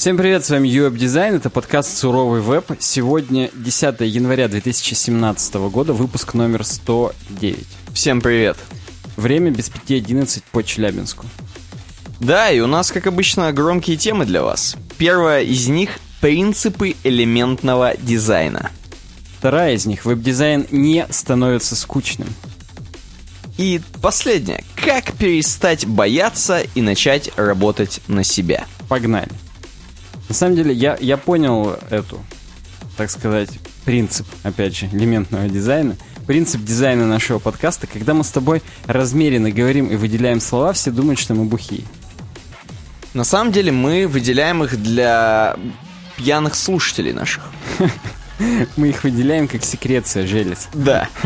Всем привет, с вами UWebDesign, это подкаст «Суровый веб». Сегодня 10 января 2017 года, выпуск номер 109. Всем привет. Время без 5.11 по Челябинску. Да, и у нас, как обычно, громкие темы для вас. Первая из них — принципы элементного дизайна. Вторая из них — веб-дизайн не становится скучным. И последняя — как перестать бояться и начать работать на себя. Погнали. На самом деле, я, я понял эту, так сказать, принцип, опять же, элементного дизайна. Принцип дизайна нашего подкаста, когда мы с тобой размеренно говорим и выделяем слова, все думают, что мы бухие. На самом деле мы выделяем их для пьяных слушателей наших. Мы их выделяем как секреция желез. Да.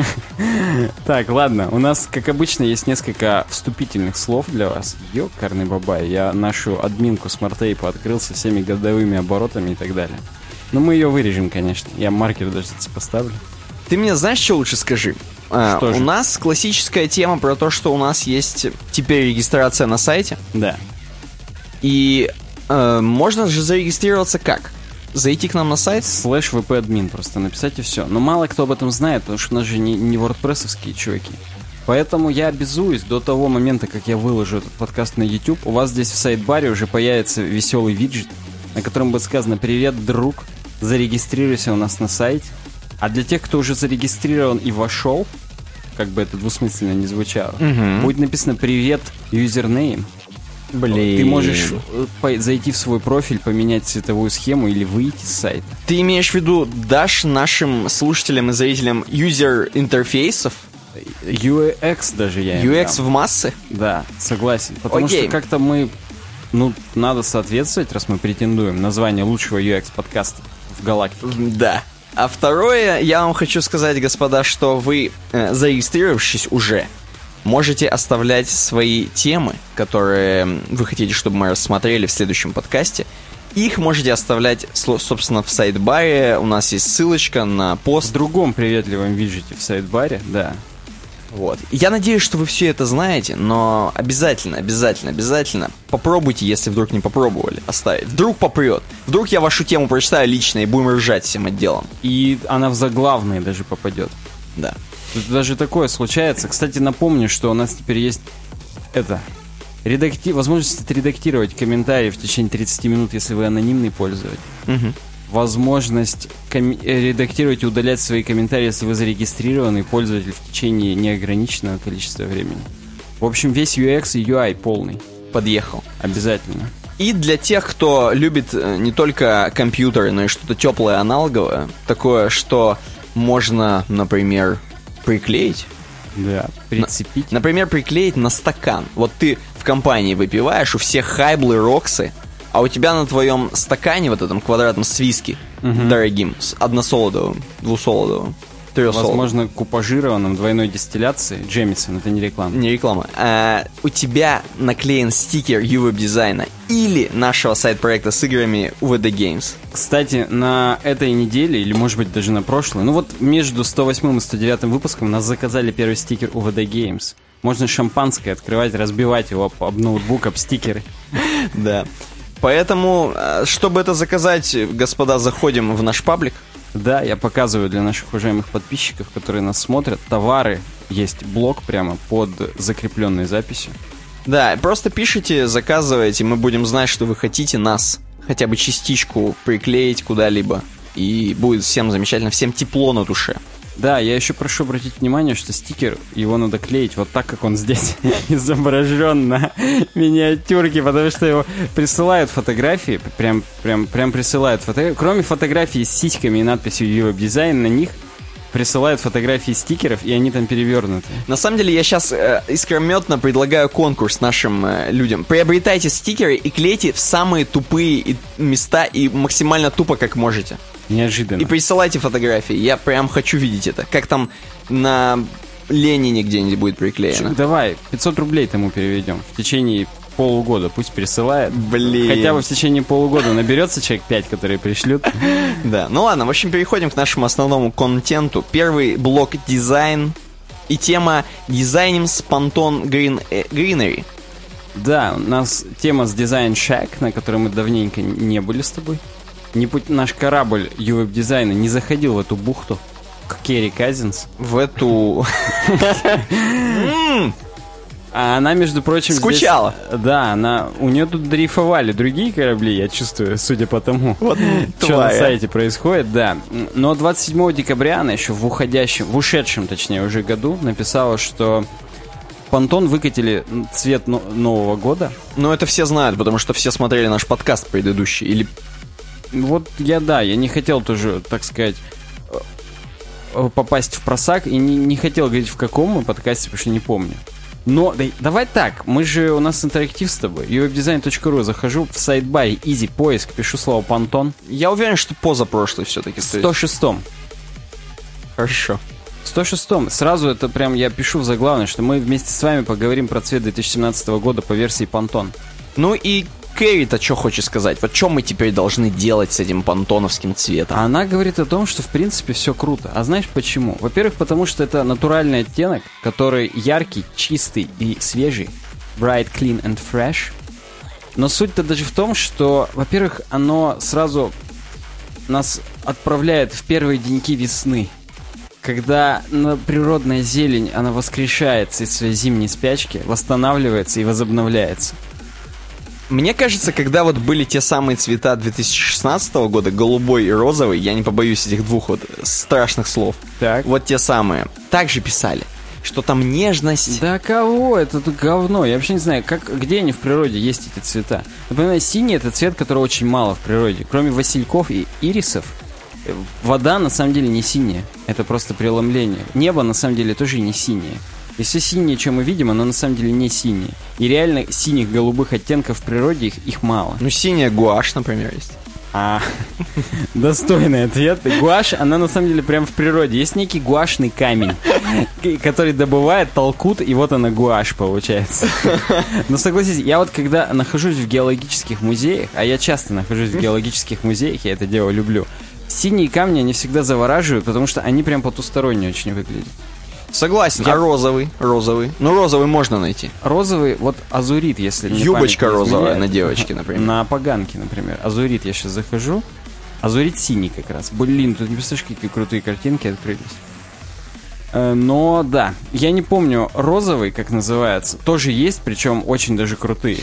Так, ладно, у нас, как обычно, есть несколько вступительных слов для вас. Ёкарный бабай, я нашу админку Smartape 'а открыл со всеми годовыми оборотами и так далее. Но мы ее вырежем, конечно. Я маркер даже здесь поставлю. Ты мне знаешь, что лучше скажи? А, Что у же? нас классическая тема про то, что у нас есть теперь регистрация на сайте. Да. И э, можно же зарегистрироваться как? Зайти к нам на сайт? Слэш VP админ просто написать и все. Но мало кто об этом знает, потому что у нас же не, не wordpressовские чуваки. Поэтому я обязуюсь до того момента, как я выложу этот подкаст на YouTube, у вас здесь в сайт-баре уже появится веселый виджет, на котором будет сказано «Привет, друг, зарегистрируйся у нас на сайте». А для тех, кто уже зарегистрирован и вошел, как бы это двусмысленно не звучало, будет написано «Привет, юзернейм». Блин. Ты можешь э, зайти в свой профиль, поменять цветовую схему или выйти с сайта. Ты имеешь в виду, дашь нашим слушателям и зрителям юзер интерфейсов, UX даже я UX дам. в массы? Да, согласен. Потому Окей. что как-то мы, ну, надо соответствовать, раз мы претендуем на звание лучшего UX подкаста в галактике. Да. А второе, я вам хочу сказать, господа, что вы, э, зарегистрировавшись уже, можете оставлять свои темы, которые вы хотите, чтобы мы рассмотрели в следующем подкасте. Их можете оставлять, собственно, в сайт-баре. У нас есть ссылочка на В пост. другом приветливом виджете в сайт-баре, да. Вот. Я надеюсь, что вы все это знаете, но обязательно, обязательно, обязательно попробуйте, если вдруг не попробовали, оставить. Вдруг попрет. Вдруг я вашу тему прочитаю лично и будем ржать всем отделом. И она в заглавные даже попадет. Да. Тут даже такое случается. Кстати, напомню, что у нас теперь есть это... Редакти... Возможность отредактировать комментарии в течение 30 минут, если вы анонимный пользователь. Мгм. возможность коми- э, редактировать и удалять свои комментарии, если вы зарегистрированный пользователь в течение неограниченного количества времени. В общем, весь UX и UI полный. Подъехал. Обязательно. И для тех, кто любит э, не только компьютеры, но и что-то теплое аналоговое, такое, что можно, например, приклеить. Да. Прицепить. Например, приклеить на стакан. Вот ты в компании выпиваешь, у всех хайблы, роксы, а у тебя на твоем стакане, вот этом квадратном с виски, дорогим, с односолодовым, двусолодовым, трехсолодовым. Возможно, купажированным двойной дистилляции. Джемисон, это не реклама. Не реклама. А, у тебя наклеен стикер UWeb дизайна или нашего сайт-проекта с играми UVD Games. Кстати, на этой неделе, или может быть даже на прошлой, ну вот между 108 и 109 выпуском нас заказали первый стикер UVD Games. Можно шампанское открывать, разбивать его об, об ноутбук, об стикеры. Да. Поэтому, э, чтобы это заказать, господа, заходим в наш паблик. Да, я показываю для наших уважаемых подписчиков, которые нас смотрят, товары. Есть блок прямо под закрепленной записью. Да, просто пишите, заказывайте, мы будем знать, что вы хотите нас хотя бы частичку приклеить куда-либо. И будет всем замечательно, всем тепло на душе. Да, я еще прошу обратить внимание, что стикер, его надо клеить вот так, как он здесь изображен на миниатюрке, потому что его присылают фотографии, прям, прям, прям присылают фотографии. Кроме фотографий с сиськами и надписью «Europe Design» на них присылают фотографии стикеров, и они там перевернуты. На самом деле, я сейчас э, искрометно предлагаю конкурс нашим э, людям. Приобретайте стикеры и клейте в самые тупые места и максимально тупо, как можете. Неожиданно. И присылайте фотографии. Я прям хочу видеть это. Как там на Ленине где-нибудь будет приклеено. Чё, Давай, 500 рублей тому переведем в течение полугода. Пусть присылает. Блин. Хотя бы в течение полугода наберется человек 5, которые пришлют. Да, ну ладно, в общем, переходим к нашему основному контенту. Первый блок дизайн и тема дизайним с Pantone Green, э, Greenery. Да, у нас тема с Design Shack, на которой мы давненько не были с тобой. Не путь, наш корабль UWeb дизайна не заходил в эту бухту к Керри Казинс. В эту... А она, между прочим, здесь- Скучала. да, она, у нее тут дрейфовали другие корабли, я чувствую, судя по тому, Вот что на сайте происходит, да. Но 27 декабря она еще в уходящем, в ушедшем, точнее, уже году написала, что Пантон выкатили цвет но- Нового года. Ну, это все знают, потому что все смотрели наш подкаст предыдущий. Или Вот я, да, я не хотел тоже, так сказать, э, э, попасть в просак и не, не хотел говорить, в каком мы подкасте, потому что не помню. Но да, давай так, мы же, у нас интерактив с тобой. uwebdesign.ru, захожу в сайт-баре, easy поиск, пишу слово «Пантон». я уверен, что позапрошлый все-таки. В 106-м. Хорошо. 106-м. Сразу это прям я пишу в заглавное, что мы вместе с вами поговорим про цвет 2017 года по версии Пантон. Ну и Кэрри-то что хочет сказать? Вот что мы теперь должны делать с этим пантоновским цветом? Она говорит о том, что в принципе все круто. А знаешь почему? Во-первых, потому что это натуральный оттенок, который яркий, чистый и свежий. Bright, clean and fresh. Но суть-то даже в том, что, во-первых, оно сразу нас отправляет в первые деньки весны. Когда на- природная зелень, она воскрешается из своей зимней спячки, восстанавливается и возобновляется. Мне кажется, когда вот были те самые цвета 2016 года, голубой и розовый, я не побоюсь этих двух вот страшных слов, Так. вот те самые, также писали, что там нежность. Да кого? Это тут говно. Я вообще не знаю, как, где они в природе есть эти цвета. Напоминаю, синий это цвет, которого очень мало в природе. Кроме васильков и ирисов, вода на самом деле не синяя. Это просто преломление. Небо на самом деле тоже не синее. И все синее, что мы видим, оно на самом деле не синее. И реально синих голубых оттенков в природе их, их мало. Ну, синяя гуашь, например, есть. А, достойный ответ. Гуашь, она на самом деле прям в природе. Есть некий гуашный камень, который добывает, толкут, и вот она гуашь получается. Но согласитесь, я вот когда нахожусь в геологических музеях, а я часто нахожусь в геологических музеях, я это дело люблю, синие камни, они всегда завораживают, потому что они прям потусторонние очень выглядят. Согласен. Я- А розовый? Розовый. Ну, розовый можно найти. Розовый, вот азурит, если мне Юбочка не розовая на девочке, например. На поганке, например. Азурит я сейчас захожу. Азурит синий как раз. Блин, тут не представляешь, какие крутые картинки открылись. Э, Но да, я не помню, розовый, как называется, тоже есть, причем очень даже крутые.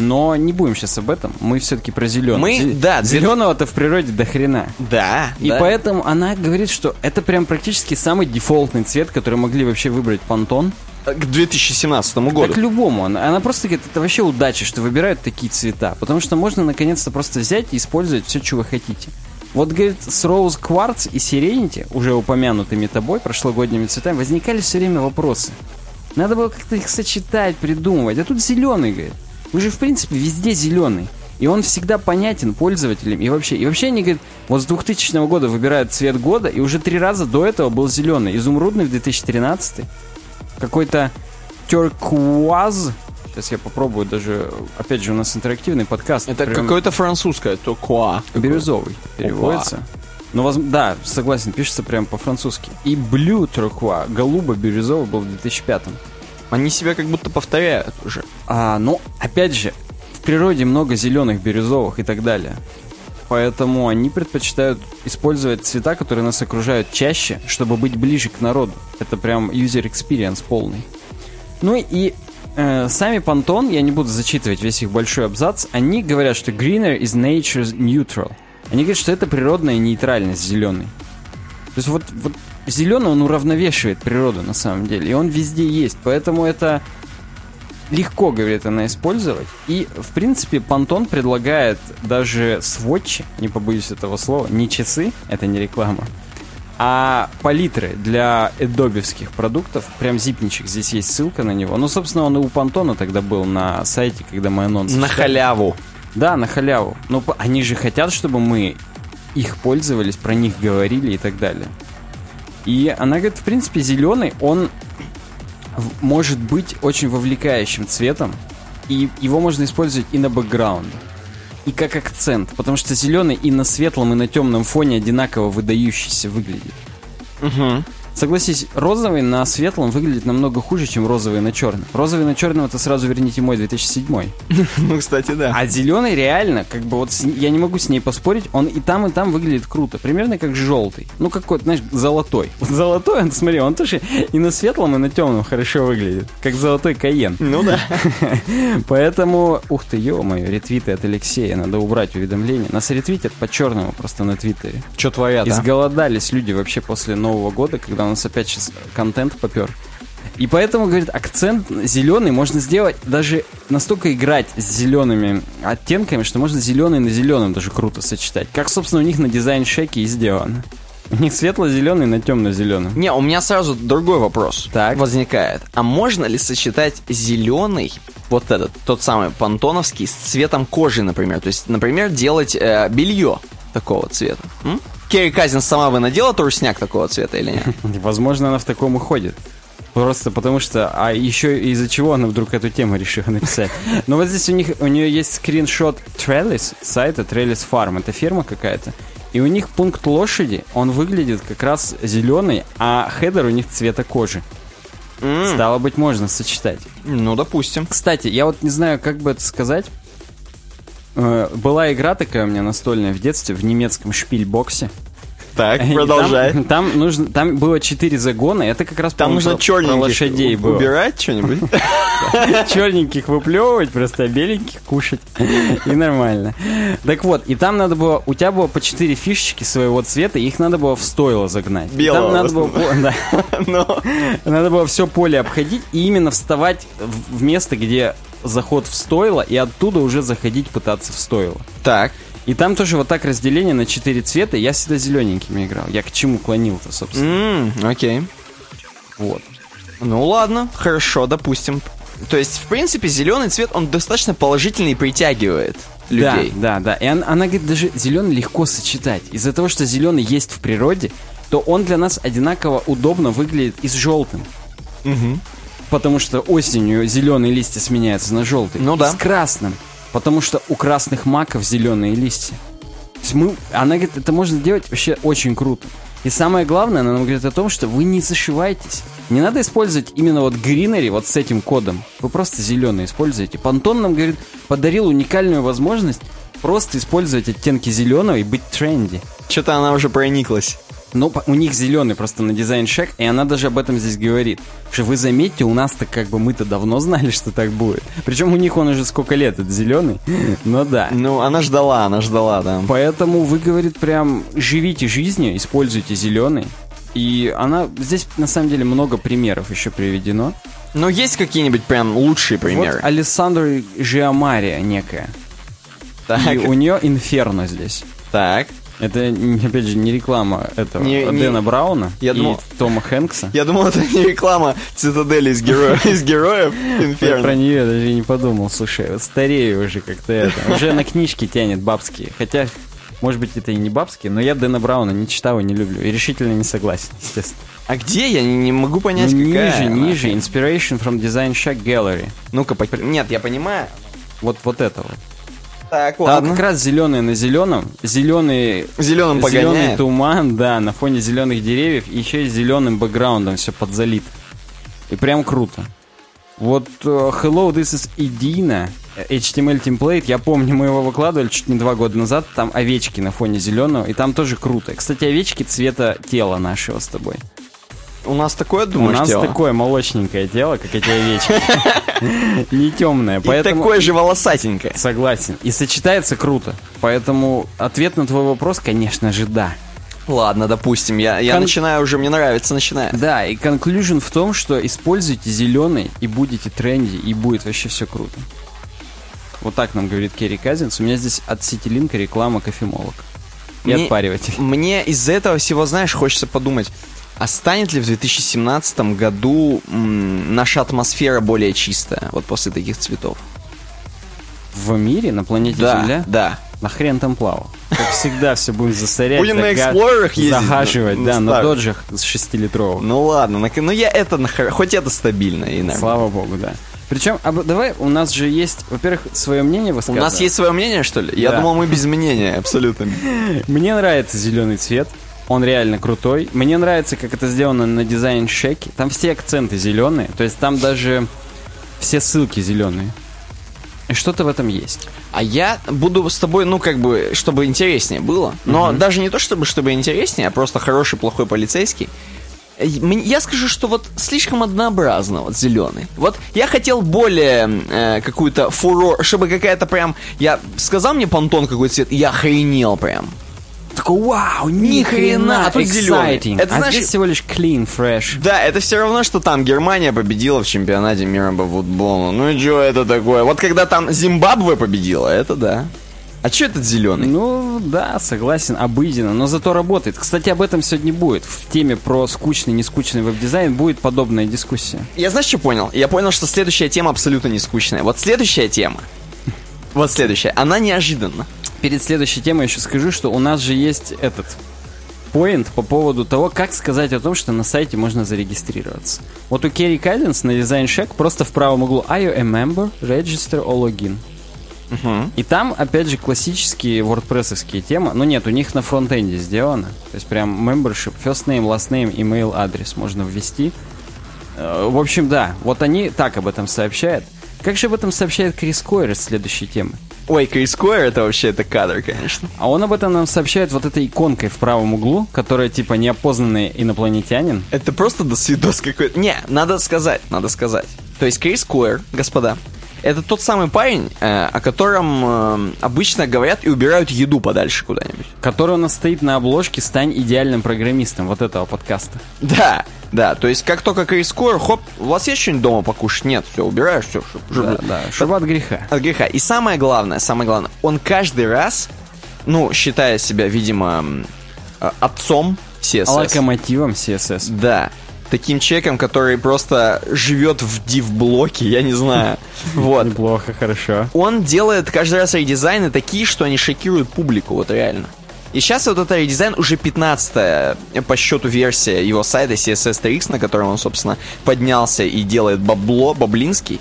Но не будем сейчас об этом, мы все-таки про зеленый. Мы- да, две- Зеленого-то в природе до хрена. Да. И поэтому она говорит, что это прям практически самый дефолтный цвет, который могли вообще выбрать Пантон. К 2017 году. Да к любому. Она, она просто говорит, это вообще удача, что выбирают такие цвета. Потому что можно наконец-то просто взять и использовать все, что вы хотите. Вот, говорит, с Rose Quartz и Serenity, уже упомянутыми тобой, прошлогодними цветами, возникали все время вопросы. Надо было как-то их сочетать, придумывать. А тут зеленый, говорит. Вы же, в принципе, везде зеленый. И он всегда понятен пользователям. И вообще, и вообще они, говорят, вот с 2000 года выбирают цвет года, и уже три раза до этого был зеленый. Изумрудный в 2013 какой-то теркуаз. Сейчас я попробую даже... Опять же, у нас интерактивный подкаст. Это Прям какое-то французское, то куа. Бирюзовый переводится. Ну, воз- да, согласен, пишется прям по-французски. И Blue Turquoise, голубо-бирюзовый был в 2005 Они себя как будто повторяют уже. А, ну, опять же, в природе много зеленых, бирюзовых и так далее. Поэтому они предпочитают использовать цвета, которые нас окружают чаще, чтобы быть ближе к народу. Это прям user experience полный. Ну и э, сами Pantone, я не буду зачитывать весь их большой абзац, они говорят, что greener is nature's neutral. Они говорят, что это природная нейтральность зеленый. То есть вот, вот зеленый, он уравновешивает природу на самом деле, и он везде есть. Поэтому это легко, говорит она, использовать. И, в принципе, Пантон предлагает даже сводчи, не побоюсь этого слова, не часы, это не реклама, а палитры для эдобевских продуктов. Прям зипничек, здесь есть ссылка на него. Ну, собственно, он и у Пантона тогда был на сайте, когда мы анонс На читали. халяву. Да, на халяву. Но по- они же хотят, чтобы мы их пользовались, про них говорили и так далее. И она говорит, в принципе, зеленый, он может быть очень вовлекающим цветом, и его можно использовать и на бэкграунде, и как акцент, потому что зеленый и на светлом, и на темном фоне одинаково выдающийся выглядит. Угу. Согласись, розовый на светлом выглядит намного хуже, чем розовый на черном. Розовый на черном это сразу верните мой 2007. Ну, кстати, да. А зеленый реально, как бы вот я не могу с ней поспорить, он и там, и там выглядит круто. Примерно как желтый. Ну, какой-то, знаешь, золотой. Золотой, он, смотри, он тоже и на светлом, и на темном хорошо выглядит. Как золотой каен. Ну да. Поэтому, ух ты, ё-моё, ретвиты от Алексея, надо убрать уведомления. Нас ретвитят по черному просто на Твиттере. Что творят, а? Изголодались люди вообще после Нового года, когда нас опять сейчас контент попер. И поэтому, говорит, акцент зеленый можно сделать даже настолько играть с зелеными оттенками, что можно зеленый на зеленом даже круто сочетать. Как, собственно, у них на дизайн шеке и сделано. У них светло-зеленый на темно-зеленом. Не, у меня сразу другой вопрос Так. возникает. А можно ли сочетать зеленый, вот этот, тот самый пантоновский, с цветом кожи, например? То есть, например, делать э, белье такого цвета. М? Керри Казин сама бы надела трусняк такого цвета или нет? Возможно, она в таком и ходит. Просто потому что... А еще из-за чего она вдруг эту тему решила написать? Но вот здесь у них у нее есть скриншот Trellis, сайта Trellis Farm. Это фирма какая-то. И у них пункт лошади, он выглядит как раз зеленый, а хедер у них цвета кожи. М, Стало быть, можно сочетать. Ну, допустим. Кстати, я вот не знаю, как бы это сказать. Э, Была игра такая у меня настольная в детстве в немецком шпильбоксе. Так, И продолжай. Там, там нужно, там было четыре загона, это как раз Там нужно про черненьких лошадей было. убирать что-нибудь. Черненьких выплевывать, просто беленьких кушать. И нормально. Так вот, и там надо было, у тебя было по четыре фишечки своего цвета, их надо было в стойло загнать. Белого Там надо было, надо было все поле обходить и именно вставать в место, где заход в стойло, и оттуда уже заходить пытаться в стойло. Так. И там тоже вот так разделение на четыре цвета. Я всегда зелененькими играл. Я к чему клонил-то, собственно. М, Окей. Вот. Ну ладно, хорошо, допустим. То есть, в принципе, зеленый цвет, он достаточно положительный и притягивает людей. Да, да, да. И он- она говорит, даже зеленый легко сочетать. Из-за того, что зеленый есть в природе, то он для нас одинаково удобно выглядит и с желтым. Потому что осенью зеленые листья сменяются на желтые. Ну И да. с красным. Потому что у красных маков зеленые листья. То есть мы, она говорит, это можно делать вообще очень круто. И самое главное, она нам говорит о том, что вы не зашиваетесь. Не надо использовать именно вот гринери вот с этим кодом. Вы просто зеленый используете. Пантон нам, говорит, подарил уникальную возможность просто использовать оттенки зеленого и быть тренди. Что-то она уже прониклась. Но по- у них зеленый просто на дизайн шек, и она даже об этом здесь говорит. Что вы заметьте, у нас-то как бы мы-то давно знали, что так будет. Причем у них он уже сколько лет, этот зеленый. Но да. Ну, она ждала, она ждала, да. Поэтому вы, говорит, прям живите жизнью, используйте зеленый. И она... Здесь, на самом деле, много примеров еще приведено. Ну, есть какие-нибудь прям лучшие примеры? Вот Алессандро Жиамария некая. Так, И у нее Инферно здесь. так. Это, опять же, не реклама этого Не- не- Дэна Брауна Я и думал- Тома Хэнкса. Я думал, это не реклама цитадели из героев, из героев Я про Инферно. нее даже и не подумал, слушай, вот старею уже как-то это. Уже на книжки тянет бабские. Хотя, может быть, это и не бабские, но я Дэна Брауна не читал и не люблю. И решительно не согласен, естественно. А где? Я не, могу Ну, понять, какая ниже, она. ниже. Inspiration from Design Shack Gallery. Ну-ка, по- нет, я понимаю. Вот, вот это вот. Так, Там ладно. как раз зеленый на зеленом, зеленый Зеленым Зеленый туман, да, на фоне зеленых деревьев, и еще и зеленым бэкграундом все подзалит. И прям круто. Вот э, Hello, this is Edina, HTML template, я помню, мы его выкладывали чуть не два года назад, там овечки на фоне зеленого, и там тоже круто. Кстати, овечки цвета тела нашего с тобой. У нас такое, У думаешь, нас тело? такое молочненькое тело, как эти овечки. Не темное, И такое же волосатенькое. Согласен. И сочетается круто. Поэтому ответ на твой вопрос, конечно же, да. Ладно, допустим, я, я Кон- начинаю уже, мне нравится, начинает. Да, и conclusion в том, что используйте зеленый и будете тренди, и будет вообще все круто. Вот так нам говорит Керри Казинс. У меня здесь от Ситилинка реклама кофемолок. И Мне- отпариватель. Мне из-за этого всего, знаешь, хочется подумать, а станет ли в 2017 году наша атмосфера более чистая, вот после таких цветов? В мире, на планете Да, Земля, да. на хрен там плавал. Как всегда, все будет засорять, Будем на эксплорерах ездить, загаживать, на- да, на на доджах с 6-литровых. Ну ладно, на- ну я это, нахер- хоть это стабильно и. Слава богу, да. Причем, а, давай, у нас же есть, во-первых, свое мнение У высказывать. нас есть свое мнение, что ли? Я Да. думал, мы без мнения, абсолютно. Мне нравится зеленый цвет. Он реально крутой. Мне нравится, как это сделано на дизайн шеке. Там все акценты зеленые. То есть там даже все ссылки зеленые. И что-то в этом есть. А я буду с тобой, ну, как бы, чтобы интереснее было. Но даже не то, чтобы, чтобы интереснее, а просто хороший, плохой полицейский. Э, Я скажу, что вот слишком однообразно вот зеленый. Вот я хотел более э, какую-то фурор, чтобы какая-то прям... Я сказал мне понтон какой цвет, и я охренел прям. Такой, вау, ни хрена, а тут exciting. Это а знаешь- здесь всего лишь clean, fresh. Да, это все равно, что там Германия победила в чемпионате мира по футболу. Ну и что это такое? Вот когда там Зимбабве победила, это да. А что этот зеленый? Ну, да, согласен, обыденно, но зато работает. Кстати, об этом сегодня будет. В теме про скучный, нескучный веб-дизайн будет подобная дискуссия. Я знаешь, что понял? Я понял, что следующая тема абсолютно не скучная. Вот следующая тема. Вот следующая. Она неожиданна. Перед следующей темой еще скажу, что у нас же есть этот поинт по поводу того, как сказать о том, что на сайте можно зарегистрироваться. Вот у Керри Кайденс на дизайн шек просто в правом углу Are you a member, register or login? И там, опять же, классические wordpressовские темы. Ну нет, у них на фронтенде сделано. То есть прям membership, first name, last name, email адрес можно ввести. Э, В общем, да, вот они так об этом сообщают. Как же об этом сообщает Крис Койер из следующей темы? Ой, Крис Койер это вообще это кадр, конечно. А он об этом нам сообщает вот этой иконкой в правом углу, которая типа неопознанный инопланетянин. Это просто досвидос какой-то. Не, надо сказать, надо сказать. То есть Крис Койер, господа, это тот самый парень, э, о котором э, обычно говорят и убирают еду подальше куда-нибудь. Который у нас стоит на обложке «Стань идеальным программистом» вот этого подкаста. Да, да, то есть как только Крис Койер, хоп, у вас есть что-нибудь дома покушать? Нет, все, убираешь, все, Да, да, чтобы от греха. от греха. И самое главное, самое главное, он каждый раз, ну, считая себя, видимо, э, отцом CSS. Локомотивом CSS. Да. Таким человеком, который просто живет в div-блоке, я не знаю. Вот. Неплохо, хорошо. Он делает каждый раз редизайны такие, что они шокируют публику, вот реально. И сейчас вот это редизайн уже 15 по счету версия его сайта CSS3X, на котором он, собственно, поднялся и делает бабло, баблинский.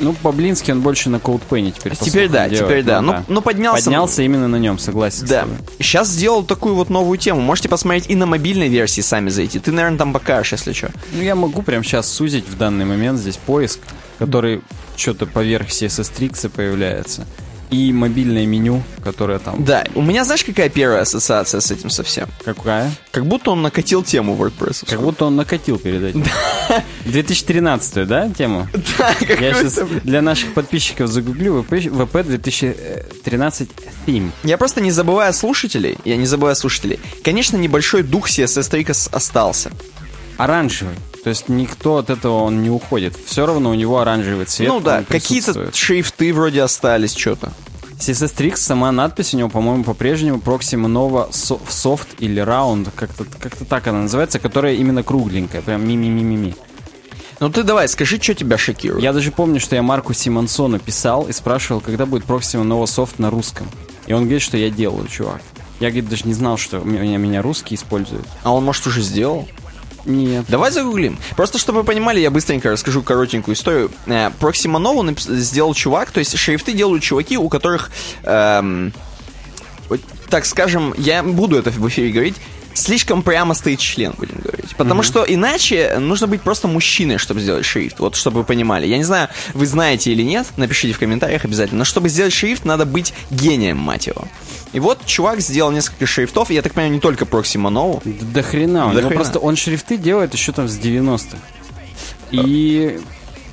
Ну, по-блински он больше на CodePen теперь, по Теперь да, делает. теперь да. Ну, ну, поднялся- Поднялся именно на нем, согласен Да. Сейчас сделал такую вот новую тему. Можете посмотреть и на мобильной версии сами зайти. Ты, наверное, там покажешь, если что. Ну, я могу прямо сейчас сузить в данный момент здесь поиск, который что-то поверх CSS Tricks появляется. И мобильное меню, которое там... Да, у меня, знаешь, какая первая ассоциация с этим совсем? Какая? Как будто он накатил тему WordPress. Как будто он накатил перед этим. 2013, да, тему? Да, Я сейчас для наших подписчиков загуглю VP 2013 theme. Я просто не забываю слушателей, я не забываю слушателей. Конечно, небольшой дух CSS Tricks остался. Оранжевый. То есть никто от этого он не уходит. Все равно у него оранжевый цвет. ну да, какие-то шрифты вроде остались, что-то. CSS Tricks, сама надпись у него, по-моему, по-прежнему Proxima Nova So- Soft или Round, как-то как так она называется, которая именно кругленькая, прям ми-ми-ми-ми-ми. Ну ты давай, скажи, что тебя шокирует. Я даже помню, что я Марку Симонсону писал и спрашивал, когда будет Proxima Nova Soft на русском. И он говорит, что я делаю, чувак. Я, говорит, даже не знал, что меня, меня русские используют. А он, может, уже сделал? Нет. Давай загуглим. Просто, чтобы вы понимали, я быстренько расскажу коротенькую историю. Э, Proxima Nova напис- сделал чувак, то есть шрифты делают чуваки, у которых, эм, так скажем, я буду это в эфире говорить, слишком прямо стоит член, будем говорить. Потому что иначе нужно быть просто мужчиной, чтобы сделать шрифт. Вот, чтобы вы понимали. Я не знаю, вы знаете или нет, напишите в комментариях обязательно. Но чтобы сделать шрифт, надо быть гением, мать его. И вот чувак сделал несколько шрифтов, я так понимаю, не только Proxima Nova. Да, до хрена. У До него хрена. просто он шрифты делает еще там с 90-х. И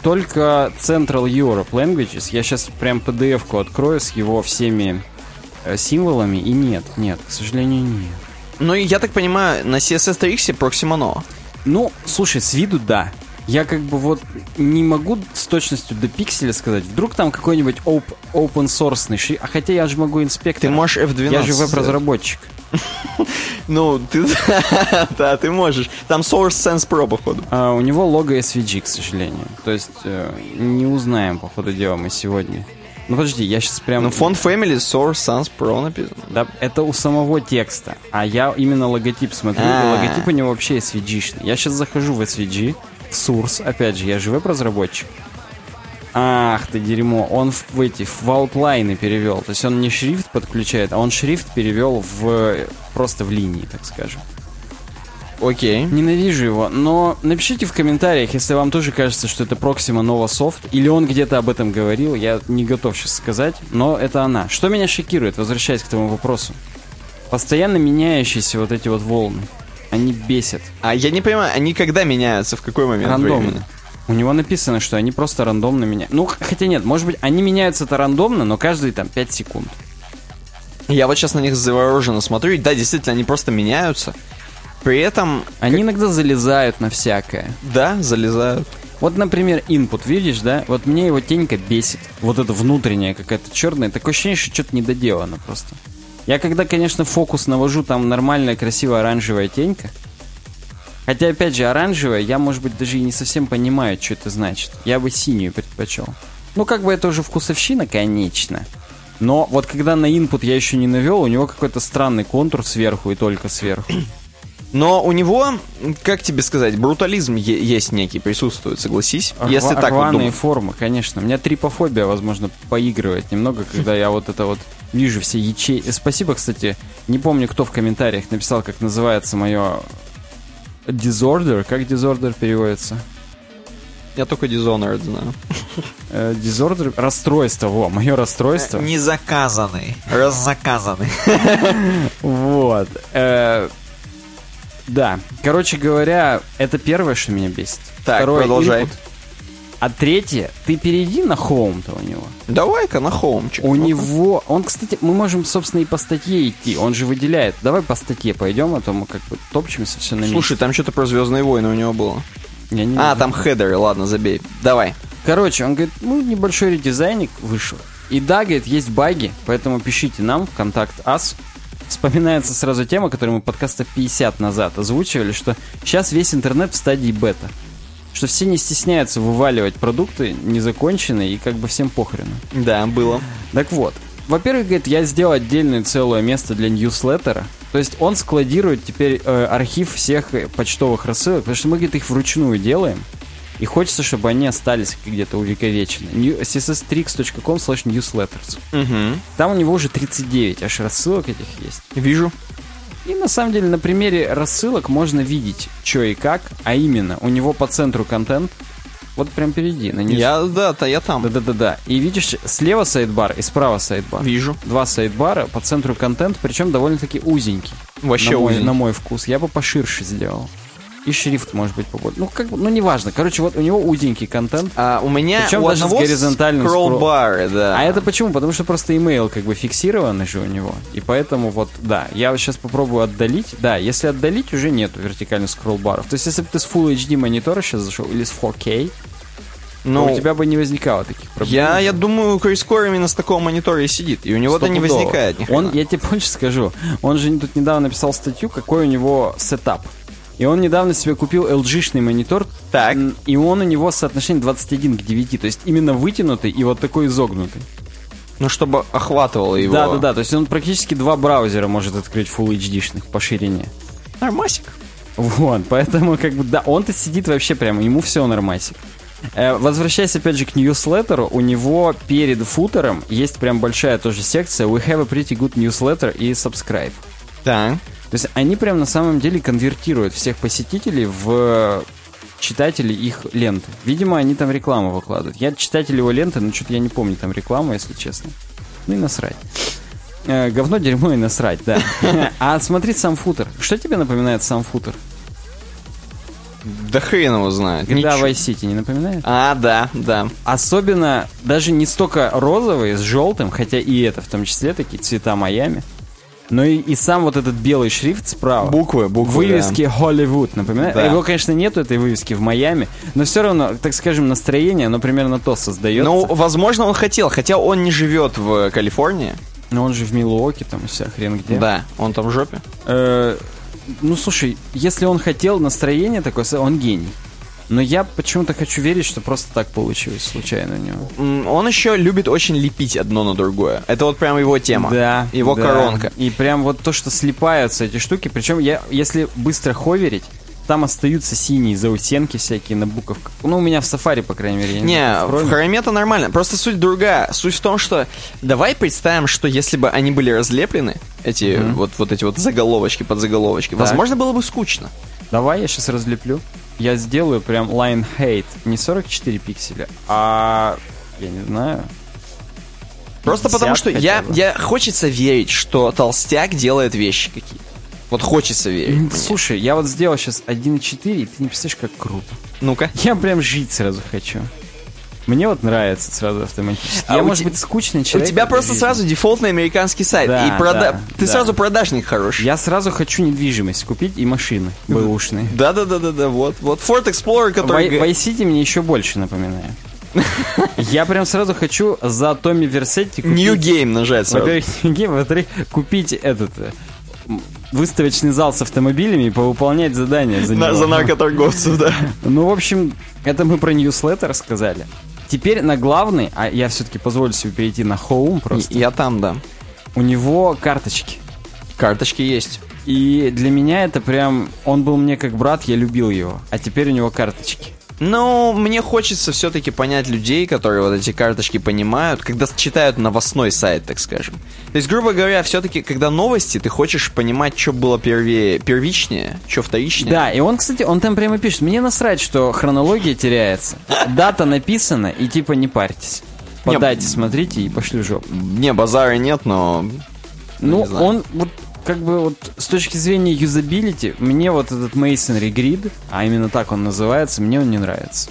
только Central Europe Languages, я сейчас прям PDF-ку открою с его всеми э, символами, и нет, нет, к сожалению, нет. Ну, я так понимаю, на CSS3X Proxima Nova. Ну, слушай, с виду да. Я как бы вот не могу с точностью до пикселя сказать. Вдруг там какой-нибудь оп open source шрифт. А хотя я же могу инспектор. Ты можешь F12 Я же веб-разработчик. Ну, ты... да, ты можешь. Там Source Sense Pro, походу. А у него лого SVG, к сожалению. То есть э, не узнаем, по ходу дела, мы сегодня. Ну подожди, я сейчас прям... Ну, фонд Family Source Sans Pro написано. Да, это у самого текста. А я именно логотип смотрю, и А. логотип у него вообще SVG-шный. Я сейчас захожу в SVG, в Source, опять же, я же веб-разработчик. Ах ты дерьмо, он в, в эти, в аутлайны перевел. То есть он не шрифт подключает, а он шрифт перевел в просто в линии, так скажем. Окей. Ненавижу его, но напишите в комментариях, если вам тоже кажется, что это Proxima Nova Soft, или он где-то об этом говорил, я не готов сейчас сказать, но это она. Что меня шокирует, возвращаясь к этому вопросу? Постоянно меняющиеся вот эти вот волны. Они бесят. А я не понимаю, они когда меняются, в какой момент Рандомно. времени? У него написано, что они просто рандомно меняются. Ну, хотя нет, может быть, они меняются-то рандомно, но каждые там 5 секунд. Я вот сейчас на них завороженно смотрю, и да, действительно, они просто меняются. При этом, Они иногда залезают на всякое. да, залезают. Вот, например, input, видишь, да? Вот мне его тенька бесит. Вот это внутренняя какая-то черная. Такое ощущение, что что-то недоделано просто. Я когда, конечно, фокус навожу, там нормальная, красивая оранжевая тенька. Хотя, опять же, оранжевая, я, может быть, даже и не совсем понимаю, что это значит. Я бы синюю предпочел. Ну, как бы это уже вкусовщина, конечно. Но вот когда на input я еще не навел, у него какой-то странный контур сверху и только сверху. Но у него, как тебе сказать, брутализм е- есть некий, присутствует, согласись. Если Рва- так вот рваные думать. формы, конечно. У меня трипофобия, возможно, поигрывает немного, когда я вот это вот вижу все ячейки. Спасибо, кстати, не помню, кто в комментариях написал, как называется мое disorder. Как disorder переводится? Я только Dishonored знаю. Э, disorder? Расстройство, во, мое расстройство. Незаказанный, раззаказанный. Вот. Да. Короче говоря, это первое, что меня бесит. Так, Второе, продолжай. input. А третье, ты перейди на home-то у него. Давай-ка на хоумчик. У него... Он, кстати, мы можем, собственно, и по статье идти. Он же выделяет. Давай по статье пойдем, а то мы как бы топчемся все на месте. Слушай, там что-то про Звездные войны у него было. Я не А, там хедеры, ладно, забей. Давай. Короче, он говорит, ну, небольшой редизайник вышел. И да, говорит, есть баги, поэтому пишите нам в контакт ас. Вспоминается сразу тема, которую мы подкаста 50 назад озвучивали, что сейчас весь интернет в стадии бета. Что все не стесняются вываливать продукты незаконченные и как бы всем похрену. Да, было. Так вот, во-первых, говорит, я сделал отдельное целое место для ньюслеттера. То есть он складирует теперь э, архив всех э, почтовых рассылок, потому что мы, говорит, их вручную делаем. И хочется, чтобы они остались где-то увековечены. Css3.com slash newsletters. Угу. Там у него уже 39 аж рассылок этих есть. Вижу. И на самом деле на примере рассылок можно видеть, что и как, а именно у него по центру контент. Вот прям впереди. На news- Я, да, то я там. Да-да-да-да. И видишь, слева сайдбар и справа сайдбар. Вижу. Два сайдбара, по центру контент, причем довольно-таки узенький. Вообще на мой, узенький. на мой вкус. Я бы поширше сделал. И шрифт может быть побольше. Ну, как бы, ну, неважно. Короче, вот у него узенький контент. А, у меня Причем у даже с горизонтальным скролл-бары, да. А это почему? Потому что просто email как бы фиксированный же у него. И поэтому вот, да, я сейчас попробую отдалить. Да, если отдалить, уже нету вертикальных скролл-баров. То есть, если бы ты с Full HD монитора сейчас зашел, или с 4K, Ну, то у тебя бы не возникало таких проблем. я, я думаю, Крис Кор именно с такого монитора и сидит. И у него-то не возникает ни Он, я тебе больше скажу, он же тут недавно написал статью, какой у него сетап. И он недавно себе купил LG-шный монитор, Так. и он у него соотношение 21 к 9, то есть именно вытянутый и вот такой изогнутый. Ну, чтобы охватывало его. Да, да, да, то есть он практически два браузера может открыть Full HD-шных по ширине. Нормасик. Вот, поэтому как бы, да, он-то сидит вообще прямо, ему все нормасик. Э, Возвращаясь опять же к ньюслеттеру, у него перед футером есть прям большая тоже секция We have a pretty good newsletter и subscribe. Так. То есть они прям на самом деле конвертируют всех посетителей в читателей их ленты. Видимо, они там рекламу выкладывают. Я читатель его ленты, но что-то я не помню там рекламу, если честно. Ну и насрать. Э, говно, дерьмо и насрать, да. А смотри сам футер. Что тебе напоминает сам футер? Да хрен его знает. Ничего. Vice City не напоминает? А, да, да. Особенно даже не столько розовый с желтым, хотя и это в том числе такие цвета Майами, но и, и сам вот этот белый шрифт справа. Буквы, буквы, Вывески Холливуд, напоминает? Да. Его, конечно, нету, этой вывески в Майами, но все равно, так скажем, настроение, оно примерно то создается. Ну, возможно, он хотел, хотя он не живет в Калифорнии. Но он же в Милуоке, там вся хрен где. Да, он там в жопе. Э, ну, слушай, если он хотел настроение такое, он гений. Но я почему-то хочу верить, что просто так получилось случайно у него. Он еще любит очень лепить одно на другое. Это вот прям его тема. Да. Его да. коронка. И прям вот то, что слипаются эти штуки. Причем я, если быстро ховерить, там остаются синие заусенки всякие на буковках. Ну, у меня в сафари, по крайней мере. я Не, знаю, в хроме это нормально. Просто суть другая. Суть в том, что давай представим, что если бы они были разлеплены, эти вот, вот эти вот заголовочки, подзаголовочки, Так. возможно, было бы скучно. Давай я сейчас разлеплю. Я сделаю прям line height не 44 пикселя, а я не знаю. Просто потому 50 что я, я хочется верить, что толстяк делает вещи какие-то. Вот хочется верить. Слушай, я вот сделал сейчас 1.4, и ты не представляешь, как круто. Ну-ка. Я прям жить сразу хочу. Мне вот нравится сразу автоматически. А я, у может те- быть, скучный У человек. тебя в просто жизни. сразу дефолтный американский сайт. Да, и прода- да, Ты да. сразу продажник хороший. Я сразу хочу недвижимость купить и машины бэушные. Да-да-да-да-да, вот. Вот Ford Explorer, который... Vice City мне еще больше напоминает. Я прям сразу хочу за Томми Версетти купить... New Game нажать сразу. Во-первых, New Game, во-вторых, купить этот э, выставочный зал с автомобилями и повыполнять задания за него. за наркоторговцев, да. Ну, в общем, это мы про ньюслеттер сказали. Теперь на главный, а я все-таки позволю себе перейти на Home просто. Я там, да. У него карточки. Карточки есть. И для меня это прям... Он был мне как брат, я любил его. А теперь у него карточки. Ну, мне хочется все-таки понять людей, которые вот эти карточки понимают, когда читают новостной сайт, так скажем. То есть, грубо говоря, все-таки, когда новости, ты хочешь понимать, что было первее, первичнее, что вторичнее. Да, и он, кстати, он там прямо пишет, мне насрать, что хронология теряется. Дата написана, и типа не парьтесь. По Не, смотрите и пошли в жопу. Не, базара нет, но... Ну, не знаю. он вот как бы вот с точки зрения юзабилити, мне вот этот Masonry Grid, а именно так он называется, мне он не нравится.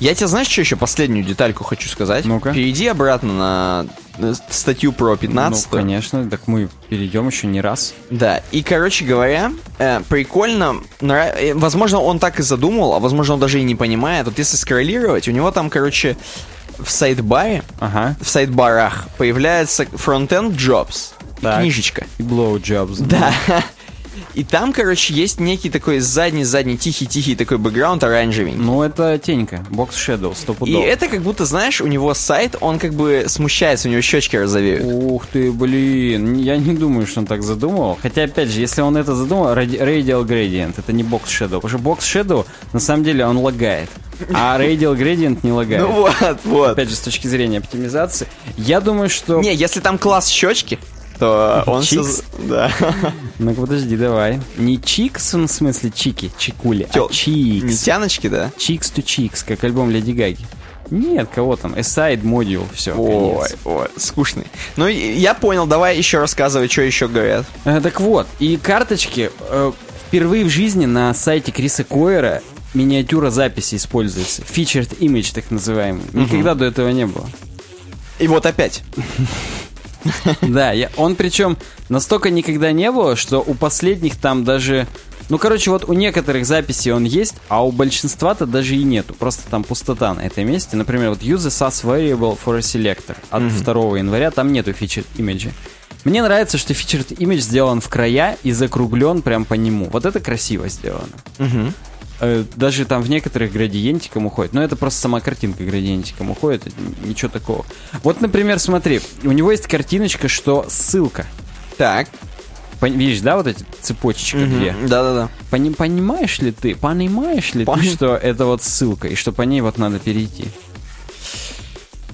Я тебе, знаешь, что еще последнюю детальку хочу сказать? Ну-ка. Перейди обратно на статью про 15 Ну, конечно, так мы перейдем еще не раз. Да, и, короче говоря, э, прикольно, нрав- э, возможно, он так и задумал, а возможно, он даже и не понимает. Вот если скроллировать, у него там, короче, в сайт-баре, Ага. в сайт-барах появляется Frontend Jobs, и Так. книжечка. И blowjobs. Да. И там, короче, есть некий такой задний-задний тихий-тихий такой бэкграунд оранжевенький. Ну, это тенька. Box Shadow, И стопудово. это как будто, знаешь, у него сайт, он как бы смущается, у него щечки розовеют. Ух ты, блин, я не думаю, что он так задумывал. Хотя, опять же, если он это задумал, Radial Gradient, это не Box Shadow. Потому что Box Shadow, на самом деле, он лагает. А Radial Gradient не лагает. Ну вот, вот. Опять же, с точки зрения оптимизации. Я думаю, что... Не, если там класс щечки, то он... Чикс? соз- Да. Ну-ка, подожди, давай. Не чикс, в смысле чики, чикули, Тё, а чикс. Не тяночки, да? Чикс to чикс, как альбом Леди Гаги. Нет, кого там? Aside Module, все, Ой, ой, скучный. Ну, я понял, давай еще рассказывай, что еще говорят. Э, так вот, и карточки э, впервые в жизни на сайте Криса Койера миниатюра записи используется. Featured image, так называемый. Никогда до этого не было. И вот опять. Да, я, он причем настолько никогда не было, что у последних там даже... Ну, короче, вот у некоторых записей он есть, а у большинства-то даже и нету. Просто там пустота на этом месте. Например, вот use a SAS variable for a selector от 2 января, там нету featured image. Мне нравится, что featured image сделан в края и закруглен прям по нему. Вот это красиво сделано. Э, Даже там в некоторых градиентиком уходит. Но это просто сама картинка градиентиком уходит. Ничего такого. Вот, например, смотри, у него есть картиночка, что ссылка. Так. Пон- Видишь, да, вот эти цепочечка две? Мгм, Да-да-да. Пони- понимаешь ли ты, понимаешь ли Пон- ты, что это вот ссылка, и что по ней вот надо перейти?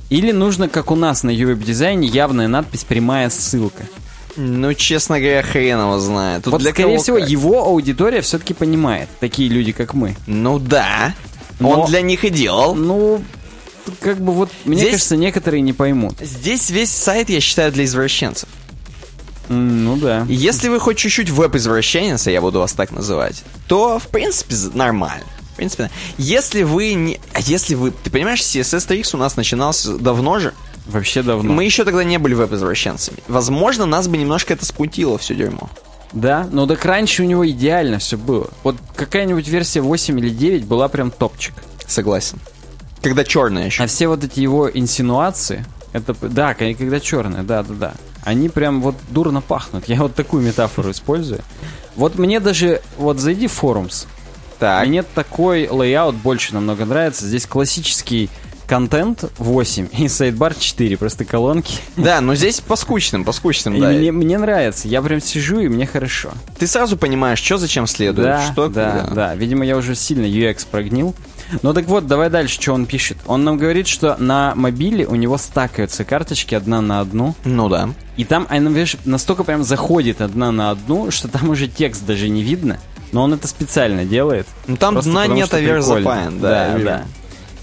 Или нужно, как у нас на UI-дизайне, явная надпись «прямая ссылка». Ну, честно говоря, хрен его знает. Тут вот, для скорее всего, как. его аудитория все-таки понимает, такие люди, как мы. Ну да. Но- Он для них и делал. Ну, как бы вот, мне Здесь- кажется, некоторые не поймут. Здесь весь сайт, я считаю, для извращенцев. Ну да. Если вы хоть чуть-чуть веб-извращенец, я буду вас так называть, то, в принципе, нормально. В принципе, если вы не... А если вы... Ты понимаешь, CSS Tricks у нас начинался давно же. Вообще давно. Мы еще тогда не были веб-извращенцами. Возможно, нас бы немножко это спутило все дерьмо. Да, но так раньше у него идеально все было. Вот какая-нибудь версия 8 или 9 была прям топчик. Согласен. Когда черное еще. А все вот эти его инсинуации, это, да, ко- когда черные, да, да, да. Они прям вот дурно пахнут. Я вот такую метафору использую. Вот мне даже, вот зайди в форумс. Так. Мне такой layout больше намного нравится. Здесь классический контент 8 и sidebar 4, просто колонки. Да, но здесь по скучным, по скучным, И да. мне, мне нравится. Я прям сижу, и мне хорошо. Ты сразу понимаешь, что зачем следует, Да, что да, когда. да. Видимо, я уже сильно UX прогнил. Ну так вот, давай дальше, что он пишет. Он нам говорит, что на мобиле у него стакаются карточки одна на одну. Ну да. И там, она, видишь, настолько прям заходит одна на одну, что там уже текст даже не видно. Но он это специально делает. Ну там дна нет, а. Да, да, да.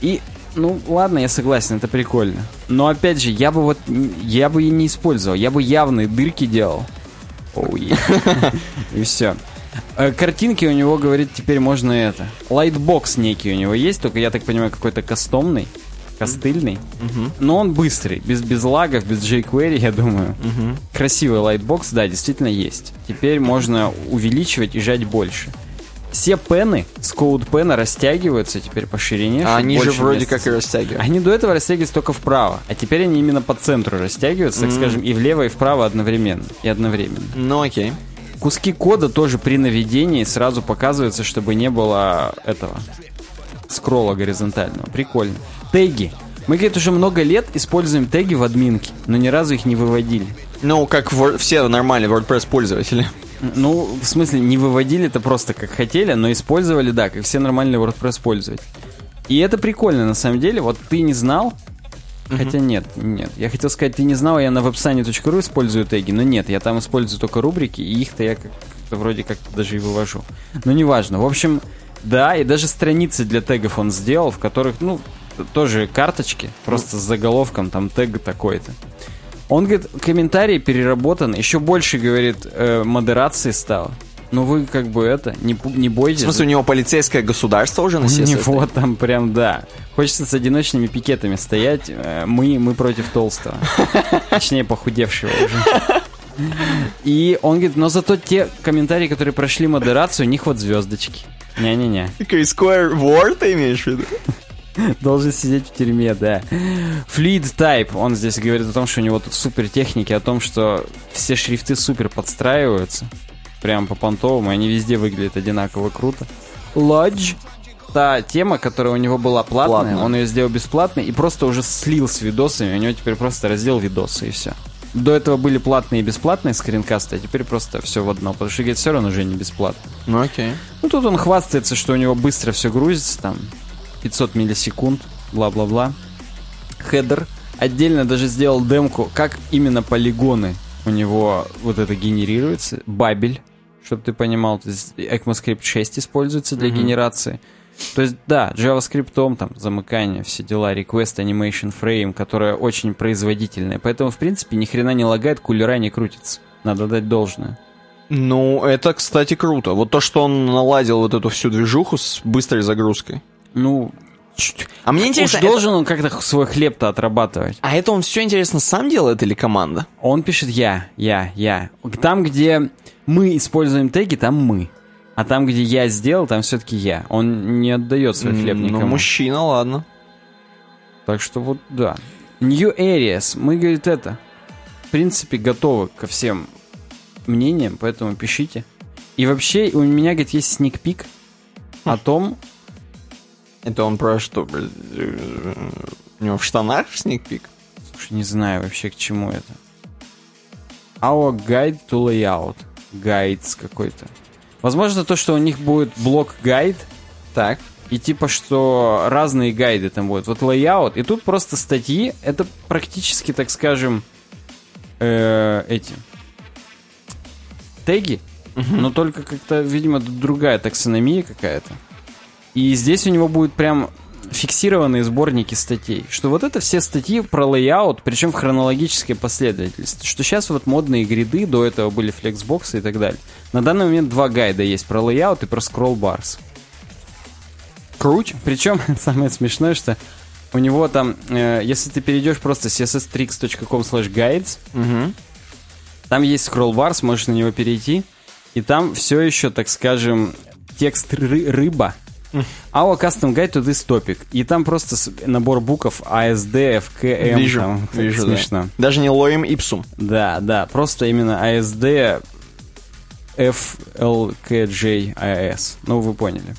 И, ну, ладно, я согласен, это прикольно. Но опять же, я бы вот, я бы и не использовал, я бы явные дырки делал. Oh, yeah. И все. Картинки у него, говорит, теперь можно это. Lightbox некий у него есть, только я так понимаю, какой-то кастомный, костыльный. Но он быстрый, без, без лагов, без jQuery, я думаю. Красивый lightbox, да, действительно есть. Теперь можно увеличивать и жать больше. Все pen ы с CodePen а растягиваются теперь по ширине. А они же вроде места как и растягивают. они до этого растягивались только вправо, а теперь они именно по центру растягиваются, так скажем, и влево, и вправо одновременно. И одновременно. Ну окей. Куски кода тоже при наведении сразу показываются, чтобы не было этого скролла горизонтального. Прикольно. Теги. Мы, говорит, уже много лет используем теги в админке, но ни разу их не выводили. Ну, как все нормальные WordPress пользователи. Ну, в смысле, не выводили это просто как хотели, но использовали, да, как все нормальные WordPress пользователи. И это прикольно, на самом деле. Вот ты не знал, хотя нет, нет. Я хотел сказать, ты не знал, я на websani.ru использую теги, но нет, я там использую только рубрики, и их-то я как-то вроде как даже и вывожу. Но неважно. В общем, да, и даже страницы для тегов он сделал, в которых, ну, тоже карточки, просто с заголовком, там тег такой-то. Он говорит, комментарий переработан, еще больше, говорит, э, модерации стало. Ну вы как бы это, не, не В бойтесь. смысле, у него полицейское государство уже на У него там прям, да. Хочется с одиночными пикетами стоять. э, Мы, мы против толстого. Точнее, похудевшего уже. И он говорит, но зато те комментарии, которые прошли модерацию, у них вот звездочки. Не-не-не. Square Word ты имеешь в виду? Должен сидеть в тюрьме, да. Fluid Type, он здесь говорит о том, что у него тут супер техники, о том, что все шрифты супер подстраиваются. Прям по понтовому, они везде выглядят одинаково круто. Lodge, та тема, которая у него была платная, Платная. он ее сделал бесплатной и просто уже слил с видосами, у него теперь просто раздел видосы и все. До этого были платные и бесплатные скринкасты, а теперь просто все в одно, потому что, говорит, все равно уже не бесплатно. Ну окей. Ну, тут он хвастается, что у него быстро все грузится, там, 500 миллисекунд, бла-бла-бла. Хедер. Отдельно даже сделал демку, как именно полигоны у него вот это генерируется. Бабель, чтобы ты понимал. То есть ECMAScript 6 используется для генерации. То есть, да, JavaScript, там, замыкание, все дела, request, animation frame, которая очень производительная. Поэтому, в принципе, ни хрена не лагает, кулера не крутится. Надо дать должное. Ну, это, кстати, круто. Вот то, что он наладил вот эту всю движуху с быстрой загрузкой. Ну, А мне интересно, Уж должен он как-то свой хлеб-то отрабатывать. а это он все интересно сам делает или команда? Он пишет я, я, я. Там, где мы используем теги, там мы. А там, где я сделал, там все-таки я. Он не отдает свой хлеб М, никому. Ну, мужчина, ладно. Так что вот, да. New Areas. Мы, говорит, это, в принципе, готовы ко всем мнениям, поэтому пишите. И вообще, у меня, говорит, есть сникпик о том, Это он про что? блин? У него в штанах сникпик? Слушай, не знаю вообще к чему это. Our Guide to Layout. Гайдс какой-то. Возможно, то, что у них будет блок гайд, Так. и типа, что разные гайды там будут. Вот layout, и тут просто статьи, это практически, так скажем, э, эти теги, но только как-то, видимо, другая таксономия какая-то. И здесь у него будет прям фиксированные сборники статей. Что вот это все статьи про layout, причем в хронологической последовательности. Что сейчас вот модные grid ы, до этого были flexbox ы и так далее. На данный момент два гайда есть про layout и про scrollbars. Круть. Причем самое смешное, что у него там, э, если ты перейдешь просто css-tricks.com slash guides, Угу. там есть scroll bars, можешь на него перейти, и там все еще, так скажем, текст ры- рыба. Our custom guide to this topic. И там просто набор букв ASD, FKM. Вижу, там, вижу, да. смешно. Даже не лоем ипсум. Да, да, просто именно ASD FLKJIS. Ну, вы поняли.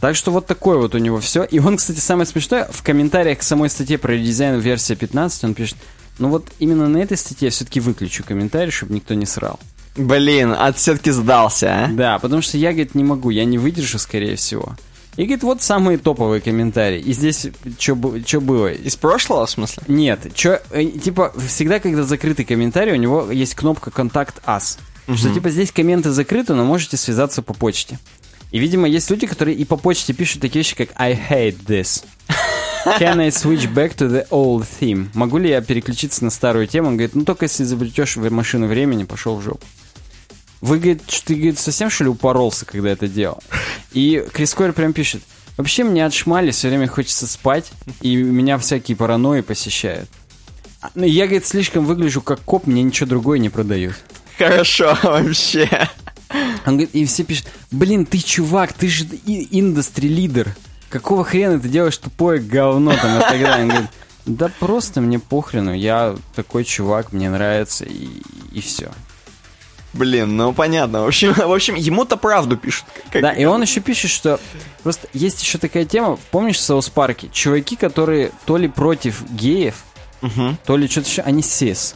Так что вот такое вот у него все. И он, кстати, самое смешное, в комментариях к самой статье про редизайн версия 15 он пишет, ну вот именно на этой статье я все-таки выключу комментарий, чтобы никто не срал. Блин, а ты все-таки сдался, а? Да, потому что я, говорит, не могу, я не выдержу, скорее всего. И, говорит, вот самые топовые комментарии. И здесь что было? Из прошлого, в смысле? Нет, чё, э, типа, всегда, когда закрытый комментарий, у него есть кнопка «Контакт Us». Что типа здесь комменты закрыты, но можете связаться по почте. И, видимо, есть люди, которые и по почте пишут такие вещи, как I hate this. Can I switch back to the old theme? Могу ли я переключиться на старую тему? Он говорит, ну только если изобретешь машину времени, пошел в жопу. Вы, говорит, что ты, говорит, совсем что ли упоролся, когда это делал? И Крис Койер прям пишет, вообще мне от шмали все время хочется спать, и меня всякие паранойи посещают. А, Ну, я, говорит, слишком выгляжу как коп, мне ничего другое не продают. Хорошо, вообще. Он говорит, и все пишут, блин, ты чувак, ты же industry leader. Какого хрена ты делаешь тупое говно там и так далее? Он говорит, да просто мне похрену, я такой чувак, мне нравится, и, и все. Блин, ну понятно. В общем, в общем ему-то правду пишут. Как- Да, и он еще пишет, что просто есть еще такая тема, помнишь в Саус Парке? Чуваки, которые то ли против геев, Мгм. то ли что-то еще, они сис.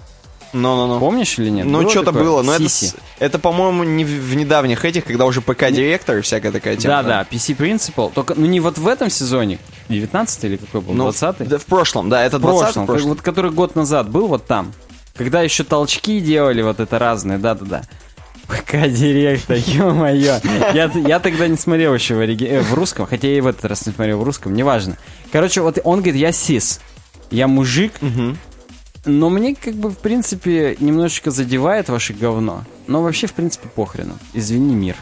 Ну-ну-ну. Помнишь или нет? Ну, Было что-то такое? было, но это, Сиси. с- это, по-моему, не в, в недавних этих, когда уже ПК-директор и всякая такая тема. Да, да, PC Principal. Только, ну не вот в этом сезоне, 19 или какой был, Ну, 20 да, в прошлом, да, это в 20 прошлом, как- вот который год назад был, вот там. Когда еще толчки делали, вот это разные, да-да-да. ПК директор, ё-моё. Я, я тогда не смотрел еще в, ориги- э, в русском, хотя я и в этот раз не смотрел в русском, неважно. Короче, вот он говорит, я сис, я мужик, Мгм. но мне как бы, в принципе, немножечко задевает ваше говно. Но вообще, в принципе, похрену. Извини, мир.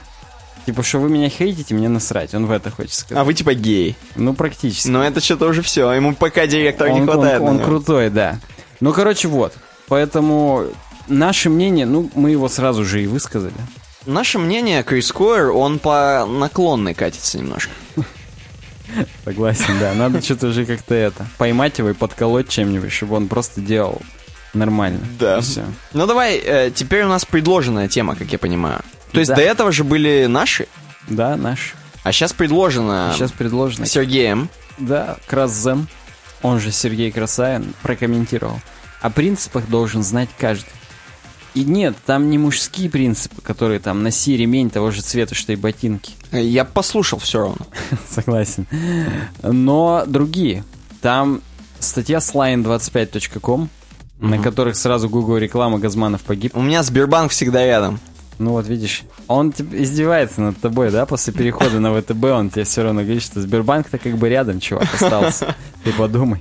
Типа, что вы меня хейтите, мне насрать. Он в это хочет сказать. А вы типа гей. Ну, практически. Но это что-то уже все. Ему ПК-директора не он, хватает. он- он крутой, да. Ну, короче, вот. Поэтому наше мнение, ну, мы его сразу же и высказали. Наше мнение, Крис Койер, он по наклонной катится немножко. Согласен, да. Надо что-то уже как-то это, поймать его и подколоть чем-нибудь, чтобы он просто делал нормально. Да. И всё. Ну давай, э, теперь у нас предложенная тема, как я понимаю. То есть Да. до этого же были наши, Да, наш. а сейчас предложено Сейчас предложено. Сергеем. Да, Красзен, он же Сергей Красавин, прокомментировал. О принципах должен знать каждый. И нет, там не мужские принципы, которые там носи ремень того же цвета, что и ботинки. Я послушал все равно. Согласен. Но другие. Там статья с line25.com, на которых сразу Google реклама Газманов погиб. У меня Сбербанк всегда рядом. Ну вот видишь, он типа, издевается над тобой, да, после перехода на ВТБ, он тебе все равно говорит, что Сбербанк-то как бы рядом, чувак, остался. Ты подумай.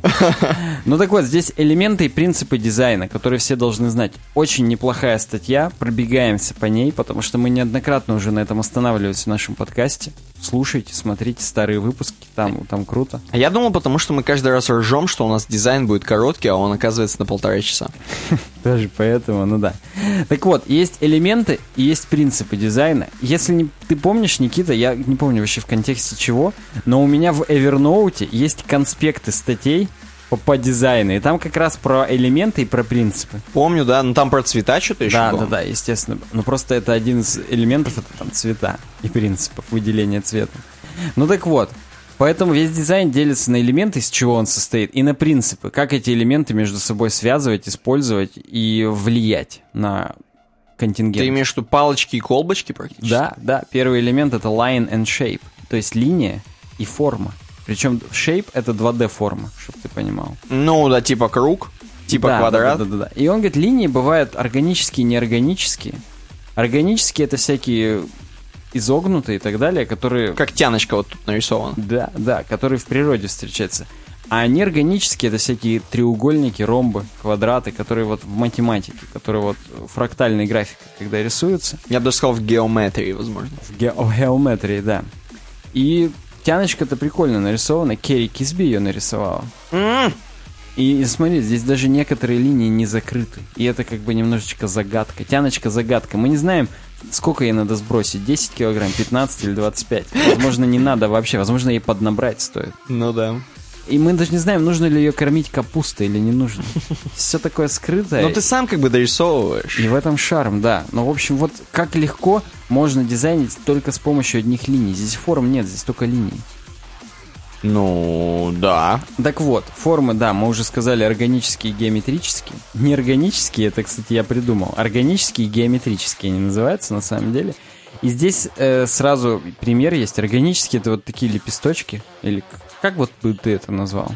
Ну так вот, здесь элементы и принципы дизайна, которые все должны знать. Очень неплохая статья, пробегаемся по ней, потому что мы неоднократно уже на этом останавливались в нашем подкасте. Слушайте, смотрите старые выпуски, там, там круто. Я думал, потому что мы каждый раз ржем, что у нас дизайн будет короткий, а он оказывается на полтора часа. Даже поэтому, ну да. Так вот, есть элементы и есть принципы дизайна. Если не, ты помнишь, Никита, я не помню вообще в контексте чего, но у меня в Evernote есть конспекты статей по, по дизайну, и там как раз про элементы и про принципы. Помню, да, ну там про цвета что-то еще Да, было. да, да, естественно. Ну просто это один из элементов, это там цвета и принципов выделения цвета. Ну так вот, поэтому весь дизайн делится на элементы, из чего он состоит, и на принципы, как эти элементы между собой связывать, использовать и влиять на контингент. Ты имеешь в виду палочки и колбочки практически? Да, да, первый элемент это line and shape, то есть линия и форма. Причем shape это 2D форма, чтобы ты понимал. Ну, да, типа круг, типа Да, квадрат. Да, да, да, да. И он говорит, линии бывают органические и неорганические. Органические это всякие изогнутые и так далее, которые... Как тяночка вот тут нарисована. Да, да, которые в природе встречаются. А неорганические это всякие треугольники, ромбы, квадраты, которые вот в математике, которые вот фрактальной графикой, когда рисуются. Я бы даже сказал в геометрии, возможно. В, ге- в геометрии, да. И тяночка-то прикольно нарисована. Керри Кисби ее нарисовала. И, и смотри, здесь даже некоторые линии не закрыты. И это как бы немножечко загадка. Тяночка загадка. Мы не знаем, сколько ей надо сбросить. 10 килограмм, 15 или 25. Возможно, не надо вообще. Возможно, ей поднабрать стоит. Ну да. И мы даже не знаем, нужно ли ее кормить капустой или не нужно. Все такое скрытое. Но ты сам как бы дорисовываешь. И в этом шарм, да. Но, в общем, вот как легко можно дизайнить только с помощью одних линий. Здесь форм нет, здесь только линии. Ну, да. Так вот, формы, да, мы уже сказали органические и геометрические. Неорганические, это, кстати, я придумал. Органические и геометрические они называются на самом деле. И здесь э, сразу пример есть. Органические это вот такие лепесточки. Или как вот бы ты это назвал?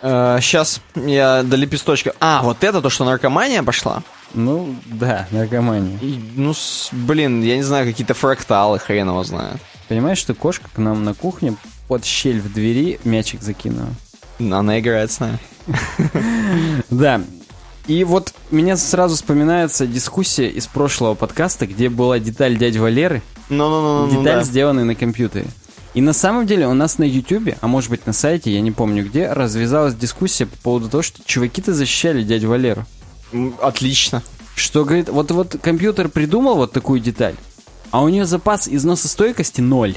сейчас я до лепесточка. А, вот это то, что наркомания пошла? Ну, да, наркомания. И, ну, с- блин, я не знаю, какие-то фракталы, хрен его знает. Понимаешь, что кошка к нам на кухне под щель в двери мячик закинула? Она играет с нами. Да. И вот меня сразу вспоминается дискуссия из прошлого подкаста, где была деталь дяди Валеры, Ну-ну-ну, деталь, да. сделанная на компьютере. И на самом деле у нас на Ютубе, а может быть на сайте, я не помню где, развязалась дискуссия по поводу того, что чуваки-то защищали дядю Валеру. Отлично. Что, говорит, вот, вот компьютер придумал вот такую деталь, а у нее запас износостойкости ноль.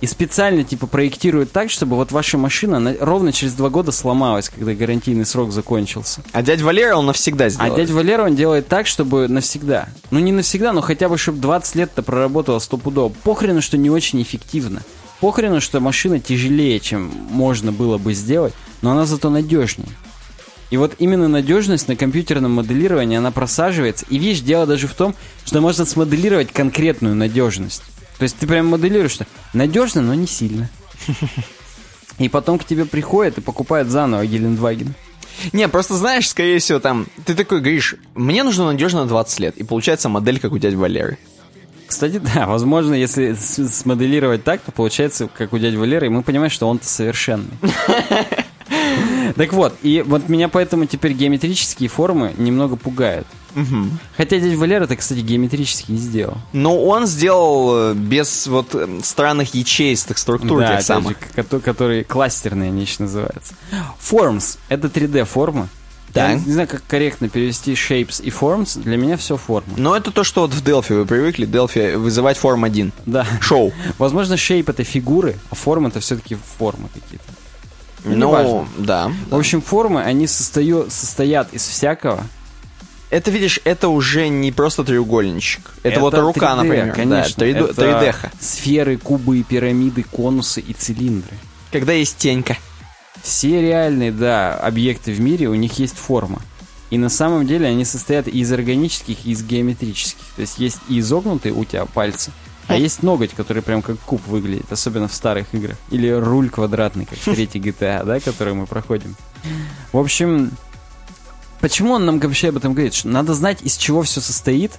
И специально, типа, проектирует так, чтобы вот ваша машина на- ровно через два года сломалась, когда гарантийный срок закончился. А дядя Валера он навсегда А сделал. дядя Валера, он делает так, чтобы навсегда. Ну, не навсегда, но хотя бы, чтобы 20 лет-то проработала стопудово. Похрену, что не очень эффективно. Похрену, что машина тяжелее, чем можно было бы сделать, но она зато надежнее. И вот именно надежность на компьютерном моделировании, она просаживается. И вещь дело даже в том, что можно смоделировать конкретную надежность. То есть ты прям моделируешь, что надежно, но не сильно. И потом к тебе приходят и покупают заново Гелендваген. Не, просто знаешь, скорее всего, там, ты такой говоришь, мне нужно надежно на 20 лет, и получается модель, как у дяди Валеры. Кстати, да, возможно, если смоделировать так, то получается, как у дяди Валеры, и мы понимаем, что он-то совершенный. Так вот, и вот меня поэтому теперь геометрические формы немного пугают. Хотя дядя Валера это, кстати, геометрически не сделал. Но он сделал э, без вот э, странных ячеистых структур да, тех самых. же, которые кластерные они еще называются. Forms — это 3D-формы. Я Так. не знаю, как корректно перевести shapes и forms. Для меня все формы. Но это то, что вот в Delphi вы привыкли, Delphi вызывать форм 1. Да. Шоу. Возможно, shape — это фигуры, а форм — это все-таки формы какие-то. Ну, Ну, да. В общем, формы, они состою- состоят из всякого. Это, видишь, это уже не просто треугольничек. Это, вот рука, 3D, например. Конечно. Да, 3D, это 3D. Сферы, кубы, пирамиды, конусы и цилиндры. Когда есть тенька. Все реальные, да, объекты в мире, у них есть форма. И на самом деле они состоят из органических, и из геометрических. То есть есть изогнутые у тебя пальцы, а есть ноготь, который прям как куб выглядит, особенно в старых играх. Или руль квадратный, как в третьей GTA, да, который мы проходим. В общем, почему он нам вообще об этом говорит? Что надо знать, из чего все состоит,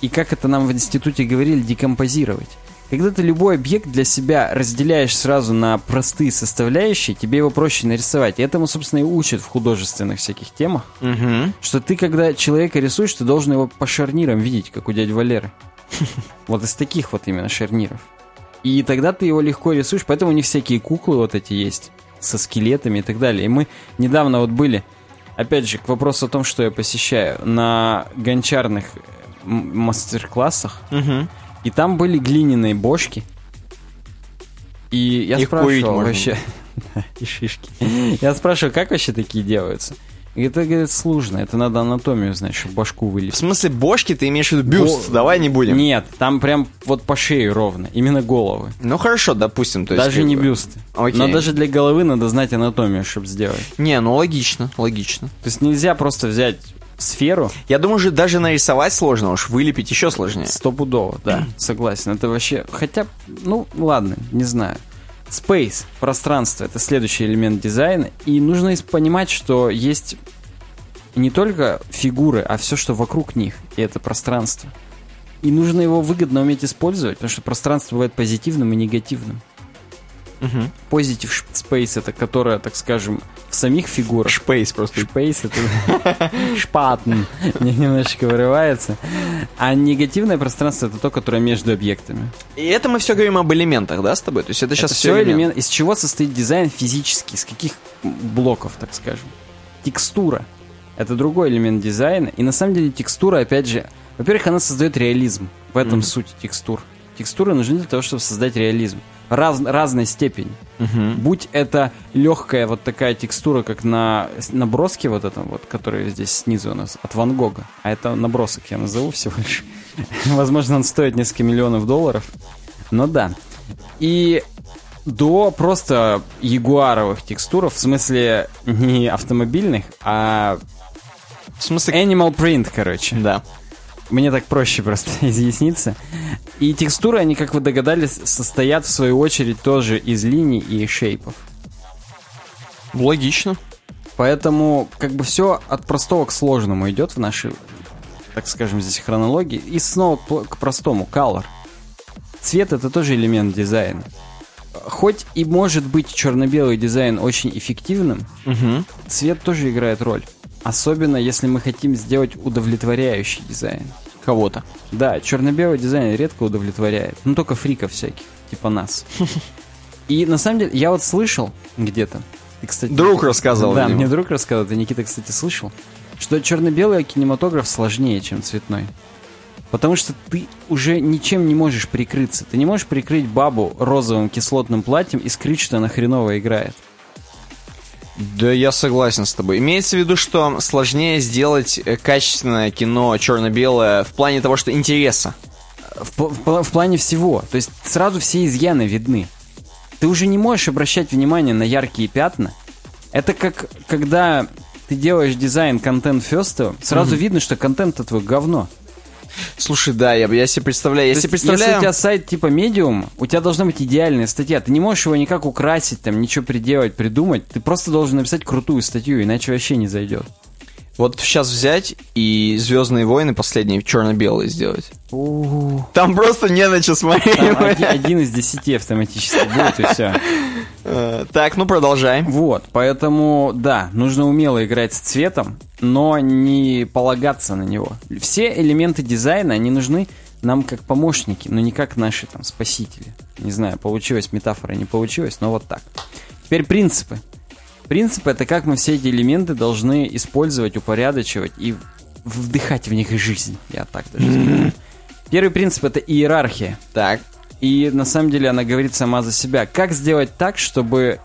и как это нам в институте говорили, декомпозировать. Когда ты любой объект для себя разделяешь сразу на простые составляющие, тебе его проще нарисовать. И этому, собственно, и учат в художественных всяких темах. Угу. Что ты, когда человека рисуешь, ты должен его по шарнирам видеть, как у дяди Валеры. Вот из таких вот именно шарниров. И тогда ты его легко рисуешь, поэтому у них всякие куклы вот эти есть, со скелетами и так далее. И мы недавно вот были, опять же, к вопросу о том, что я посещаю, на гончарных м- мастер-классах, Угу. И там были глиняные бошки. И я Их спрашивал вообще... И шишки. Я спрашиваю, как вообще такие делаются? И это, говорит, сложно. Это надо анатомию знать, чтобы башку В вылепить. смысле, бошки ты имеешь в виду бюст? Бо- Давай не будем. Нет, там прям вот по шее ровно. Именно головы. Ну хорошо, допустим. То есть, даже не бы- бюсты. Окей. Но даже для головы надо знать анатомию, чтобы сделать. Не, ну логично, логично. То есть нельзя просто взять сферу Я думаю, же даже нарисовать сложно, уж вылепить еще сложнее. стопудово, да, согласен. Это вообще... Хотя, ну, ладно, не знаю. Space, пространство, это следующий элемент дизайна. И нужно понимать, что есть не только фигуры, а все, что вокруг них. И это пространство. И нужно его выгодно уметь использовать, потому что пространство бывает позитивным и негативным. Мгм. Positive space это которое, так скажем, в самих фигурах. Шпейс просто. Шпейс это шпатн, немножечко вырывается. А негативное пространство это то, которое между объектами. И это мы все говорим об элементах, да, с тобой? То есть это сейчас это все элемент. Из чего состоит дизайн физически? Из каких блоков, так скажем? Текстура. Это другой элемент дизайна. И на самом деле текстура, опять же, во-первых, она создает реализм. В этом суть текстур. Текстуры нужны для того, чтобы создать реализм. Раз, разной степени. Будь это легкая вот такая текстура, как на наброске вот этом вот, который здесь снизу у нас, от Ван Гога. А это набросок я назову всего лишь. Возможно, он стоит несколько миллионов долларов. Но да. И до просто ягуаровых текстуров, в смысле не автомобильных, а В смысле... animal print, короче. Да. Мне так проще просто изъясниться. И текстуры, они, как вы догадались, состоят в свою очередь тоже из линий и шейпов. Логично. Поэтому как бы все от простого к сложному идет в нашей так скажем, здесь хронологии. И снова к, простому, color. Цвет это тоже элемент дизайна. Хоть и может быть черно-белый дизайн очень эффективным, Мгм. цвет тоже играет роль. Особенно если мы хотим сделать удовлетворяющий дизайн. Кого-то. Да, черно-белый дизайн редко удовлетворяет. Ну, только фриков всяких, типа нас. И на самом деле, я вот слышал где-то, и, кстати, Друг рассказывал, Да, мне друг рассказал, это Никита, кстати, слышал, что черно-белый кинематограф сложнее, чем цветной. Потому что ты уже ничем не можешь прикрыться. Ты не можешь прикрыть бабу розовым кислотным платьем и скрыть, что она хреново играет. Да, я согласен с тобой. Имеется в виду, что сложнее сделать э, качественное кино черно-белое в плане того, что интереса. В, в в плане всего. То есть сразу все изъяны видны. Ты уже не можешь обращать внимание на яркие пятна. Это как когда ты делаешь дизайн контент фестива, сразу видно, что контент это твой говно. Слушай, да, я, я себе представляю. Я То себе представляю... Если у тебя сайт типа Medium, у тебя должна быть идеальная статья. Ты не можешь его никак украсить, там, ничего приделать, придумать. Ты просто должен написать крутую статью, иначе вообще не зайдет. Вот сейчас взять и Звездные войны последние черно-белые сделать. Там просто не на что смотреть. Один, один из десяти автоматически будет, и все. Э, Так, ну продолжаем. Вот, поэтому, да, нужно умело играть с цветом, но не полагаться на него. Все элементы дизайна, они нужны нам как помощники, но не как наши там спасители. Не знаю, получилась метафора, не получилась, но вот так. Теперь принципы. Принципы — это как мы все эти элементы должны использовать, упорядочивать и вдыхать в них жизнь. Я так даже скажу. Первый принцип — это иерархия. Так. И на самом деле она говорит сама за себя. Как сделать так, чтобы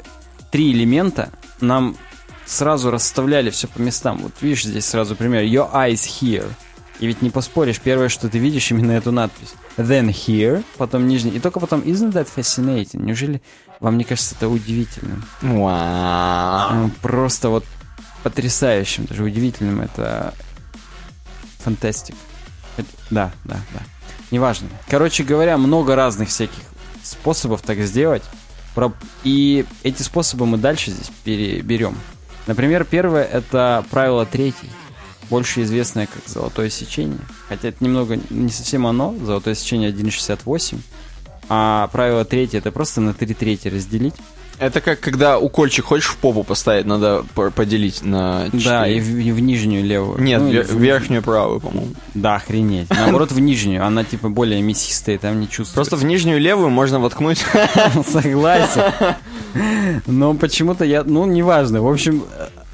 три элемента нам сразу расставляли все по местам? Вот видишь здесь сразу пример. Your eyes here. И ведь не поспоришь, первое, что ты видишь, именно эту надпись. Then here, потом нижний. И только потом, isn't that fascinating? Неужели вам не кажется это удивительным? Вау. Ну, Просто вот потрясающим, даже удивительным. Это фантастик. Это- Да, да, да. Неважно. Короче говоря, много разных всяких способов так сделать. И эти способы мы дальше здесь переберем. Например, первое это правило третий, больше известное как золотое сечение. Хотя это немного не совсем оно, золотое сечение 1.68. А правило третье это просто на 3 трети разделить. Это как когда укольчик хочешь в попу поставить, надо по- поделить на Да, и в, в нижнюю левую. Нет, Ну, ве- в- верхнюю правую, по-моему. Да, охренеть. Наоборот, в нижнюю. Она типа более мясистая, там не чувствуется. Просто в нижнюю левую можно воткнуть. Согласен. Но почему-то я... Ну, неважно. В общем,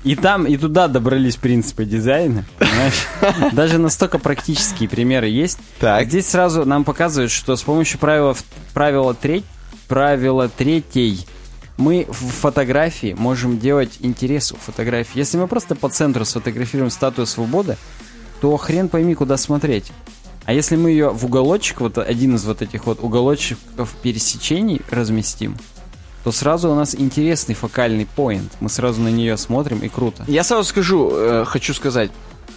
и там, и туда добрались принципы дизайна. Понимаешь? Даже настолько практические примеры есть. Так. Здесь сразу нам показывают, что с помощью правила, правила, треть, правила третьей мы в фотографии можем делать интерес у фотографии. Если мы просто по центру сфотографируем статую свободы, то хрен пойми, куда смотреть. А если мы ее в уголочек, вот один из вот этих вот уголочков пересечений разместим, то сразу у нас интересный фокальный поинт. Мы сразу на нее смотрим, и круто. Я сразу скажу, э, хочу сказать,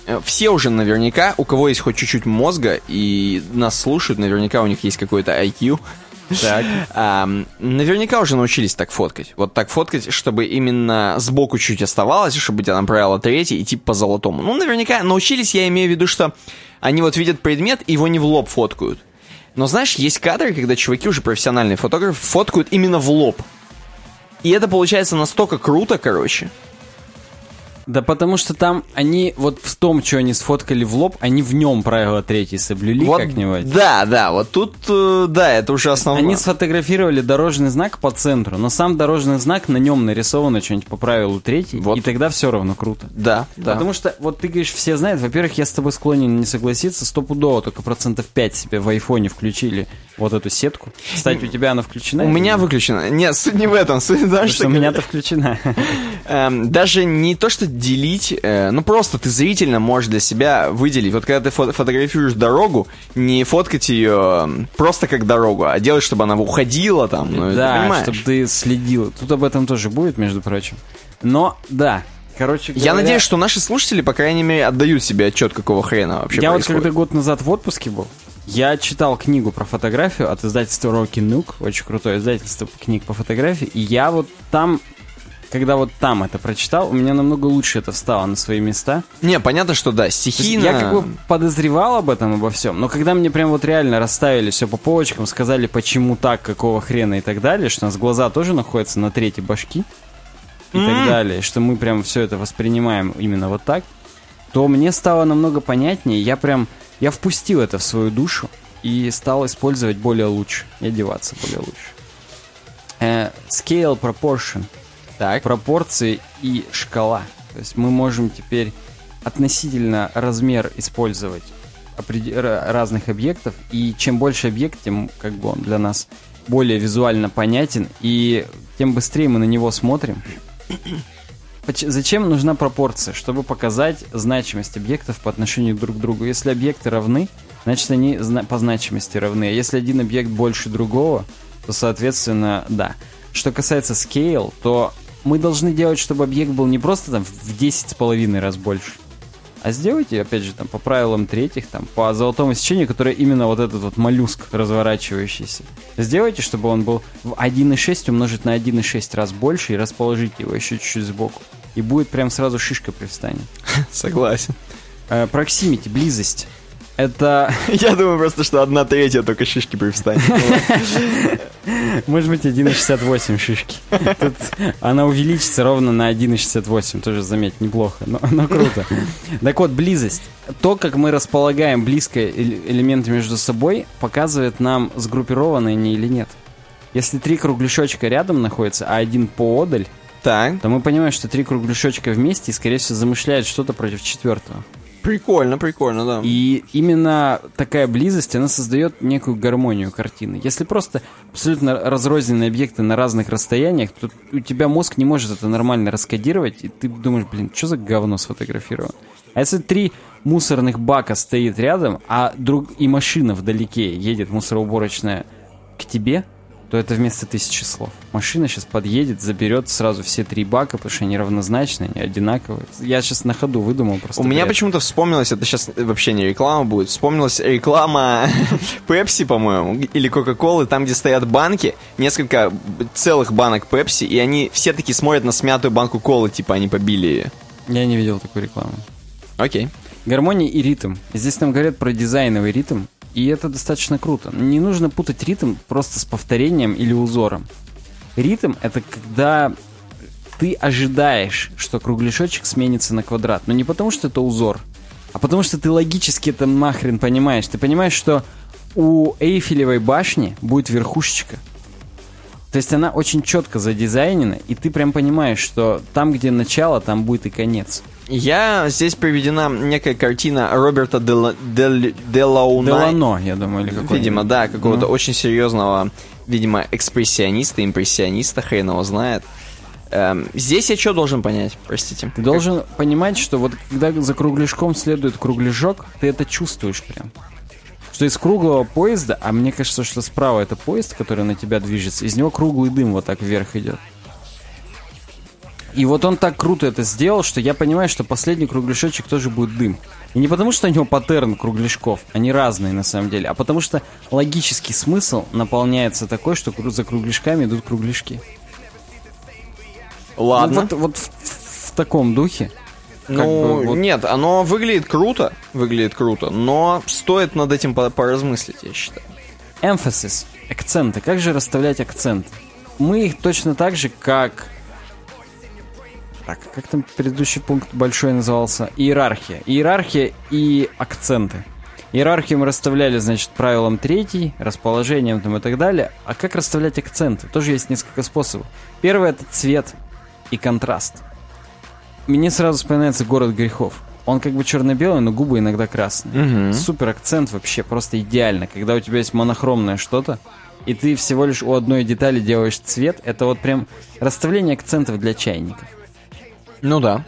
э, все уже наверняка, у кого есть хоть чуть-чуть мозга и нас слушают, наверняка у них есть какой-то IQ. Так. Ам, наверняка уже научились так фоткать. Вот так фоткать, чтобы именно сбоку чуть оставалось, чтобы тебя там правило третье и типа по золотому. Ну, наверняка научились, я имею в виду, что они вот видят предмет и его не в лоб фоткают. Но знаешь, есть кадры, когда чуваки уже профессиональные фотографы фоткают именно в лоб. И это получается настолько круто, короче. Да потому что там они, вот в том, что они сфоткали в лоб, они в нем правила третьей соблюли Вот, как-нибудь. да, да, вот тут, э, да, это уже основное. Они сфотографировали дорожный знак по центру, но сам дорожный знак на нем нарисовано что-нибудь по правилу третьей, Вот. и тогда все равно круто. Да, да. Потому что, вот ты говоришь, все знают, во-первых, я с тобой склонен не согласиться, стопудово только процентов 5 себе в айфоне включили вот эту сетку. Кстати, у тебя она включена? У меня нет? выключено. Нет, суть не в этом. Суть в том, что у меня-то включена. эм, даже не то, что делить, э, ну просто ты зрительно можешь для себя выделить. Вот когда ты фо- фотографируешь дорогу, не фоткать ее просто как дорогу, а делать, чтобы она уходила там. Ну, ты Да, понимаешь? чтобы ты следил. Тут об этом тоже будет, между прочим. Но, да, короче Я говоря, надеюсь, что наши слушатели, по крайней мере, отдают себе отчет, какого хрена вообще Я вот происходит. когда год назад в отпуске был, я читал книгу про фотографию от издательства Rocky Nook, очень крутое издательство книг по фотографии, и я вот там когда вот там это прочитал, у меня намного лучше это встало на свои места. Не, понятно, что да, стихийно... Я как бы подозревал об этом, обо всем, но когда мне прям вот реально расставили все по полочкам, сказали, почему так, какого хрена и так далее, что у нас глаза тоже находятся на третьей башки и так М. далее, что мы прям все это воспринимаем именно вот так, то мне стало намного понятнее, я прям, я впустил это в свою душу и стал использовать более лучше, и одеваться более лучше. Э, scale proportion Так. пропорции и шкала. То есть мы можем теперь относительно размер использовать разных объектов, и чем больше объект, тем как бы он для нас более визуально понятен, и тем быстрее мы на него смотрим. Зачем нужна пропорция? Чтобы показать значимость объектов по отношению друг к другу. Если объекты равны, значит они по значимости равны. А если один объект больше другого, то, соответственно, да. Что касается scale, то мы должны делать, чтобы объект был не просто там в 10 с половиной раз больше, а сделайте, опять же, там, по правилам третьих, там, по золотому сечению, которое именно вот этот вот моллюск разворачивающийся. Сделайте, чтобы он был в 1,6 умножить на 1,6 раз больше и расположите его еще чуть-чуть сбоку. И будет прям сразу шишка при встании. Согласен. Э, Proximity, близость. Это, Я думаю просто, что одна третья только шишки привстанет. может быть, 1,68 шишки. Тут она увеличится ровно на 1,68. Тоже, заметь, неплохо, но, но круто. Так вот, близость. То, как мы располагаем близко элементы между собой, показывает нам, сгруппированы они или нет. Если три кругляшочка рядом находятся, а один поодаль, Так, то мы понимаем, что три кругляшочка вместе и, скорее всего, замышляют что-то против четвертого. Прикольно, прикольно, да. И именно такая близость, она создает некую гармонию картины. Если просто абсолютно разрозненные объекты на разных расстояниях, то у тебя мозг не может это нормально раскодировать, и ты думаешь, блин, что за говно сфотографировано? А если три мусорных бака стоит рядом, а друг и машина вдалеке едет мусороуборочная к тебе, то это вместо тысячи слов. Машина сейчас подъедет, заберет сразу все три бака, потому что они равнозначные, они одинаковые. Я сейчас на ходу выдумал просто. У меня почему-то вспомнилось, это сейчас вообще не реклама будет, вспомнилась реклама Пепси, по-моему, или Кока-Колы, там, где стоят банки, несколько целых банок Пепси, и они все таки смотрят на смятую банку колы, типа они побили ее. Я не видел такую рекламу. Окей. Гармония и ритм. Здесь нам говорят про дизайновый ритм, и это достаточно круто. Не нужно путать ритм просто с повторением или узором. Ритм — это когда ты ожидаешь, что кругляшочек сменится на квадрат. Но не потому, что это узор, а потому, что ты логически это нахрен понимаешь. Ты понимаешь, что у Эйфелевой башни будет верхушечка. То есть она очень четко задизайнена, и ты прям понимаешь, что там, где начало, там будет и конец. Я, здесь приведена некая картина Роберта Дела- Дел- Делауна. Делано, я думаю, или какой Видимо, да, какого-то Ну. очень серьезного, видимо, экспрессиониста, импрессиониста, хрен его знает. Эм, здесь я что должен понять, простите? Ты должен понимать, что вот когда за кругляшком следует кругляшок, ты это чувствуешь прям. Что из круглого поезда, а мне кажется, что справа это поезд, который на тебя движется, из него круглый дым вот так вверх идет. И вот он так круто это сделал, что я понимаю, что последний кругляшочек тоже будет дым. И не потому, что у него паттерн кругляшков, они разные на самом деле, а потому что логический смысл наполняется такой, что за кругляшками идут кругляшки. Ладно. Ну, вот вот в, в таком духе. Ну, бы вот- нет, оно выглядит круто, выглядит круто, но стоит над этим по- поразмыслить, я считаю. Emphasis, акценты. Как же расставлять акценты? Мы их точно так же, как... Так, как там предыдущий пункт большой назывался? Иерархия. Иерархия и акценты. Иерархию мы расставляли, значит, правилом третий, расположением там и так далее. А как расставлять акценты? Тоже есть несколько способов. Первый — это цвет и контраст. Мне сразу вспоминается «Город грехов». Он как бы черно-белый, но губы иногда красные. Супер акцент вообще, просто идеально. Когда у тебя есть монохромное что-то, и ты всего лишь у одной детали делаешь цвет, это вот прям расставление акцентов для чайников. Ну да.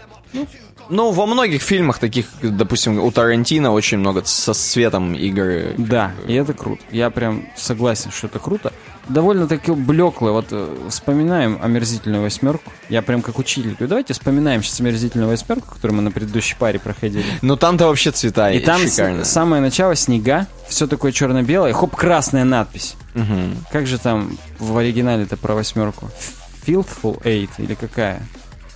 Ну, во многих фильмах таких, допустим, у Тарантино очень много со цветом игры. Да, и это круто. Я прям согласен, что это круто. Довольно-таки блекло. Вот э, вспоминаем омерзительную восьмерку. Я прям как учитель говорю, давайте вспоминаем сейчас омерзительную восьмерку, которую мы на предыдущей паре проходили. Ну там-то вообще цвета И там с- шикарно. самое начало снега, все такое черно-белое, хоп, красная надпись. Как же там в оригинале-то про восьмерку? Filthful Eight или какая?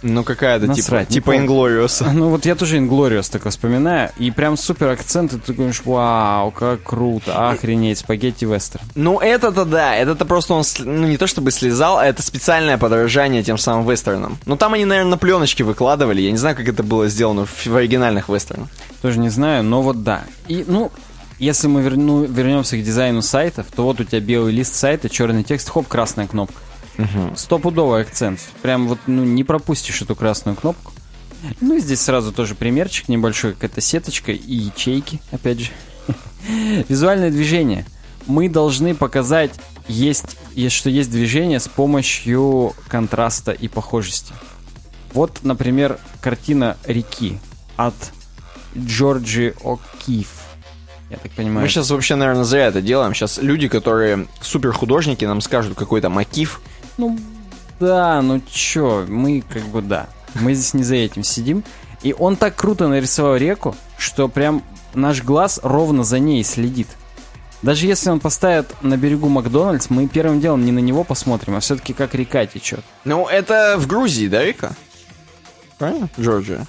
Ну, какая-то типа, типа. Inglorious. Ну вот я тоже Inglorious такой вспоминаю, и прям супер акцент, и ты думаешь, вау, как круто, охренеть, спагетти вестерн. Ну, это-то да, это-то просто он, ну, не то чтобы слезал, а это специальное подражание тем самым вестернам. Ну, там они, наверное, на пленочке выкладывали, я не знаю, как это было сделано в, в оригинальных вестернах. Тоже не знаю, но вот да. И, ну, если мы верну, вернемся к дизайну сайтов, то вот у тебя белый лист сайта, черный текст, хоп, красная кнопка. Стопудовый акцент. Прям вот, ну, не пропустишь эту красную кнопку. Ну и здесь сразу тоже примерчик небольшой, какая-то сеточка и ячейки, опять же. Визуальное движение. Мы должны показать, есть, есть, что есть движение с помощью контраста и похожести. Вот, например, картина реки от Джорджи О'Кифф. Я так понимаю. Мы сейчас вообще, наверное, зря это делаем. Сейчас люди, которые супер художники, нам скажут какой-то мотив. Ну, да, ну чё, мы как бы да. Мы здесь не за этим сидим. И он так круто нарисовал реку, что прям наш глаз ровно за ней следит. Даже если он поставит на берегу Макдональдс, мы первым делом не на него посмотрим, а все-таки как река течет. Ну, это в Грузии, да, река? Правильно? Джорджия.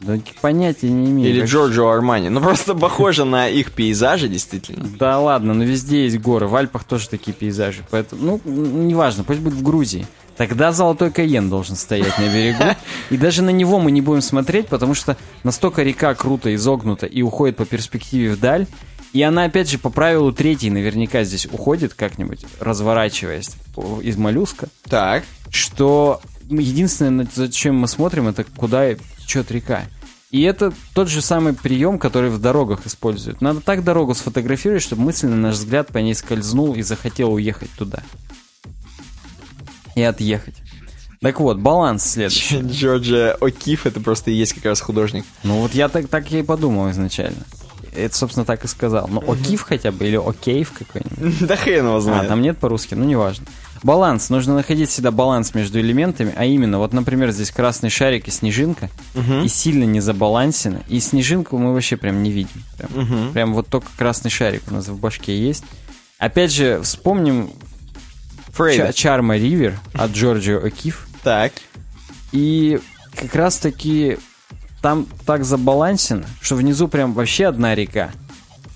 Да понятия не имею. Или Как- Джорджио Армани. Ну, просто похоже на их пейзажи, действительно. Да ладно, но везде есть горы. В Альпах тоже такие пейзажи. Поэтому, ну, неважно, пусть будет в Грузии. Тогда золотой Каен должен стоять на берегу. И даже на него мы не будем смотреть, потому что настолько река круто изогнута и уходит по перспективе вдаль. И она, опять же, по правилу третьей наверняка здесь уходит как-нибудь, разворачиваясь из моллюска, Так. что единственное, зачем мы смотрим, это куда течет река. И это тот же самый прием, который в дорогах используют. Надо так дорогу сфотографировать, чтобы мысленно наш взгляд по ней скользнул и захотел уехать туда. И отъехать. Так вот, баланс следующий. Джорджия О'Кифф, это просто и есть как раз художник. Ну вот я так, так я и подумал изначально. Это, собственно, так и сказал. Ну, Окиф хотя бы или Окейв какой-нибудь. Да хрен его А, знает. там нет по-русски, ну неважно. Баланс. Нужно находить всегда баланс между элементами, а именно, вот, например, здесь красный шарик и снежинка, и сильно не забалансено, и снежинку мы вообще прям не видим. Прям, прям вот только красный шарик у нас в башке есть. Опять же, вспомним Фрейда. Ча- Чарма Ривер от Джорджио О'Кифф. Так. И как раз таки там так забалансено, что внизу прям вообще одна река.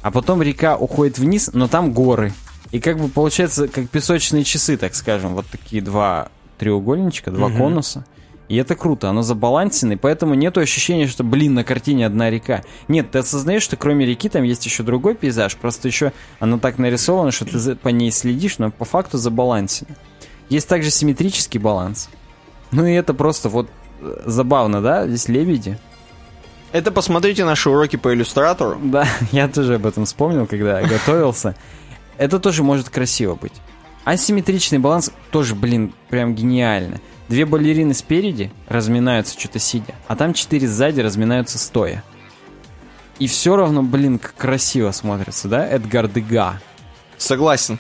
А потом река уходит вниз, но там горы. И как бы получается, как песочные часы, так скажем, вот такие два треугольничка, два конуса. И это круто, оно забалансено, и поэтому нету ощущения, что, блин, на картине одна река. Нет, ты осознаешь, что кроме реки там есть еще другой пейзаж, просто еще она так нарисована, что ты по ней следишь, но по факту забалансено. Есть также симметрический баланс. Ну и это просто вот э, забавно, да? Здесь лебеди. Это посмотрите наши уроки по иллюстратору. Да, я тоже об этом вспомнил, когда готовился. Это тоже может красиво быть. Асимметричный баланс тоже, блин, прям гениально. Две балерины спереди разминаются что-то сидя, а там четыре сзади разминаются стоя. И все равно, блин, как красиво смотрится, да? Эдгар Дега. Согласен.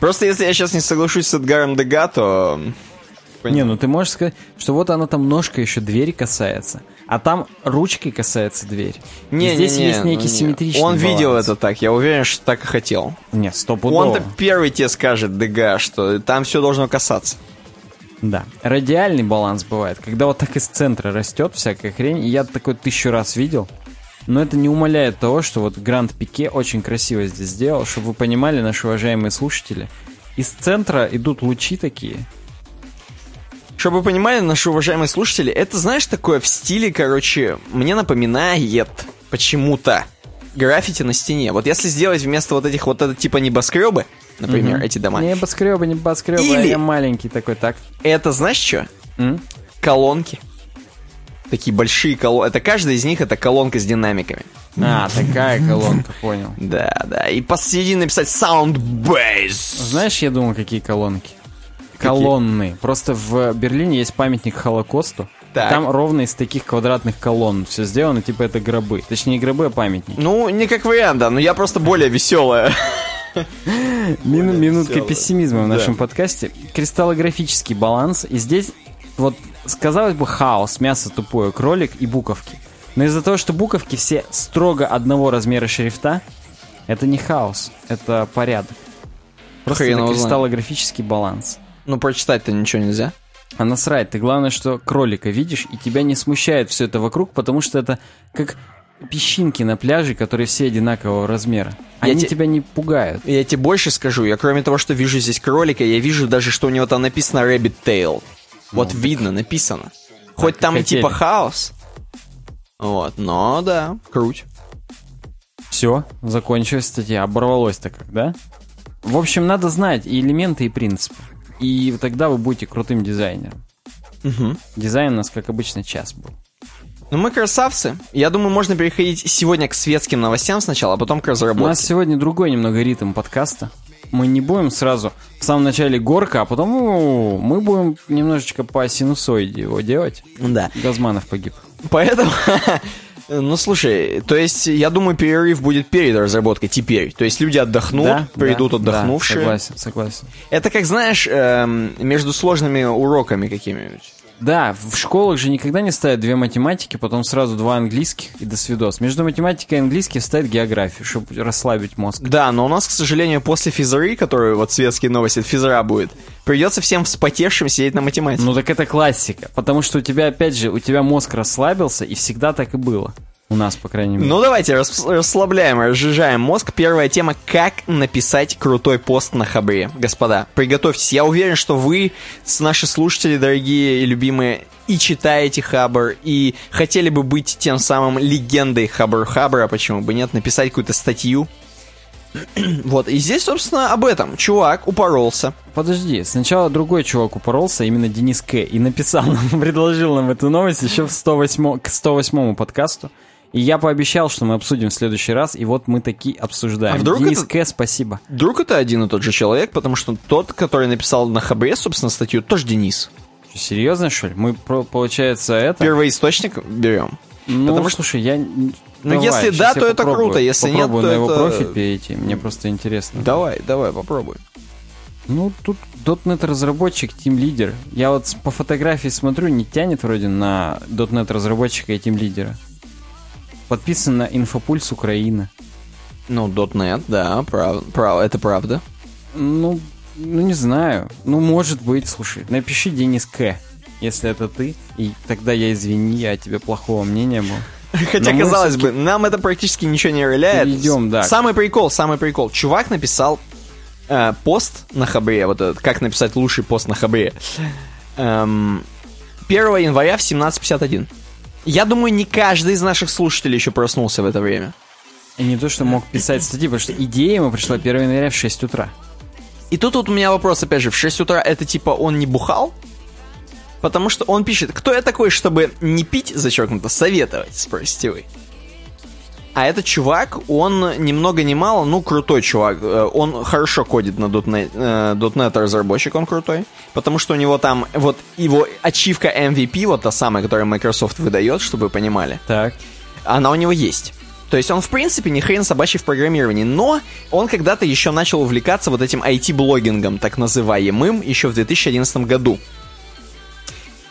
Просто если я сейчас не соглашусь с Эдгаром Дега, то... Не, ну ты можешь сказать, что вот она там ножка еще двери касается, а там ручкой касается дверь. И Не, здесь не, не, есть ну некий не. симметричный Он видел баланс. это так, я уверен, что так и хотел. Нет, стопудово. Он-то первый тебе скажет, Дега, что там все должно касаться. Да. Радиальный баланс бывает, когда вот так из центра растет всякая хрень, и я такой тысячу раз видел. Но это не умаляет того, что вот Гранд Пике очень красиво здесь сделал, чтобы вы понимали, наши уважаемые слушатели. Из центра идут лучи такие. Чтобы вы понимали, наши уважаемые слушатели, это, знаешь, такое в стиле, короче, мне напоминает почему-то граффити на стене. Вот если сделать вместо вот этих вот это типа небоскребы, например, эти дома, Небоскребы, небоскребы, а Или- я маленький такой, так. это знаешь что? М? Колонки. Такие большие колонки. Это каждая из них это колонка с динамиками. А, такая колонка, понял. Да, да. И посередине написать Sound Bass. Знаешь, я думал, какие колонки? Колонны. Просто в Берлине есть памятник Холокосту. Так. Там ровно из таких квадратных колонн все сделано, типа это гробы. Точнее, не гробы, а памятники. Ну, не как вариант, да, но я просто более веселая. Мину- минутка пессимизма в Да. нашем подкасте. Кристаллографический баланс. И здесь вот, казалось бы, хаос, мясо тупое, кролик и буковки. Но из-за того, что буковки все строго одного размера шрифта, это не хаос, это порядок. Просто это кристаллографический баланс. Ну, прочитать-то ничего нельзя. А насрать, ты главное, что кролика видишь, и тебя не смущает все это вокруг, потому что это как песчинки на пляже, которые все одинакового размера. Я Они те- тебя не пугают. Я тебе больше скажу, я кроме того, что вижу здесь кролика, я вижу даже, что у него там написано Rabbit Tail. Вот видно, написано. Хоть и там и хотели. типа хаос. Вот, но да, круть. Все, закончилась статья, оборвалось-то как, да? В общем, надо знать и элементы, и принципы. И тогда вы будете крутым дизайнером. Мгм. Дизайн у нас, как обычно, час был. Ну мы красавцы. Я думаю, можно переходить сегодня к светским новостям сначала, а потом к У нас разработке. сегодня другой немного ритм подкаста. Мы не будем сразу в самом начале горка, а потом мы будем немножечко по синусоиде его делать. Да. Газманов погиб. Поэтому... Ну, слушай, то есть, я думаю, перерыв будет перед разработкой теперь. То есть, люди отдохнут, Да, придут да, отдохнувшие. Да, согласен, согласен. Это как, знаешь, эм, между сложными уроками какими-нибудь. Да, в школах же никогда не ставят две математики, потом сразу два английских и до свидос. Между математикой и английским ставят географию, чтобы расслабить мозг. Да, но у нас, к сожалению, после физры, которую вот светские новости, физра будет, придется всем вспотевшим сидеть на математике. Ну так это классика, потому что у тебя, опять же, у тебя мозг расслабился, и всегда так и было. У нас, по крайней мере. Ну давайте рас- расслабляем, разжижаем мозг. Первая тема «Как написать крутой пост на Хабре». Господа, приготовьтесь. Я уверен, что вы, наши слушатели дорогие и любимые, и читаете Хабр, и хотели бы быть тем самым легендой Хабр-Хабра, почему бы нет, написать какую-то статью. Вот, и здесь, собственно, об этом. Чувак упоролся. Подожди, сначала другой чувак упоролся, именно Денис К. И написал нам, предложил нам эту новость еще в 108, к 108 подкасту. И я пообещал, что мы обсудим в следующий раз, и вот мы таки обсуждаем. А вдруг Денис это- К, спасибо. Вдруг это один и тот же человек, потому что тот, который написал на Хабре, собственно, статью, тоже Денис. Серьезно, что ли? Мы, про- получается, это... Первоисточник берем. Ну, потому что- слушай, я... Ну, если да, то это попробую. круто, если нет, Попробую то на его это- профиль перейти, мне просто интересно. Давай, давай, попробуй. Ну, тут .NET разработчик, Team лидер. Я вот по фотографии смотрю, не тянет вроде на .NET разработчика и Team лидера. Подписан на Инфопульс Украина. Ну, .NET, да, прав, прав, это правда. Ну, ну не знаю. Ну, может быть, слушай, напиши Денис К. Если это ты, и тогда я извини, я о тебе плохого мнения был. Хотя, мы казалось бы, нам это практически ничего не роляет. перейдем, да. Самый прикол, самый прикол. Чувак написал э, пост на Хабре, вот этот, как написать лучший пост на Хабре. Эм, 1 января в 17.51. Я думаю, не каждый из наших слушателей еще проснулся в это время. И не то, что мог писать статьи, потому что идея ему пришла 1 января в 6 утра. И тут вот у меня вопрос, опять же, в 6 утра это типа он не бухал? Потому что он пишет, кто я такой, чтобы не пить, зачеркнуто, советовать, спросите вы. А этот чувак, он ни много ни мало, ну, крутой чувак. Э, Он хорошо кодит на .NET, э, .NET разработчик, он крутой. Потому что у него там, вот его ачивка MVP, вот та самая, которую Microsoft выдает, чтобы вы понимали, Так. она у него есть. То есть он, в принципе, не хрен собачий в программировании, но он когда-то еще начал увлекаться вот этим IT-блогингом, так называемым, еще в 2011 году.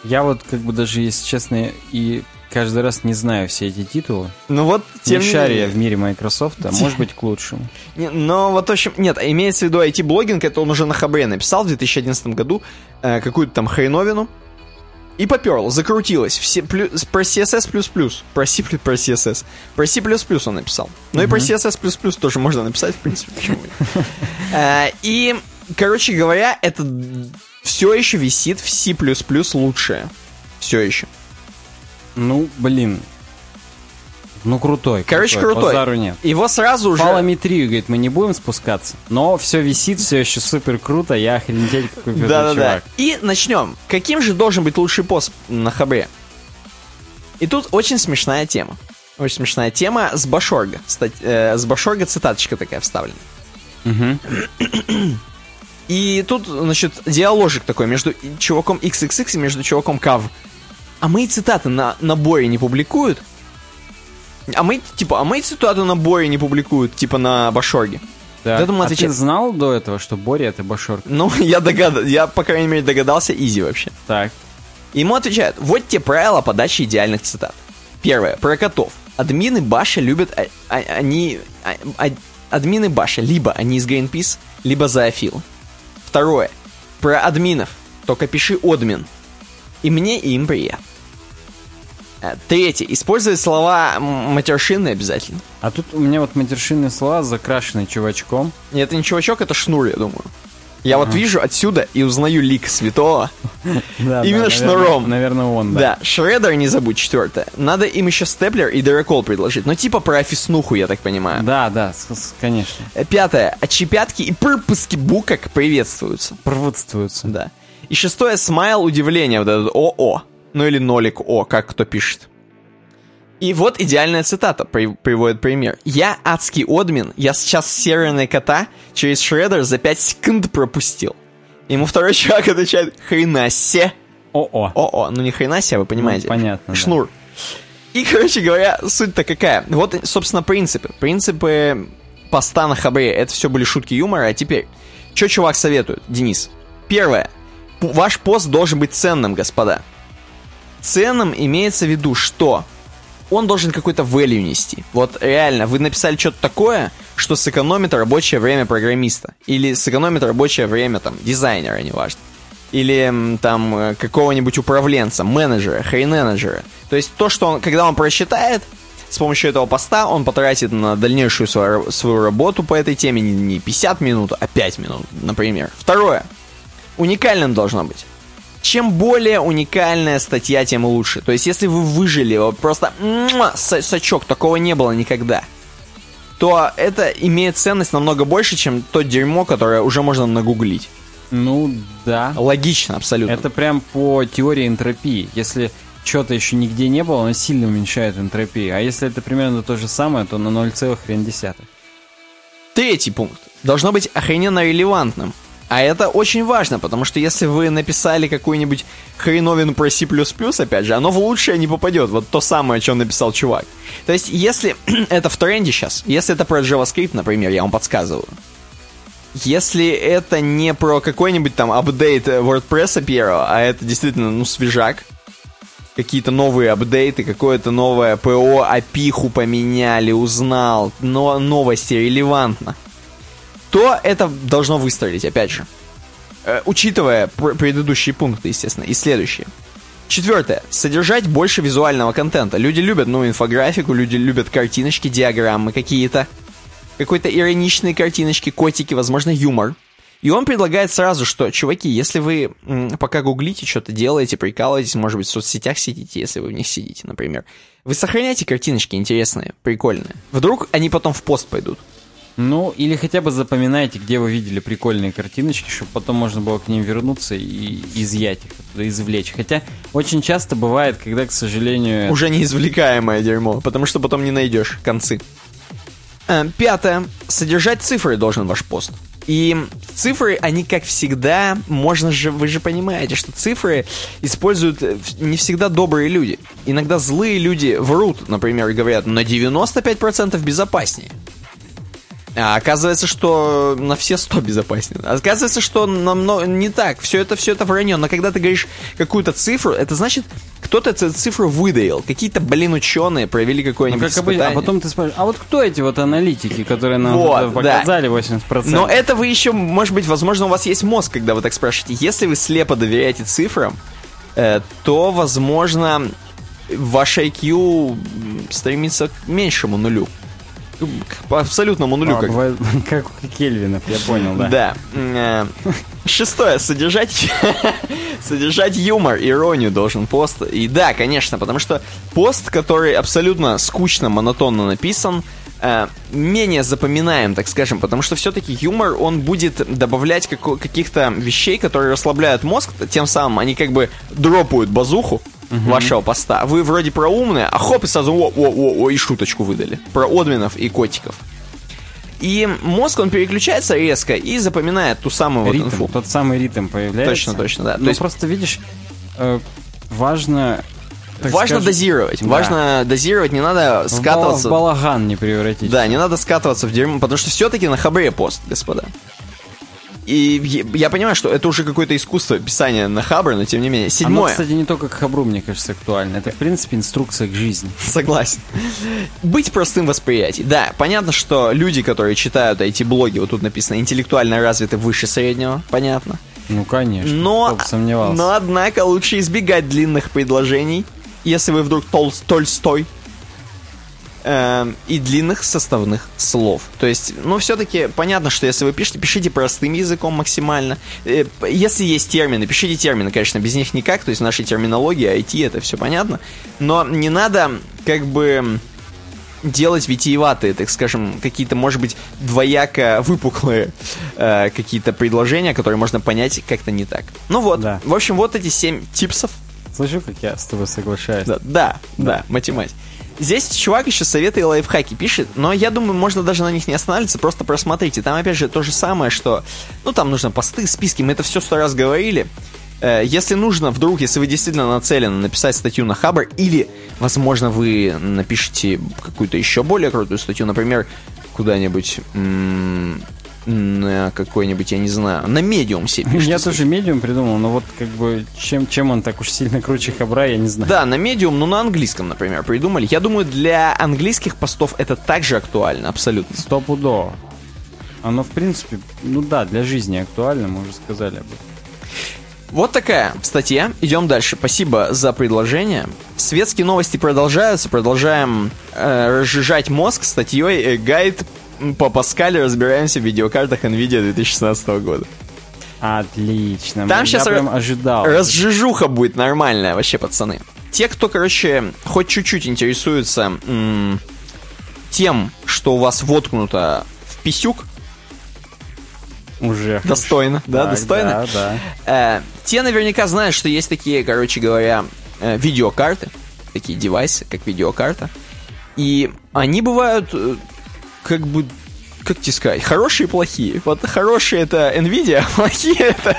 Я вот, как бы даже, если честно, и каждый раз не знаю все эти титулы. Ну вот, тем не шарю я в мире Microsoft, а может быть к лучшему. Не, Но вот, в общем, нет, имеется в виду IT-блогинг, это он уже на Хабре написал в 2011 году э, какую-то там хреновину. И поперл, закрутилось. Все, плю- про CSS++, про C++, про CSS. Про C++ он написал. Ну и про CSS++ тоже можно написать, в принципе, почему. Э, И, короче говоря, это все еще висит в C++ лучшее. Все еще. Ну, блин. Ну, крутой. Короче, крутой. Базару нет. Его сразу уже... Фалометрию, говорит, мы не будем спускаться, но все висит, все еще супер круто, я охренеть какой крутой Да-да-да. И начнем. Каким же должен быть лучший пост на хабре? И тут очень смешная тема. Очень смешная тема с Башорга. Стать- э, с Башорга цитаточка такая вставлена. Мгм. И тут, значит, диаложик такой между чуваком XXX и между чуваком Кав. А мои цитаты на наборе не публикуют? А мы, типа, а мои цитаты на боре не публикуют, типа, на Башорге. Я думаю, а ты отвечать- знал до этого, что Боря это Башорг? Ну, я догад... я, по крайней мере, догадался изи вообще. Так. Ему отвечают, вот те правила подачи идеальных цитат. Первое, про котов. Админы Баша любят, а- а- они, а- а- админы Баша, либо они из Greenpeace, либо зоофилы. Второе, Про админов. Только пиши админ. И мне, и им приятно. Э, Третье. Используй слова матершинные обязательно. А тут у меня вот матершинные слова закрашены чувачком. И это не чувачок, это шнур, я думаю. Я вот вижу отсюда и узнаю лик святого. Да, Именно да, шнуром. Наверное, он, да. Да, Шреддер не забудь, четвертое. Надо им еще степлер и дырокол предложить. Ну, типа про офиснуху, я так понимаю. Да, да, конечно. Э, Пятое. Отщепятки и пропуски букок приветствуются. Приветствуются. Да. И шестое. Смайл удивление. Вот этот ОО. Ну или нолик О, как кто пишет. И вот идеальная цитата при- приводит пример. Я адский админ, я сейчас серверный кота через шреддер за 5 секунд пропустил. Ему второй чувак отвечает, хрена се. О-о. О-о, ну не хрена себе, вы понимаете. Ну, понятно, да. Шнур. И, короче говоря, суть-то какая? Вот, собственно, принципы. Принципы поста на хабре. Это все были шутки юмора. А теперь, что чувак советует, Денис? Первое. Ваш пост должен быть ценным, господа. Ценным имеется в виду, что он должен какой-то value нести. Вот реально, вы написали что-то такое, что сэкономит рабочее время программиста. Или сэкономит рабочее время, там, дизайнера, неважно. Или там э, какого-нибудь управленца, менеджера, хрен-менеджера. То есть то, что он, когда он прочитает, с помощью этого поста он потратит на дальнейшую свою, свою работу по этой теме не 50 минут, а 5 минут, например. Второе. Уникальным должно быть. Чем более уникальная статья, тем лучше. То есть, если вы выжили вот просто сачок, такого не было никогда, то это имеет ценность намного больше, чем то дерьмо, которое уже можно нагуглить. Ну, да. Логично, абсолютно. Это прям по теории энтропии. Если что-то еще нигде не было, оно сильно уменьшает энтропию. А если это примерно то же самое, то на 0,1. Третий пункт. Должно быть охрененно релевантным. А это очень важно, потому что если вы написали какую-нибудь хреновину про C++, опять же, оно в лучшее не попадет. Вот то самое, что написал чувак. То есть, если это в тренде сейчас, если это про JavaScript, например, я вам подсказываю. Если это не про какой-нибудь там апдейт WordPress первого, а это действительно, ну, свежак, какие-то новые апдейты, какое-то новое ПО, опиху поменяли, узнал, но новости релевантно, то это должно выстрелить, опять же. Э, учитывая пр- предыдущие пункты, естественно, и следующие. Четвертое. Содержать больше визуального контента. Люди любят, ну, инфографику, люди любят картиночки, диаграммы какие-то. Какой-то ироничные картиночки, котики, возможно, юмор. И он предлагает сразу, что, чуваки, если вы м, пока гуглите, что-то делаете, прикалываетесь, может быть, в соцсетях сидите, если вы в них сидите, например, вы сохраняйте картиночки интересные, прикольные. Вдруг они потом в пост пойдут. Ну, или хотя бы запоминайте, где вы видели прикольные картиночки, чтобы потом можно было к ним вернуться и изъять их, извлечь. Хотя очень часто бывает, когда, к сожалению... Уже неизвлекаемое дерьмо, потому что потом не найдешь концы. Э, Пятое. Содержать цифры должен ваш пост. И цифры, они, как всегда, можно же, вы же понимаете, что цифры используют э, не всегда добрые люди. Иногда злые люди врут, например, и говорят, на 95% безопаснее. А оказывается, что на все 100 безопаснее. Оказывается, что намного не так. Все это, все это вранье. Но когда ты говоришь какую-то цифру, это значит, кто-то эту цифру выдаил. Какие-то, блин, ученые провели Ну, какое-нибудь как обычно, а испытание. потом ты спрашиваешь, а вот кто эти вот аналитики, которые нам Вот, тут да. показали 80%? Но это вы еще, может быть, возможно, у вас есть мозг, когда вы так спрашиваете. Если вы слепо доверяете цифрам, э, то, возможно, ваш IQ стремится к меньшему нулю. К абсолютному нулю. А, как бывает, как у Кельвинов, я понял, да. Да. Э, Шестое. Содержать, содержать юмор, иронию должен пост. И да, конечно, потому что пост, который абсолютно скучно, монотонно написан, э, менее запоминаем, так скажем, потому что все-таки юмор, он будет добавлять како- каких-то вещей, которые расслабляют мозг, тем самым они как бы дропают базуху вашего поста. Вы вроде про умные, а хоп, и сразу о, о, о, о, и шуточку выдали. Про админов и котиков. И мозг, он переключается резко и запоминает ту самую вот ритм, инфу. тот самый ритм появляется. Точно, точно, да. Ну, есть- просто видишь, э, важно... важно скажем, дозировать. да. Важно дозировать, не надо скатываться. В балаган не превратить. Да, не надо скатываться в дерьмо, потому что все-таки на хабре пост, господа. И я- понимаю, что это уже какое-то искусство писания на хабре, но тем не менее. Оно, Седьмое. кстати, не только к хабру, мне кажется, актуально. Это, в принципе, инструкция к жизни. Согласен. Быть простым восприятием. Да, понятно, что люди, которые читают эти блоги, вот тут написано, интеллектуально развиты выше среднего, понятно. Ну, конечно. Но, сомневался. но, однако, лучше избегать длинных предложений, если вы вдруг тол Толстой, эм, и длинных составных слов. То есть, ну, все-таки понятно, что если вы пишете, пишите простым языком максимально. Э, Если есть термины, пишите термины, конечно, без них никак. То есть в нашей терминологии IT это все понятно. Но не надо, как бы делать витиеватые, так скажем, какие-то, может быть, двояко выпуклые э, какие-то предложения, которые можно понять как-то не так. Ну вот, Да. в общем, вот эти семь типсов. Слышу, как я с тобой соглашаюсь. Да, да, да, математика. Здесь чувак еще советы и лайфхаки пишет, но я думаю, можно даже на них не останавливаться, просто просмотрите. Там, опять же, то же самое, что, ну, там нужно посты, списки, мы это все сто раз говорили. Э, Если нужно, вдруг, если вы действительно нацелены написать статью на Хабр, или, возможно, вы напишите какую-то еще более крутую статью, например, куда-нибудь на какой-нибудь, я не знаю, на медиум себе. Я тоже медиум придумал, но вот как бы чем, чем он так уж сильно круче Хабра, я не знаю. Да, на медиум, ну на английском, например, придумали. Я думаю, для английских постов это также актуально, абсолютно. Стопудово. Оно, в принципе, ну да, для жизни актуально, мы уже сказали об этом. Вот такая статья. Идем дальше. Спасибо за предложение. Светские новости продолжаются. Продолжаем э, разжижать мозг статьей э, «Гайд по Паскалю разбираемся в видеокартах NVIDIA 2016 года». Отлично. Там я щас прям ожидал. Разжижуха будет нормальная вообще, пацаны. Те, кто, короче, хоть чуть-чуть интересуется м, тем, что у вас воткнуто в писюк, Уже. достойно, да, Так, достойно, Да, да. Э, те наверняка знают, что есть такие, короче говоря, э, видеокарты, такие девайсы, как видеокарта. И они бывают, э, как бы, как тебе сказать, хорошие и плохие. Вот хорошие это Nvidia, а плохие это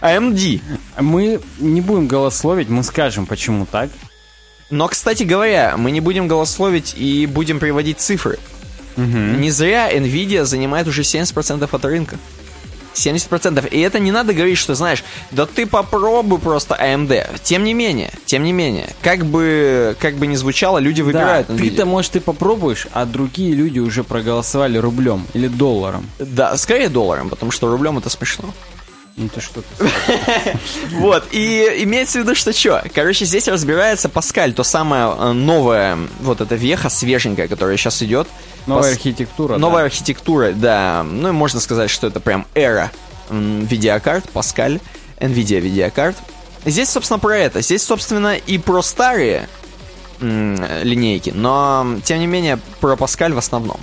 AMD. Мы не будем голословить, мы скажем, почему так. Но, кстати говоря, мы не будем голословить и будем приводить цифры. Не зря Nvidia занимает уже 70% от рынка. 70%. И это не надо говорить, что, знаешь, да ты попробуй просто AMD. Тем не менее, тем не менее, как бы, как бы ни звучало, люди выбирают да, ты-то, может, ты попробуешь, а другие люди уже проголосовали рублем или долларом. Да, скорее долларом, потому что рублем это смешно. Ну ты что-то... Вот, и имеется в виду, что что? Короче, здесь разбирается Паскаль, то самое э, новое, вот эта веха свеженькая, которая сейчас идет. Новая архитектура. Новая да. архитектура, да. Ну и можно сказать, что это прям эра видеокарт, Паскаль, NVIDIA видеокарт. Здесь, собственно, про это. Здесь, собственно, и про старые линейки, но, тем не менее, про Паскаль в основном.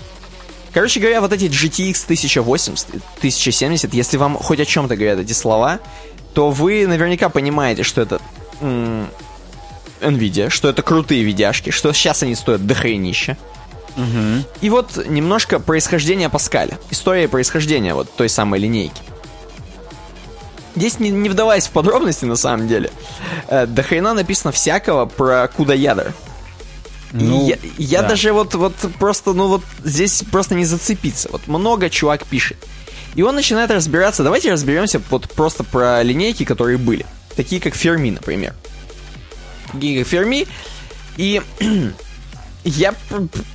Короче говоря, вот эти GTX 1080, 1070, если вам хоть о чем-то говорят эти слова, то вы наверняка понимаете, что это NVIDIA, что это крутые видяшки, что сейчас они стоят дохренища. И вот немножко происхождения Паскаля. История происхождения вот той самой линейки. Здесь не, не вдаваясь в подробности, на самом деле, э, до хрена написано всякого про куда-ядра. И Ну, я я да. даже вот, вот просто, ну вот здесь просто не зацепиться. Вот много чувак пишет. И он начинает разбираться. Давайте разберемся вот просто про линейки, которые были. Такие как Ферми, например. Такие как Ферми. И я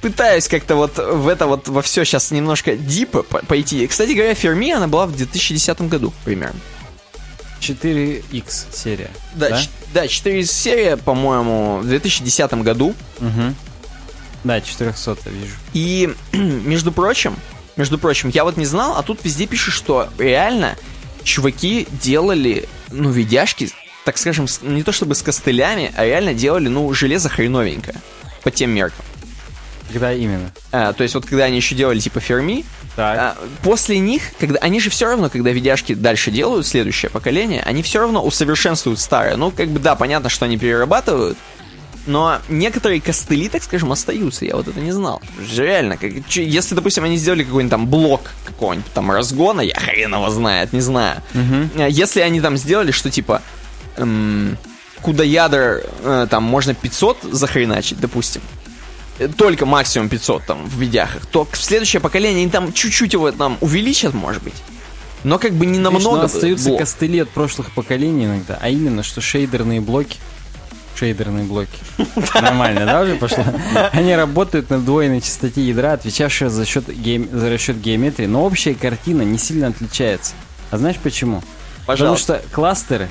пытаюсь как-то вот в это вот во все сейчас немножко дипа по- пойти. Кстати говоря, Ферми, она была в 2010 году примерно. 4X серия. Да, Да, да 4 серия, по-моему, в 2010 году. Мгм. Да, 400 вижу. И, между прочим, между прочим, я вот не знал, а тут везде пишут, что реально чуваки делали, ну, видяшки, так скажем, не то чтобы с костылями, а реально делали, ну, железо хреновенькое. По тем меркам. Когда именно? А, то есть вот когда они еще делали типа Ферми, Так. а, после них, когда они же все равно, когда видяшки дальше делают, следующее поколение, они все равно усовершенствуют старое. Ну, как бы да, понятно, что они перерабатывают, но некоторые костыли, так скажем, остаются. Я вот это не знал. Реально, как, если, допустим, они сделали какой-нибудь там блок какого-нибудь там разгона, я хрен его знает, не знаю. А Если они там сделали, что типа эм, куда ядер э, там можно 500 захреначить, допустим, э, только максимум 500 там в видяхах, то в следующее поколение они там чуть-чуть его там увеличат, может быть. Но как бы не Видишь, намного. но остаются блок. костыли от прошлых поколений иногда, а именно, что шейдерные блоки шейдерные блоки. Нормально, да, уже пошло? Они работают на вдвоенной частоте ядра, отвечавшего за счет, геом- за расчет геометрии, но общая картина не сильно отличается. А знаешь почему? Пожалуйста. Потому что кластеры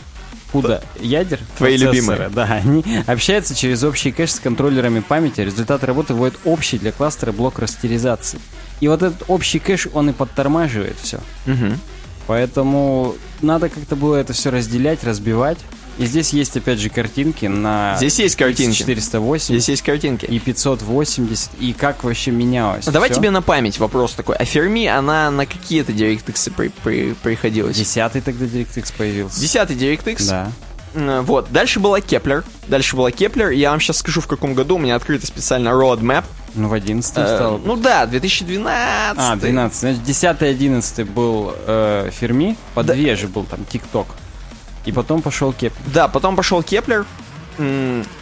куда ядер Твои любимые. Да, они общаются через общий кэш с контроллерами памяти. Результат работы вводит общий для кластера блок растеризации. И вот этот общий кэш, он и подтормаживает все. Мгм. Поэтому надо как-то было это все разделять, разбивать. И здесь есть, опять же, картинки на Здесь есть картинки. 408 Здесь есть картинки. и 580, и как вообще менялось. Давай всё. тебе на память вопрос такой. А Ферми, она на какие-то DirectX при, при- приходилась? Десятый тогда DirectX появился. Десятый DirectX. Да. Вот. Дальше была Кеплер. Дальше была Кеплер. Я вам сейчас скажу, в каком году. У меня открыто специально roadmap. Ну, в 11 Э, стал. ну да, 2012. А, 12. Значит, 10 11 был э, Ферми, по Да. же был там tick-tock. И потом пошел Кеп. Да, потом пошел Кеплер.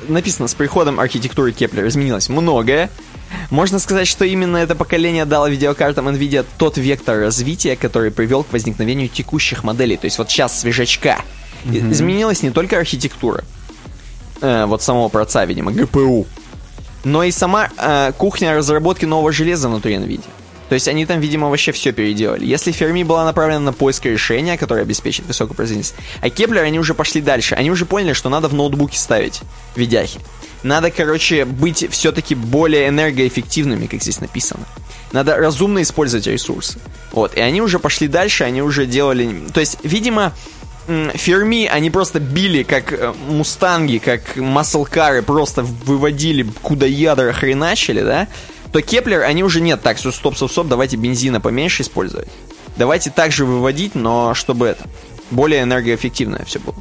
Написано, с приходом архитектуры Кеплер изменилось многое. Можно сказать, что именно это поколение дало видеокартам NVIDIA тот вектор развития, который привел к возникновению текущих моделей. То есть вот сейчас свежачка. И- Изменилась не только архитектура, э, вот самого проца, видимо, GPU, но и сама э, кухня разработки нового железа внутри NVIDIA. То есть они там, видимо, вообще все переделали. Если Ферми была направлена на поиск решения, которое обеспечит высокую производительность, а Кеплер, они уже пошли дальше. Они уже поняли, что надо в ноутбуке ставить видяхи. Надо, короче, быть все-таки более энергоэффективными, как здесь написано. Надо разумно использовать ресурсы. Вот, и они уже пошли дальше, они уже делали... То есть, видимо, Ферми, они просто били как э, мустанги, как muscle car ы, просто выводили CUDA ядра хреначили, да? То Кеплер, они уже нет, так, все, стоп, стоп, стоп, давайте бензина поменьше использовать. Давайте также выводить, но чтобы это, более энергоэффективное все было.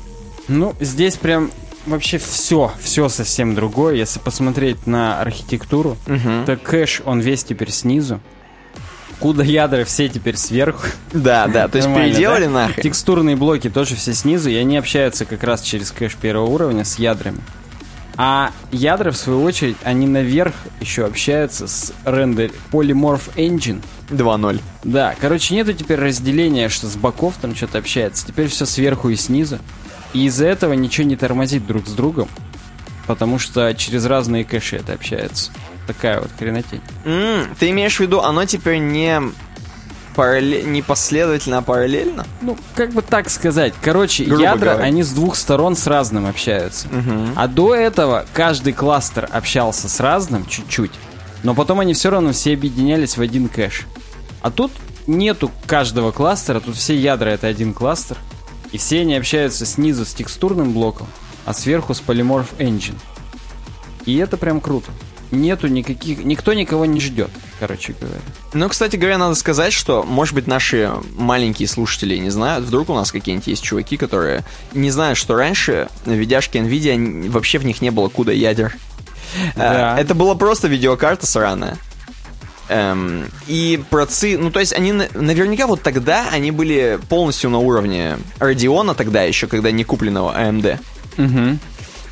Ну, здесь прям вообще все, все совсем другое. Если посмотреть на архитектуру, то кэш, он весь теперь снизу. CUDA ядра все теперь сверху. Да, да, то есть переделали да? нахрен. Текстурные блоки тоже все снизу, и они общаются как раз через кэш первого уровня с ядрами. А ядра, в свою очередь, они наверх еще общаются с рендер Polymorph Engine. 2.0. Да, короче, нету теперь разделения, что с боков там что-то общается. Теперь все сверху и снизу. И из-за этого ничего не тормозит друг с другом. Потому что через разные кэши это общается. Такая вот хренотень. М, ты имеешь в виду, оно теперь не, паралле- не последовательно, а параллельно? Ну, как бы так сказать. Короче, Грубо ядра, говоря. они с двух сторон с разным общаются. А до этого каждый кластер общался с разным чуть-чуть. Но потом они все равно все объединялись в один кэш. А тут нету каждого кластера, тут все ядра это один кластер. И все они общаются снизу с текстурным блоком, а сверху с Polymorph Engine. И это прям круто. Нету никаких... Никто никого не ждет, короче говоря. Ну, кстати говоря, надо сказать, что, может быть, наши маленькие слушатели не знают, вдруг у нас какие-нибудь есть чуваки, которые не знают, что раньше видяшки NVIDIA, вообще в них не было куда ядер. Да. А, Это была просто видеокарта сраная. Эм, и процы, ну то есть они на- наверняка вот тогда они были полностью на уровне Radeon тогда еще, когда не купленного AMD. Угу.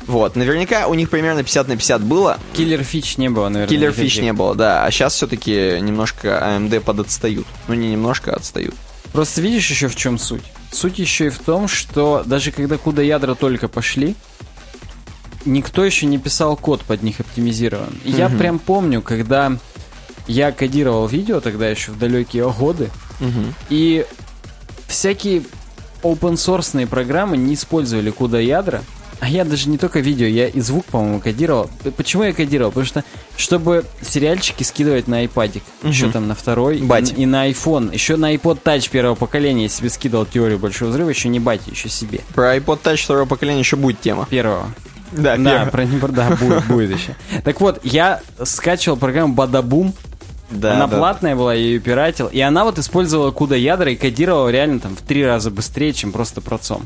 Вот, наверняка у них примерно 50 на 50 было, Киллер фич не было, наверное. Киллер фич не было, да. А сейчас все-таки немножко AMD подотстают. Ну, не немножко, а отстают. Просто видишь еще в чем суть? Суть еще и в том, что даже когда куда ядра только пошли, никто еще не писал код под них оптимизирован. И я прям помню, когда я кодировал видео тогда еще в далекие годы, и всякие open source программы не использовали куда ядра, а я даже не только видео, я и звук, по-моему, кодировал. Почему я кодировал? Потому что, чтобы сериальчики скидывать на iPad, еще там на второй, Бате. и, и на iPhone, еще на iPod Touch первого поколения я себе скидывал теорию большого взрыва, еще не бате, еще себе. Про iPod Touch второго поколения еще будет тема. Первого. Да, Да, про не про- да, будет, будет еще. Так вот, я скачивал программу Бадабум, да, она да. платная была, я ее пиратил, и она вот использовала куда ядра и кодировала реально там в три раза быстрее, чем просто процом.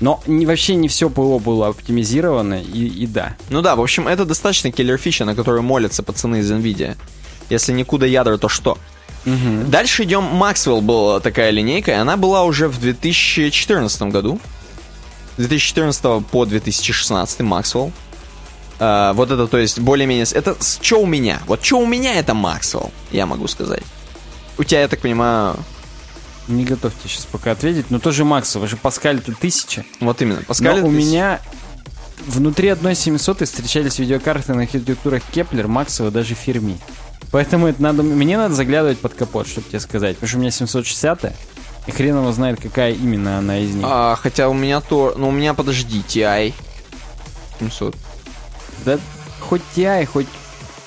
Но не, вообще не все ПО было оптимизировано, и, и да. Ну да, в общем, это достаточно киллер фича, на которую молятся пацаны из NVIDIA. Если не куда ядра, то что? Дальше идем. Maxwell была такая линейка, и она была уже в 2014 году. С 2014 по 2016 Maxwell. А, вот это, то есть, более-менее... Это что у меня? Вот что у меня, это Maxwell, я могу сказать. У тебя, я так понимаю, Не готов тебе сейчас пока ответить, но тоже Maxwell же Паскаль-то тысяча. вот именно. Но Паскаль, у ты- меня внутри одной 700 встречались видеокарты на архитектурах Кеплер, Maxwell, даже Ферми. Поэтому это надо, мне надо заглядывать под капот, чтобы тебе сказать. Потому что у меня 760 и И хрен его знает, какая именно она из них. А, хотя у меня то... Ну, у меня, подожди, TI 700. Да хоть TI, хоть...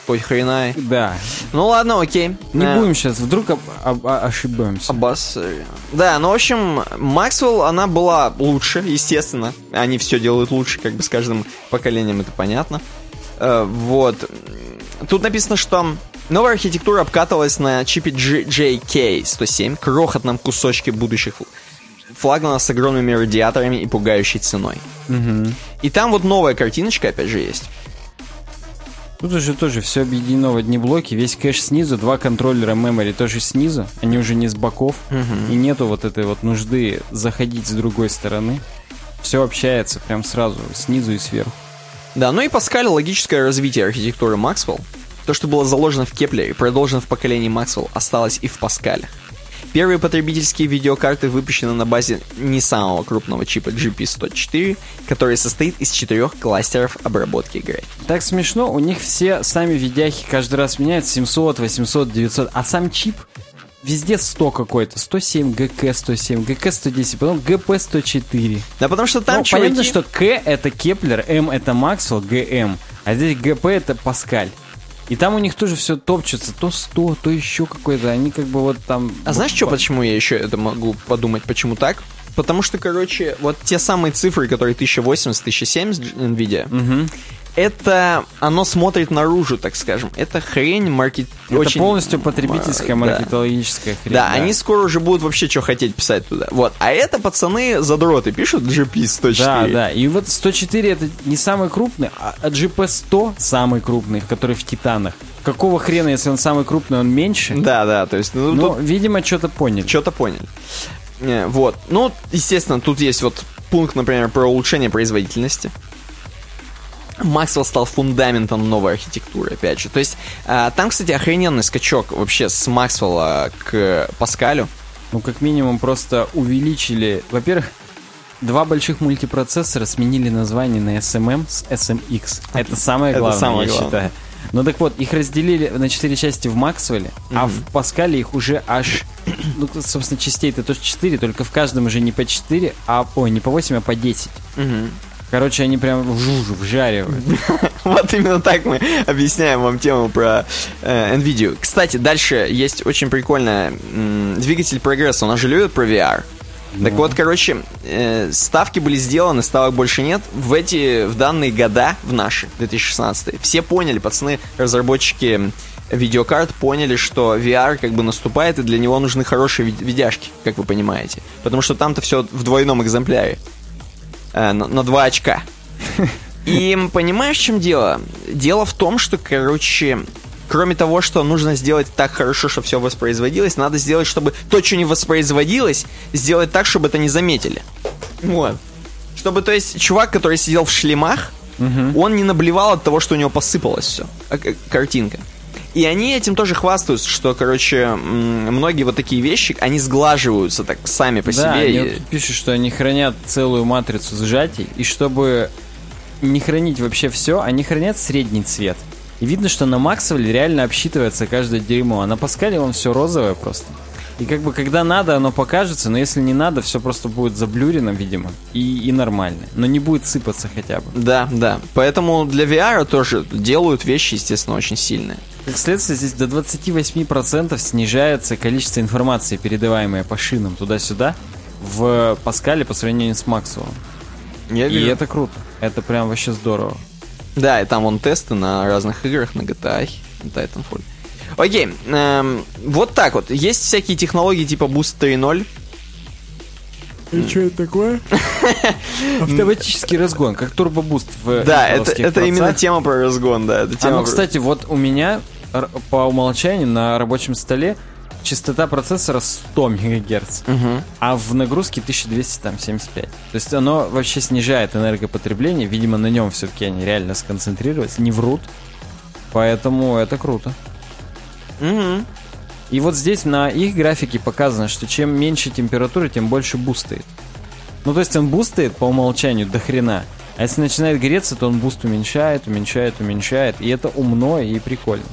Хоть хрена. Да. Ну ладно, окей. Не Э, будем сейчас, вдруг об- об- ошибаемся. Аббас. э, Да, ну, в общем, Максвелл, она была лучше, естественно. Они все делают лучше, как бы с каждым поколением, это понятно. Э, Вот. Тут написано, что новая архитектура обкатывалась на чипе JK107, крохотном кусочке будущих фл- флагманов с огромными радиаторами и пугающей ценой. И там вот новая картиночка, опять же, есть. Тут уже тоже все объединено в одни блоки, весь кэш снизу, два контроллера memory тоже снизу, они уже не с боков, и нету вот этой вот нужды заходить с другой стороны. Все общается прям сразу, снизу и сверху. Да, ну и Паскаль логическое развитие архитектуры Максвелл. То, что было заложено в Кеплере, продолжено в поколении Максвелл, осталось и в Паскале. Первые потребительские видеокарты выпущены на базе не самого крупного чипа GP104, который состоит из четырех кластеров обработки графики. Так смешно, у них все сами видяхи каждый раз меняют 700, 800, 900, а сам чип везде 100 какой-то, 107, GK 107, GK 110, потом GP 104. Да потому что там Ну, чуваки... понятно, что К это Кеплер, М это Максвелл, GM, а здесь ГП это Паскаль. И там у них тоже все топчется, то 100, то еще какой-то, они как бы вот там... А знаешь, что, почему я еще это могу подумать, почему так? Потому что, короче, вот те самые цифры, которые 1080, 1070 NVIDIA, это оно смотрит наружу, так скажем. Это хрень маркет... Это очень- полностью потребительская, да. маркетологическая хрень. Да, они скоро уже будут вообще что хотеть писать туда. Вот. А это пацаны задроты пишут GP 104. Да, да. И вот 104 это не самый крупный, а GP 100 самый крупный, который в Титанах. Какого хрена, если он самый крупный, он меньше? Да, да, то есть, ну, Ну, видимо, что-то поняли. что-то поняли. Э, Вот. Ну, естественно, тут есть вот пункт, например, про улучшение производительности. Максвелл стал фундаментом новой архитектуры, опять же. То есть, а, там, кстати, охрененный скачок вообще с Максвелла к Паскалю. Ну, как минимум, просто увеличили... Во-первых, два больших мультипроцессора сменили название на SMM с SMX. Это самое Это главное, самое я главное. считаю. Ну так вот, их разделили на четыре части в Максвелле, а в Паскале их уже аж, ну, собственно, частей-то тоже 4, только в каждом уже не по 4, а, ой, не по 8, а по 10. Короче, они прям в жужу, вжаривают. Вот именно так мы объясняем вам тему про э, NVIDIA. Кстати, дальше есть очень прикольная м, двигатель прогресса. У нас же любят про VR. Так вот, короче, э, ставки были сделаны, ставок больше нет. В эти, в данные года, в наши, 2016 все поняли, пацаны, разработчики видеокарт поняли, что VR как бы наступает, и для него нужны хорошие вид- видяшки, как вы понимаете. Потому что там-то все в двойном экземпляре. Э, на, на 2 очка. И понимаешь, в чем дело? Дело в том, что, короче, кроме того, что нужно сделать так хорошо, чтобы все воспроизводилось, надо сделать, чтобы то, что не воспроизводилось, сделать так, чтобы это не заметили. Вот. Чтобы, то есть, чувак, который сидел в шлемах, он не наблевал от того, что у него посыпалось все. Картинка. И они этим тоже хвастаются, что, короче, многие вот такие вещи, они сглаживаются так сами по Да, себе. они и- пишут, что они хранят целую матрицу сжатий, и чтобы не хранить вообще все, они хранят средний цвет. И видно, что на Максвелле реально обсчитывается каждое дерьмо, а на Паскале он все розовое просто. И как бы когда надо, оно покажется, но если не надо, все просто будет заблюрено, видимо, и, и нормально. Но не будет сыпаться хотя бы. Да, да. Поэтому для VR тоже делают вещи, естественно, очень сильные. Как следствие, здесь до 28% снижается количество информации, передаваемое по шинам туда-сюда, в Паскале по сравнению с Максвеллом. Я И это круто. Это прям вообще здорово. Да, и там вон тесты на разных играх, на GTA, на Titanfall. Окей, эм, вот так вот. Есть всякие технологии типа Boost 3.0. И что это такое? Автоматический разгон, как турбобуст в Да, это, это именно тема про разгон, да. Это А тема ну, про- кстати, вот у меня по умолчанию на рабочем столе частота процессора 100 МГц, а в нагрузке 1275. То есть оно вообще снижает энергопотребление. Видимо, на нем все-таки они реально сконцентрировались, не врут. Поэтому это круто. Мгм. И вот здесь на их графике показано, что чем меньше температуры, тем больше бустает. Ну, то есть он бустает по умолчанию до хрена. А если начинает греться, то он буст уменьшает, уменьшает, уменьшает. И это умно и прикольно.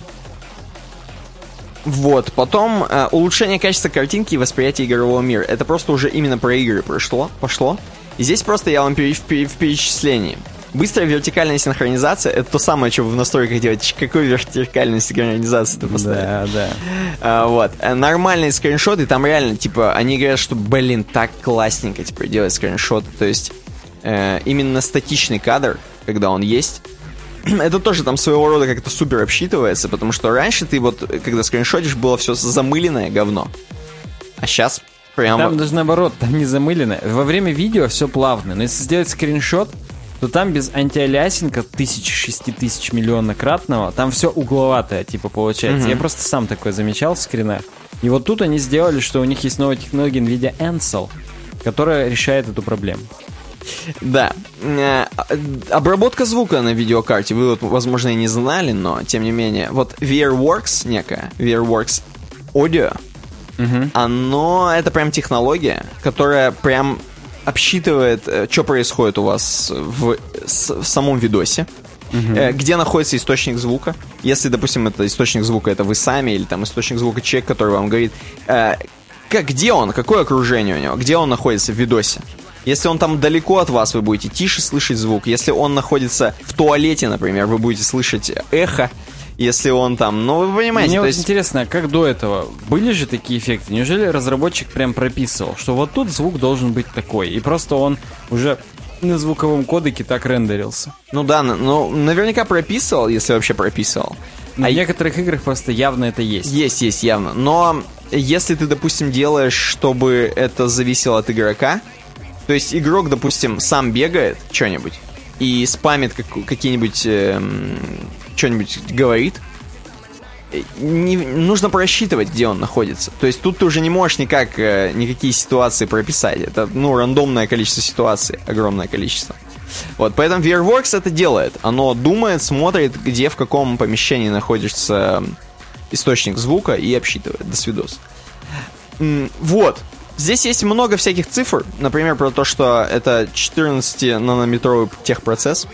Вот, потом э, улучшение качества картинки и восприятия игрового мира. Это просто уже именно про игры прошло, пошло. И здесь просто я вам пере- в, пере- в перечислении. Быстрая вертикальная синхронизация это то самое, что вы в настройках делаете. Какой вертикальной синхронизации ты поставил? Да, да. А, вот. Э, Нормальные скриншоты, там реально, типа, они говорят, что, блин, так классненько теперь делать скриншоты. То есть, э, именно статичный кадр, когда он есть, это тоже там своего рода как-то супер обсчитывается, потому что раньше ты вот, когда скриншотишь, было все замыленное говно. А сейчас прям... Там даже наоборот, там не замылено. Во время видео все плавно, но если сделать скриншот, то там без антиалиасинга тысяч, шести тысяч миллионнократного, там все угловатое, типа, получается. Я просто сам такое замечал в скринах. И вот тут они сделали, что у них есть новая технология NVIDIA Ansel, которая решает эту проблему. Да. Э, Обработка звука на видеокарте, вы вот, возможно, и не знали, но, тем не менее, вот VRWorks некая, VRWorks Audio, оно, это прям технология, которая прям обсчитывает, что происходит у вас в, с- в самом видосе, э, где находится источник звука. Если, допустим, это источник звука, это вы сами, или там источник звука человек, который вам говорит, э, как, где он, какое окружение у него, где он находится в видосе. Если он там далеко от вас, вы будете тише слышать звук. Если он находится в туалете, например, вы будете слышать эхо. Если он там, ну вы понимаете, Мне вот есть... интересно, как до этого? Были же такие эффекты? Неужели разработчик прям прописывал, что вот тут звук должен быть такой, и просто он уже на звуковом кодеке так рендерился? Ну да, ну наверняка прописывал, если вообще прописывал. А А в некоторых играх просто явно это есть. Есть, есть, явно. Но если ты, допустим, делаешь, чтобы это зависело от игрока, то есть игрок, допустим, сам бегает что-нибудь и спамит как- какие-нибудь эм, что-нибудь говорит, э, не- нужно просчитывать, где он находится. То есть тут ты уже не можешь никак э, никакие ситуации прописать. Это, ну, рандомное количество ситуаций, огромное количество. Вот, поэтому VRWorks это делает. Оно думает, смотрит, где, в каком помещении находится источник звука и обсчитывает. До свидос. Вот. Здесь есть много всяких цифр. Например, про то, что это 14-нанометровый техпроцесс.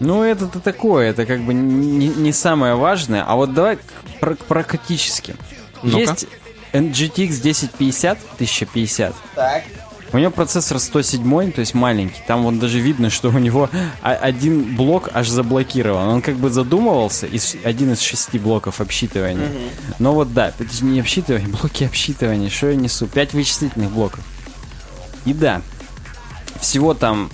Ну, это-то такое, это как бы не, не самое важное. А вот давай к практически. Ну-ка. Есть GTX 1050, 1050. Так. У него процессор 107, то есть маленький. Там вот даже видно, что у него один блок аж заблокирован. Он как бы задумывался, из, один из шести блоков обсчитывания. Но вот да, это не обсчитывание, блоки обсчитывания. Что я несу? Пять вычислительных блоков. И да, всего там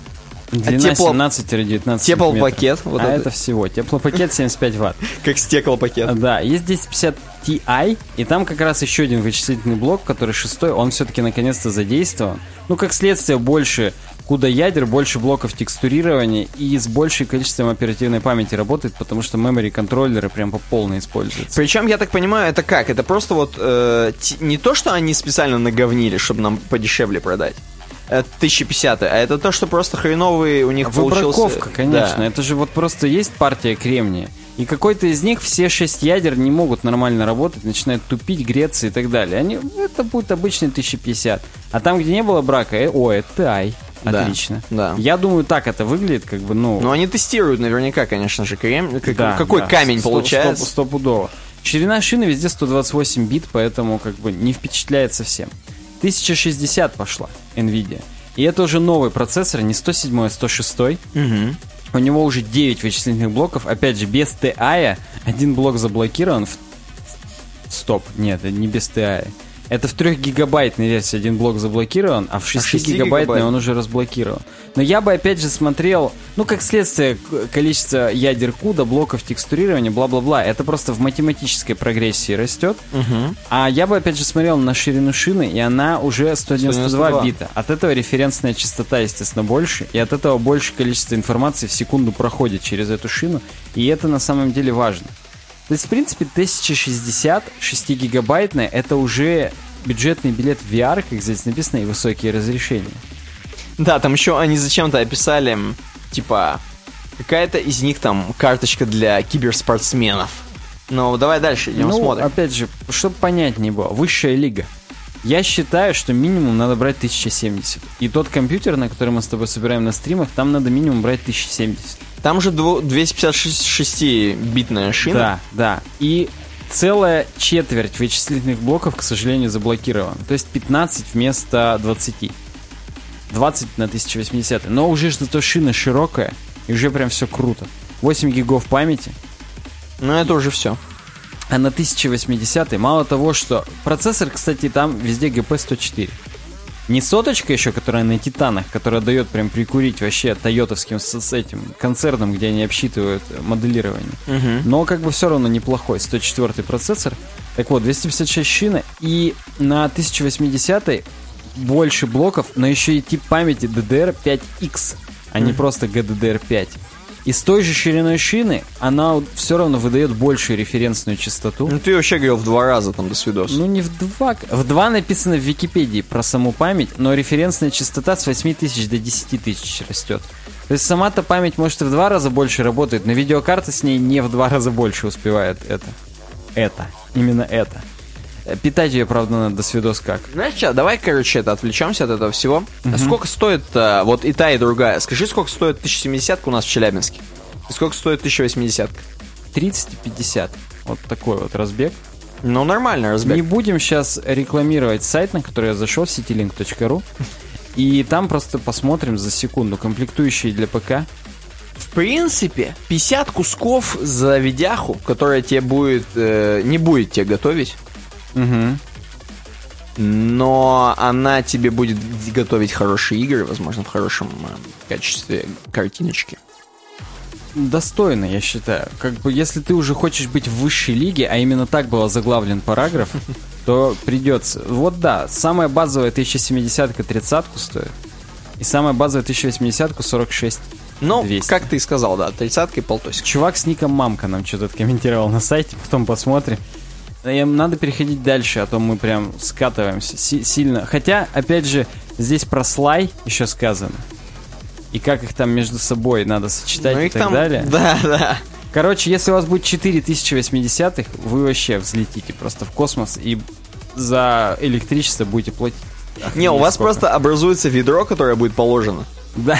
длина тепло- 17-19 теплопакет, вот а это. это всего. Теплопакет 75 ватт. Как стеклопакет. Да, есть 1050 Ti, и там как раз еще один вычислительный блок, который шестой, он все-таки наконец-то задействован. Ну, как следствие, больше куда ядер, больше блоков текстурирования и с большим количеством оперативной памяти работает, потому что memory контроллеры прям по полной используются. Причем, я так понимаю, это как? Это просто вот э, не то, что они специально наговнили, чтобы нам подешевле продать. э, 1050, а это то, что просто хреновый у них получился. Выбраковка, конечно. Да. Это же вот просто есть партия кремния. И какой-то из них все шесть ядер не могут нормально работать, начинают тупить, греться и так далее. Они, это будет обычный 1050. А там, где не было брака, э, о, это Ай. Да, Отлично. да. Я думаю, так это выглядит, как бы, ну... Ну, они тестируют наверняка, конечно же, крем. как- да, какой да, камень получается. сто- Стопудово. Ширина шины везде 128 бит, поэтому как бы не впечатляет совсем. 1060 пошла NVIDIA. И это уже новый процессор, не 107, а 106. Мгм. У него уже 9 вычислительных блоков. Опять же, без TI. Один блок заблокирован. В... Стоп, нет, не без TI. Это в 3 гигабайтной версии один блок заблокирован, а в 6, 6 гигабайтной гигабайт. он уже разблокирован. Но я бы опять же смотрел, ну, как следствие количество ядер куда, блоков текстурирования, бла-бла-бла. Это просто в математической прогрессии растет. А я бы опять же смотрел на ширину шины, и она уже 192 192. бита. От этого референсная частота, естественно, больше, и от этого больше количество информации в секунду проходит через эту шину, и это на самом деле важно. То есть, в принципе, 1060 6-гигабайтная это уже бюджетный билет в VR, как здесь написано, и высокие разрешения. Да, там еще они зачем-то описали, типа, какая-то из них там карточка для киберспортсменов. Ну, давай дальше, идем ну, смотрим. опять же, чтобы понятнее было, высшая лига. Я считаю, что минимум надо брать 1070. И тот компьютер, на который мы с тобой собираем на стримах, там надо минимум брать 1070. Там же дво- 256-битная шина. Да, да. И целая четверть вычислительных блоков, к сожалению, заблокирована. То есть 15 вместо 20. 20 на 1080. Но уже зато шина широкая, и уже прям все круто. 8 гигов памяти. Ну, это уже все. А на 1080 мало того, что... Процессор, кстати, там везде GP104. Не соточка еще, которая на титанах, которая дает прям прикурить вообще тойотовским с, с этим концерном, где они обсчитывают моделирование. Но как бы все равно неплохой 104 процессор. Так вот, 256 шина и на 1080 больше блоков, но еще и тип памяти DDR5X, а не просто GDDR5. И с той же шириной шины она все равно выдает большую референсную частоту. Ну, ты вообще говорил в два раза там до свидос. Ну, не в два. В два написано в Википедии про саму память, но референсная частота с 8000 до 10 тысяч растет. То есть сама-то память, может, и в два раза больше работает, но видеокарта с ней не в два раза больше успевает это. Это. Именно это. Э, Питать ее, правда, надо до свидос как. Знаешь что, давай, короче, это отвлечемся от этого всего. А Сколько стоит а, вот и та, и другая? Скажи, сколько стоит 1070 у нас в Челябинске? И сколько стоит 1080? 30 и 50. Вот такой вот разбег. Ну, нормально, разбег. Не будем сейчас рекламировать сайт, на который я зашел, citylink.ru. И там просто посмотрим за секунду комплектующие для ПК. В принципе, 50 кусков за видяху, которая тебе будет, э, не будет тебе готовить, Угу. но она тебе будет готовить хорошие игры, возможно, в хорошем э, качестве картиночки. Достойно, я считаю. Как бы, если ты уже хочешь быть в высшей лиге, а именно так был заглавлен параграф, то придется. Вот да, самая базовая 1070-ка 30 стоит. И самая базовая 1080-ка 46. Ну, 200. как ты и сказал, да, тридцатка и полтосик. Чувак с ником Мамка нам что-то комментировал на сайте, потом посмотрим. Надо переходить дальше, а то мы прям скатываемся си- сильно. Хотя, опять же, здесь про слай еще сказано. И как их там между собой надо сочетать Ну, и так там- далее. Да, да. Короче, если у вас будет 4080-х, вы вообще взлетите просто в космос и за электричество будете платить. Не, у вас сколько. просто образуется ведро, которое будет положено. Да,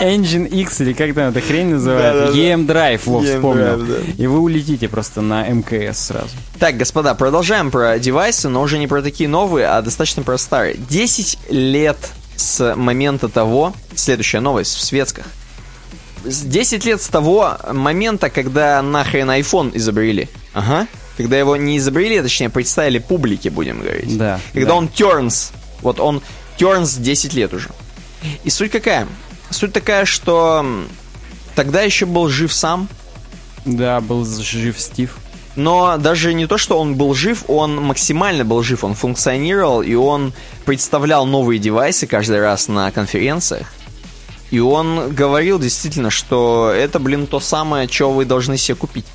Engine X или как там эта хрень называется? EM Drive, вот EM вспомнил. И вы улетите просто на МКС сразу. Так, господа, продолжаем про девайсы, но уже не про такие новые, а достаточно про старые. 10 лет с момента того, следующая новость в светсках. С 10 лет с того момента, когда нахрен iPhone изобрели. Ага. Когда его не изобрели, а точнее представили публике, будем говорить. Да, Когда да. он turns. Вот он turns 10 лет уже. И суть какая? Суть такая, что тогда еще был жив сам, Да, был жив Стив. но даже не то, что он был жив, он максимально был жив, он функционировал, и он представлял новые девайсы каждый раз на конференциях. И он говорил действительно, что это, блин, то самое, что вы должны себе купить.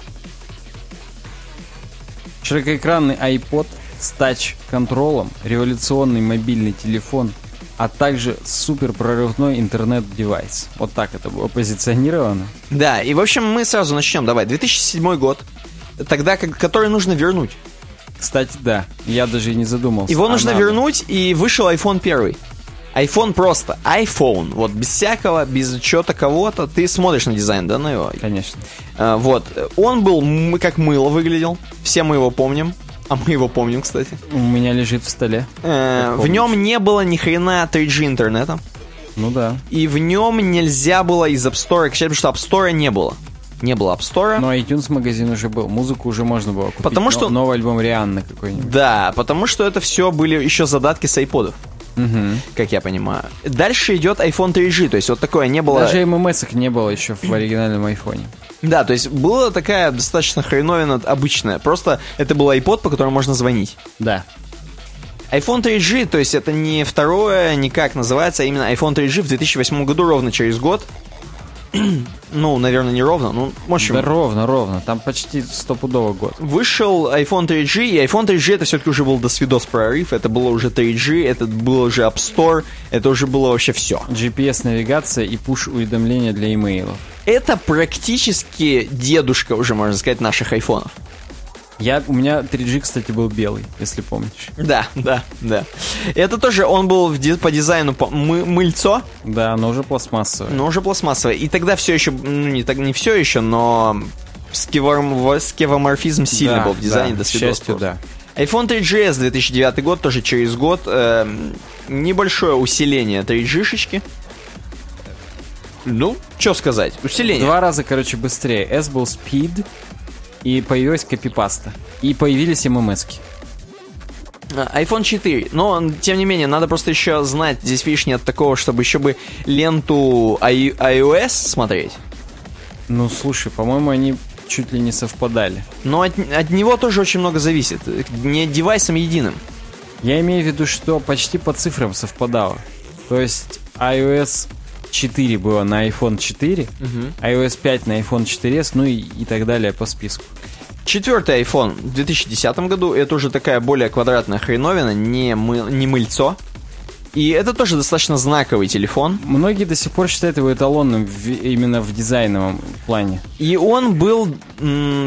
Широкоэкранный iPod с тач-контролом, революционный мобильный телефон, а также супер прорывной интернет-девайс. Вот так это было позиционировано. Да, и в общем мы сразу начнем. Давай, 2007 год, тогда, как- который нужно вернуть. Кстати, да, я даже и не задумался. Его А нужно надо. вернуть, и вышел iPhone первый. iPhone просто, iPhone, вот без всякого, без чего-то кого-то, ты смотришь на дизайн, да, на его? Конечно. А, вот, он был как мыло выглядел, все мы его помним, а мы его помним, кстати. У меня лежит в столе. Э, в нем не было ни хрена 3G интернета, Ну да. и в нем нельзя было из App Store потому что App Store не было. Не было App Store. Но iTunes магазин уже был, музыку уже можно было купить. Потому Но- что- Новый альбом Рианны какой-нибудь. Да, потому что это все были еще задатки с айподов, Мгм. как я понимаю. Дальше идет iPhone 3G, то есть вот такое не было... Даже ммс не было еще в оригинальном айфоне. Да, то есть была такая достаточно хреновина обычная. Просто это был iPod, по которому можно звонить. Да. iPhone 3G, то есть это не второе, никак называется, а именно iPhone 3G в 2008 году, ровно через год. ну, наверное, не ровно, ну, в общем, Да ровно, ровно. Там почти стопудово год. вышел iPhone 3G, и iPhone 3G это все-таки уже был досвидос прорыв, это было уже 3G, это было уже App Store, это уже было вообще все. GPS-навигация и пуш-уведомления для имейлов. Это практически дедушка уже, можно сказать, наших айфонов. Я, у меня 3G, кстати, был белый, если помнишь. Да, да, да. Это тоже, он был в по дизайну по- мы- мыльцо, Да, но уже пластмассовый. но уже пластмассовое. И тогда все еще, ну не, так, не все еще, но скевом- скевоморфизм сильный Да, был в дизайне, да, до свидос счастью, да. iPhone 3GS 2009 год, тоже через год. эм, небольшое усиление 3G-шечки. Ну, что сказать, усиление. Два раза, короче, быстрее. S был Speed, и появилась копипаста. И появились ММСки. А, iPhone 4. Но, тем не менее, надо просто еще знать, здесь, видишь, нет такого, чтобы еще бы ленту i- iOS смотреть. Ну, слушай, по-моему, они чуть ли не совпадали. Но от, от него тоже очень много зависит. Не девайсом единым. Я имею в виду, что почти по цифрам совпадало. То есть iOS 4 было на iPhone 4, iOS 5 на iPhone 4s, ну и, и так далее по списку. Четвертый iPhone в 2010 году. Это уже такая более квадратная хреновина, не, мы, не мыльцо. И это тоже достаточно знаковый телефон. Многие до сих пор считают его эталонным в- именно в дизайновом плане. И он был,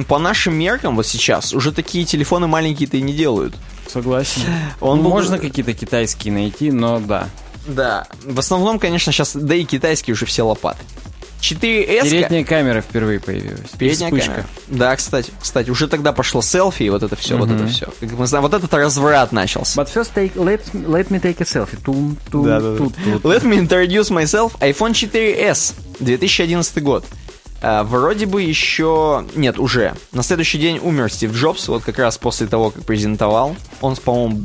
по нашим меркам, вот сейчас, уже такие телефоны маленькие-то и не делают. Согласен. Он Ну, был- Можно какие-то китайские найти, но да. Да. В основном, конечно, сейчас, да и китайские уже все лопаты. 4S... Передняя камера впервые появилась. Передняя вспышка. камера. Да, кстати, кстати, уже тогда пошло селфи, и вот это все, вот это все. Как мы знаем, вот этот разврат начался. But first take, let, let me take a selfie. Тум, тум, Да-да-да. тут, тут. Let me introduce myself. iPhone 4s, 2011 год. А, вроде бы еще... Нет, уже. На следующий день умер Стив Джобс, вот как раз после того, как презентовал. Он, по-моему,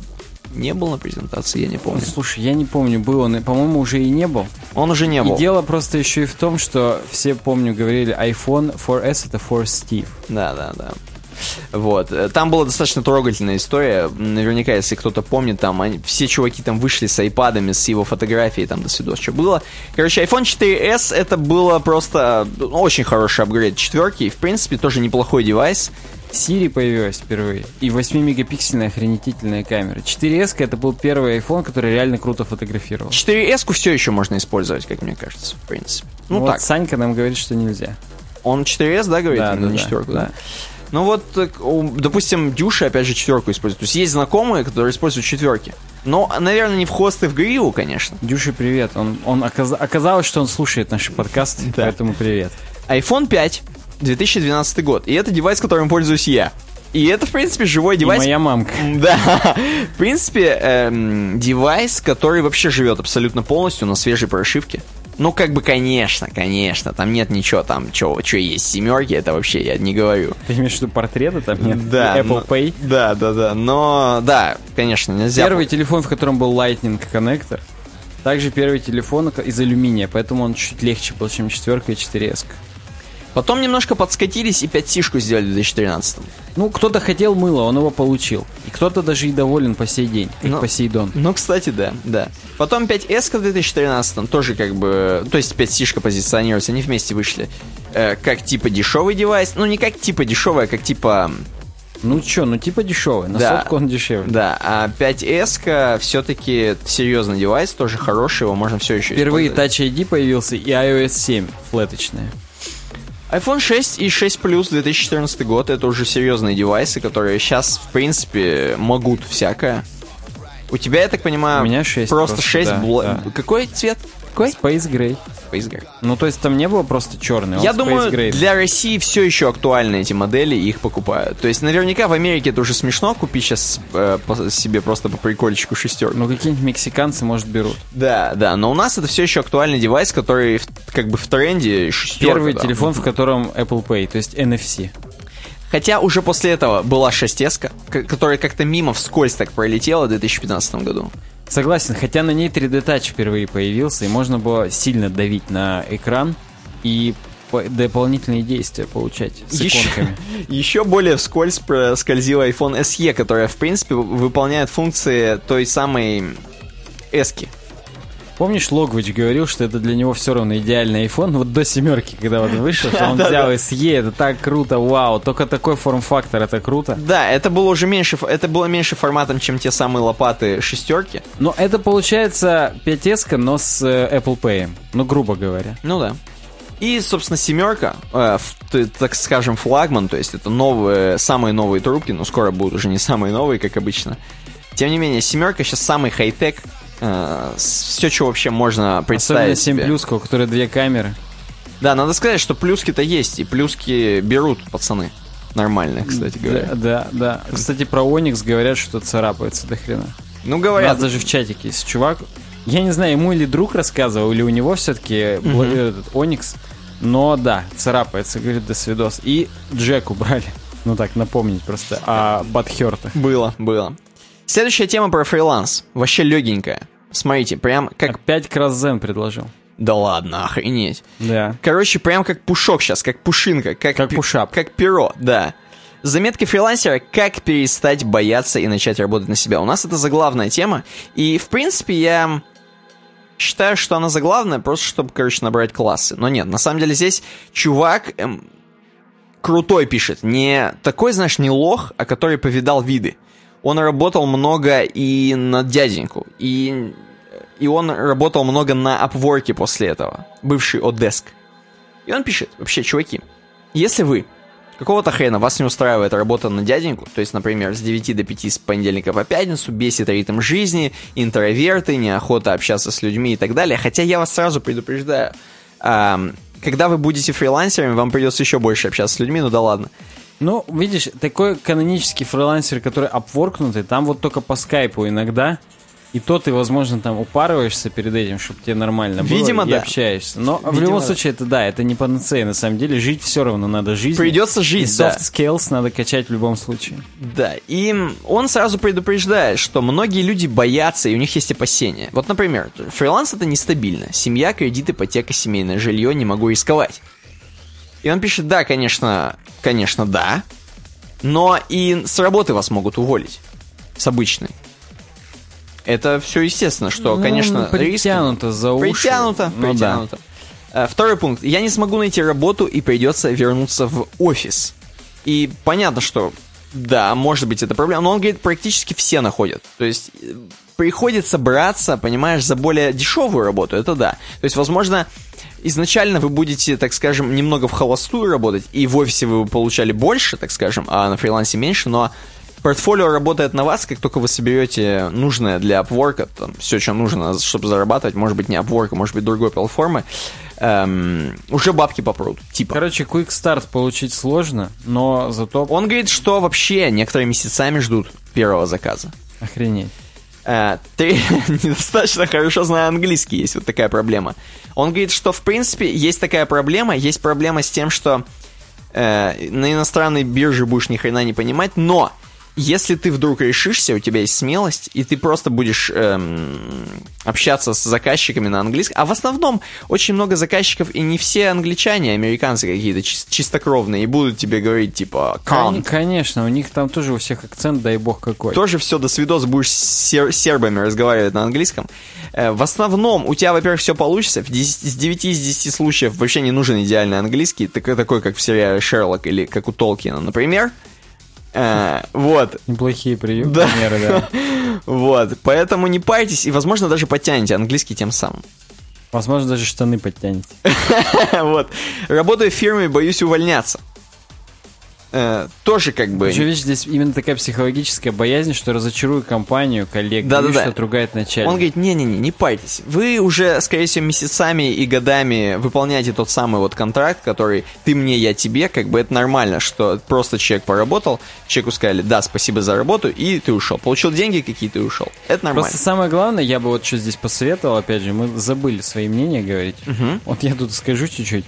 не был на презентации, я не помню. Слушай, я не помню, был он, по-моему, уже и не был. Он уже не был. И дело просто еще и в том, что все, помню, говорили, iPhone 4S это for Steve. Да, да, да. Вот. Там была достаточно трогательная история. Наверняка, если кто-то помнит, там они, все чуваки там вышли с айпадами, с его фотографией, там до свидос, что было. Короче, iPhone 4s это было просто очень хороший апгрейд четверки. И, в принципе, тоже неплохой девайс. Siri появилась впервые. И 8-мегапиксельная охренительная камера. 4S это был первый iPhone, который реально круто фотографировал. 4s все еще можно использовать, как мне кажется, в принципе. Ну, вот так. Санька нам говорит, что нельзя. Он 4s, да, говорит? Да, да, не четверку, да? да. Ну вот, допустим, Дюша, опять же, четверку использует. То есть есть знакомые, которые используют четверки. Но, наверное, не в хвост и в гриву, конечно. Дюша, привет. Он, он оказ- оказалось, что он слушает наши подкасты, Да. поэтому привет. iPhone 5, 2012 год. И это девайс, которым пользуюсь я. И это, в принципе, живой И девайс. моя мамка. Да. В принципе, эм, девайс, который вообще живет абсолютно полностью на свежей прошивке. Ну, как бы, конечно, конечно, там нет ничего там, что есть семерки, это вообще я не говорю. Ты имеешь в виду портреты там нет? Да, И Apple но- Pay? Да, да, да. Но, да, конечно, нельзя. Первый телефон, в котором был Lightning коннектор. Также первый телефон из алюминия, поэтому он чуть легче был, чем четверка и 4S. Потом немножко подскатились и 5 сишку сделали в 2013. Ну, кто-то хотел мыло, он его получил. И кто-то даже и доволен по сей день, как Ну, Посейдон. Ну, кстати, да, да. Потом 5S в 2013 тоже как бы... То есть 5 сишка позиционируется, они вместе вышли. э, как типа дешевый девайс. Ну, не как типа дешевый, а как типа... Ну чё, ну типа дешевый, на Да. сотку он дешевле. Да, а 5S все-таки серьезный девайс, тоже хороший, его можно все еще Впервые. Touch ID появился и iOS 7 флеточная. iPhone 6 и 6 Plus 2014 год это уже серьезные девайсы, которые сейчас, в принципе, могут всякое. У тебя, я так понимаю, У меня 6 просто, просто, 6 да, бла- да. Какой цвет? Какой? Space Gray. Space Gray. Ну, то есть там не было просто черный, Я думаю, Gray. для России все еще актуальны эти модели, и их покупают. То есть, наверняка в Америке это уже смешно купить сейчас себе просто по прикольчику шестерку. Ну, какие-нибудь мексиканцы, может, берут. Да, да, но у нас это все еще актуальный девайс, который в- как бы в тренде шестерка. Первый да. телефон, в котором Apple Pay, то есть NFC. Хотя уже после этого была 6 которая как-то мимо вскользь так пролетела в 2015 году. Согласен, хотя на ней 3D Touch впервые появился, и можно было сильно давить на экран и по- дополнительные действия получать с Еще, иконками. еще более вскользь проскользил iPhone SE, которая, в принципе, выполняет функции той самой эски. Помнишь, Логвич говорил, что это для него все равно идеальный iPhone? Вот до семерки, когда вот он вышел, что он взял SE, это так круто, вау, только такой форм-фактор, это круто. Да, это было уже меньше, это было меньше форматом, чем те самые лопаты шестерки. Но это получается 5S, но с э, Apple Pay, ну, грубо говоря. Ну да. И, собственно, семерка, э, так скажем, флагман, то есть это новые, самые новые трубки, но скоро будут уже не самые новые, как обычно. Тем не менее, семерка сейчас самый хай-тек, все, что вообще можно Особенно представить 7 себе. плюс, у которой две камеры. Да, надо сказать, что плюски-то есть, и плюски берут пацаны. Нормально, кстати говоря. Да, да, да. Кстати, про Оникс говорят, что царапается до хрена. Ну, У говорят, нас даже в чатике есть чувак. Я не знаю, ему или друг рассказывал, или у него все-таки этот Оникс. Но да, царапается, говорит, до свидос. И Джек убрали. Ну так, напомнить просто о Батхерта. было, было. Следующая тема про фриланс. Вообще легенькая. Смотрите, прям как... Опять Красзен предложил. Да ладно, охренеть. Да. Короче, прям как пушок сейчас, как пушинка, как, Как пи- пушап. Как перо, да. Заметки фрилансера «Как перестать бояться и начать работать на себя». У нас это заглавная тема, и, в принципе, я считаю, что она заглавная, просто чтобы, короче, набрать классы. Но нет, на самом деле здесь чувак эм, крутой пишет. Не такой, знаешь, не лох, а который повидал виды. Он работал много и на дяденьку, и, и он работал много на Upwork после этого, бывший Odesk. И он пишет, вообще, чуваки, если вы какого-то хрена вас не устраивает работа на дяденьку, то есть, например, с 9 до 5 с понедельника по пятницу, бесит ритм жизни, интроверты, неохота общаться с людьми и так далее, хотя я вас сразу предупреждаю, ам, когда вы будете фрилансерами, вам придется еще больше общаться с людьми, ну да ладно. Ну, видишь, такой канонический фрилансер, который обворкнутый, там вот только по скайпу иногда. И то ты, возможно, там упарываешься перед этим, чтобы тебе нормально было. Видимо, и да. общаешься. Но в Видимо, любом да. случае, это да, это не панацея, на самом деле. Жить все равно надо жить. Придется И жить, да. soft skills надо качать в любом случае. Да, и он сразу предупреждает, что многие люди боятся, и у них есть опасения. Вот, например, фриланс это нестабильно. Семья, кредит, ипотека, семейное жилье, не могу рисковать. И он пишет, да, конечно, конечно, да, но и с работы вас могут уволить. С обычной. Это все естественно, что, Ну, конечно, риски- притянуто за уши. Притянуто, Ну да. притянуто. Э, Второй пункт. Я не смогу найти работу и придется вернуться в офис. И понятно, что да, может быть, это проблема, но он говорит, практически все находят. То есть э, приходится браться, понимаешь, за более дешевую работу, это да. То есть, возможно, изначально вы будете, так скажем, немного в холостую работать, и в офисе вы получали больше, так скажем, а на фрилансе меньше, но портфолио работает на вас, как только вы соберете нужное для Upwork, там, все, что нужно, чтобы зарабатывать, может быть, не Upwork, а может быть, другой платформы, эм, уже бабки попрут, типа. Короче, quick start получить сложно, но зато Он говорит, что вообще некоторые месяцами ждут первого заказа. охренеть. Э, Ты недостаточно хорошо знаю английский, есть вот такая проблема. Он говорит, что в принципе есть такая проблема, есть проблема с тем, что э, на иностранной бирже будешь ни хрена не понимать, но если ты вдруг решишься, у тебя есть смелость, и ты просто будешь эм, общаться с заказчиками на английском, а в основном очень много заказчиков, и не все англичане, а американцы какие-то чис- чистокровные, и будут тебе говорить, типа, can't, Конечно, у них там тоже у всех акцент, дай бог какой. тоже все до свидос будешь с сер- сербами разговаривать на английском. Э, В основном у тебя, во-первых, все получится. В 10 с 9 из 10 случаев вообще не нужен идеальный английский, такой, такой как в сериале Шерлок или как у Толкина, например. Вот. Неплохие приемы, Да. примеры, да. Вот. Поэтому не парьтесь и, возможно, даже подтянете английский тем самым. Возможно, даже штаны подтянете. Вот. Работаю в фирме, боюсь увольняться. Э, Тоже как бы... Еще видишь, здесь именно такая психологическая боязнь, что разочарую компанию, коллег, Да-да-да. боюсь, что отругает начальник. Он говорит, не-не-не, не парьтесь. Вы уже, скорее всего, месяцами и годами выполняете тот самый вот контракт, который ты мне, я тебе, как бы это нормально, что просто человек поработал, человеку сказали, да, спасибо за работу, и ты ушел. Получил деньги какие-то и ушел. Это нормально. Просто самое главное, я бы вот что здесь посоветовал, опять же, мы забыли свои мнения говорить. Вот я тут скажу чуть-чуть.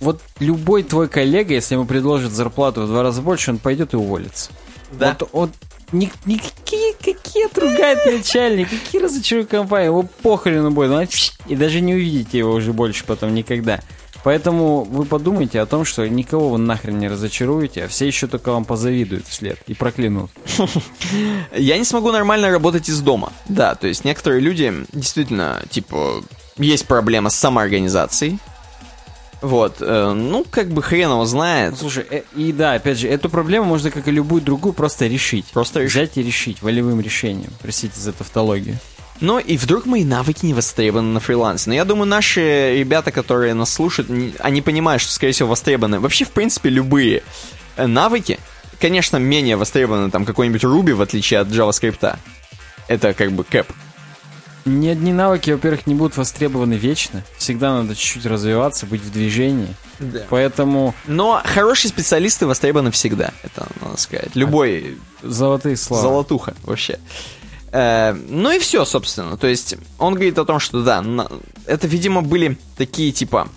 Вот любой твой коллега, если ему предложат зарплату в два раза больше, он пойдет и уволится. Да. Вот, вот ни- никакие, какие отругает начальник, какие разочаруют компании, его похрену будет, он и даже не увидите его уже больше потом никогда. Поэтому вы подумайте о том, что никого вы нахрен не разочаруете, а все еще только вам позавидуют вслед и проклянут. Я не смогу нормально работать из дома. Да, то есть некоторые люди действительно, типа, есть проблема с самоорганизацией. Вот, э, ну, как бы хрен его знает. Слушай, э, и да, опять же, эту проблему можно, как и любую другую, просто решить. Просто решить. Взять и решить волевым решением. Простите за тавтологию. Ну и вдруг мои навыки не востребованы на фрилансе. Но я думаю, наши ребята, которые нас слушают, они понимают, что, скорее всего, востребованы. Вообще, в принципе, любые э, навыки, конечно, менее востребованы там какой-нибудь Ruby, в отличие от JavaScript. Это как бы кэп. Ни одни навыки, во-первых, не будут востребованы вечно. Всегда надо чуть-чуть развиваться, быть в движении. Да. Поэтому Но хорошие специалисты востребованы всегда, это надо сказать. Любой золотые слова. Золотуха вообще. Э, ну и все, собственно. То есть он говорит о том, что да, на- это, видимо, были такие типа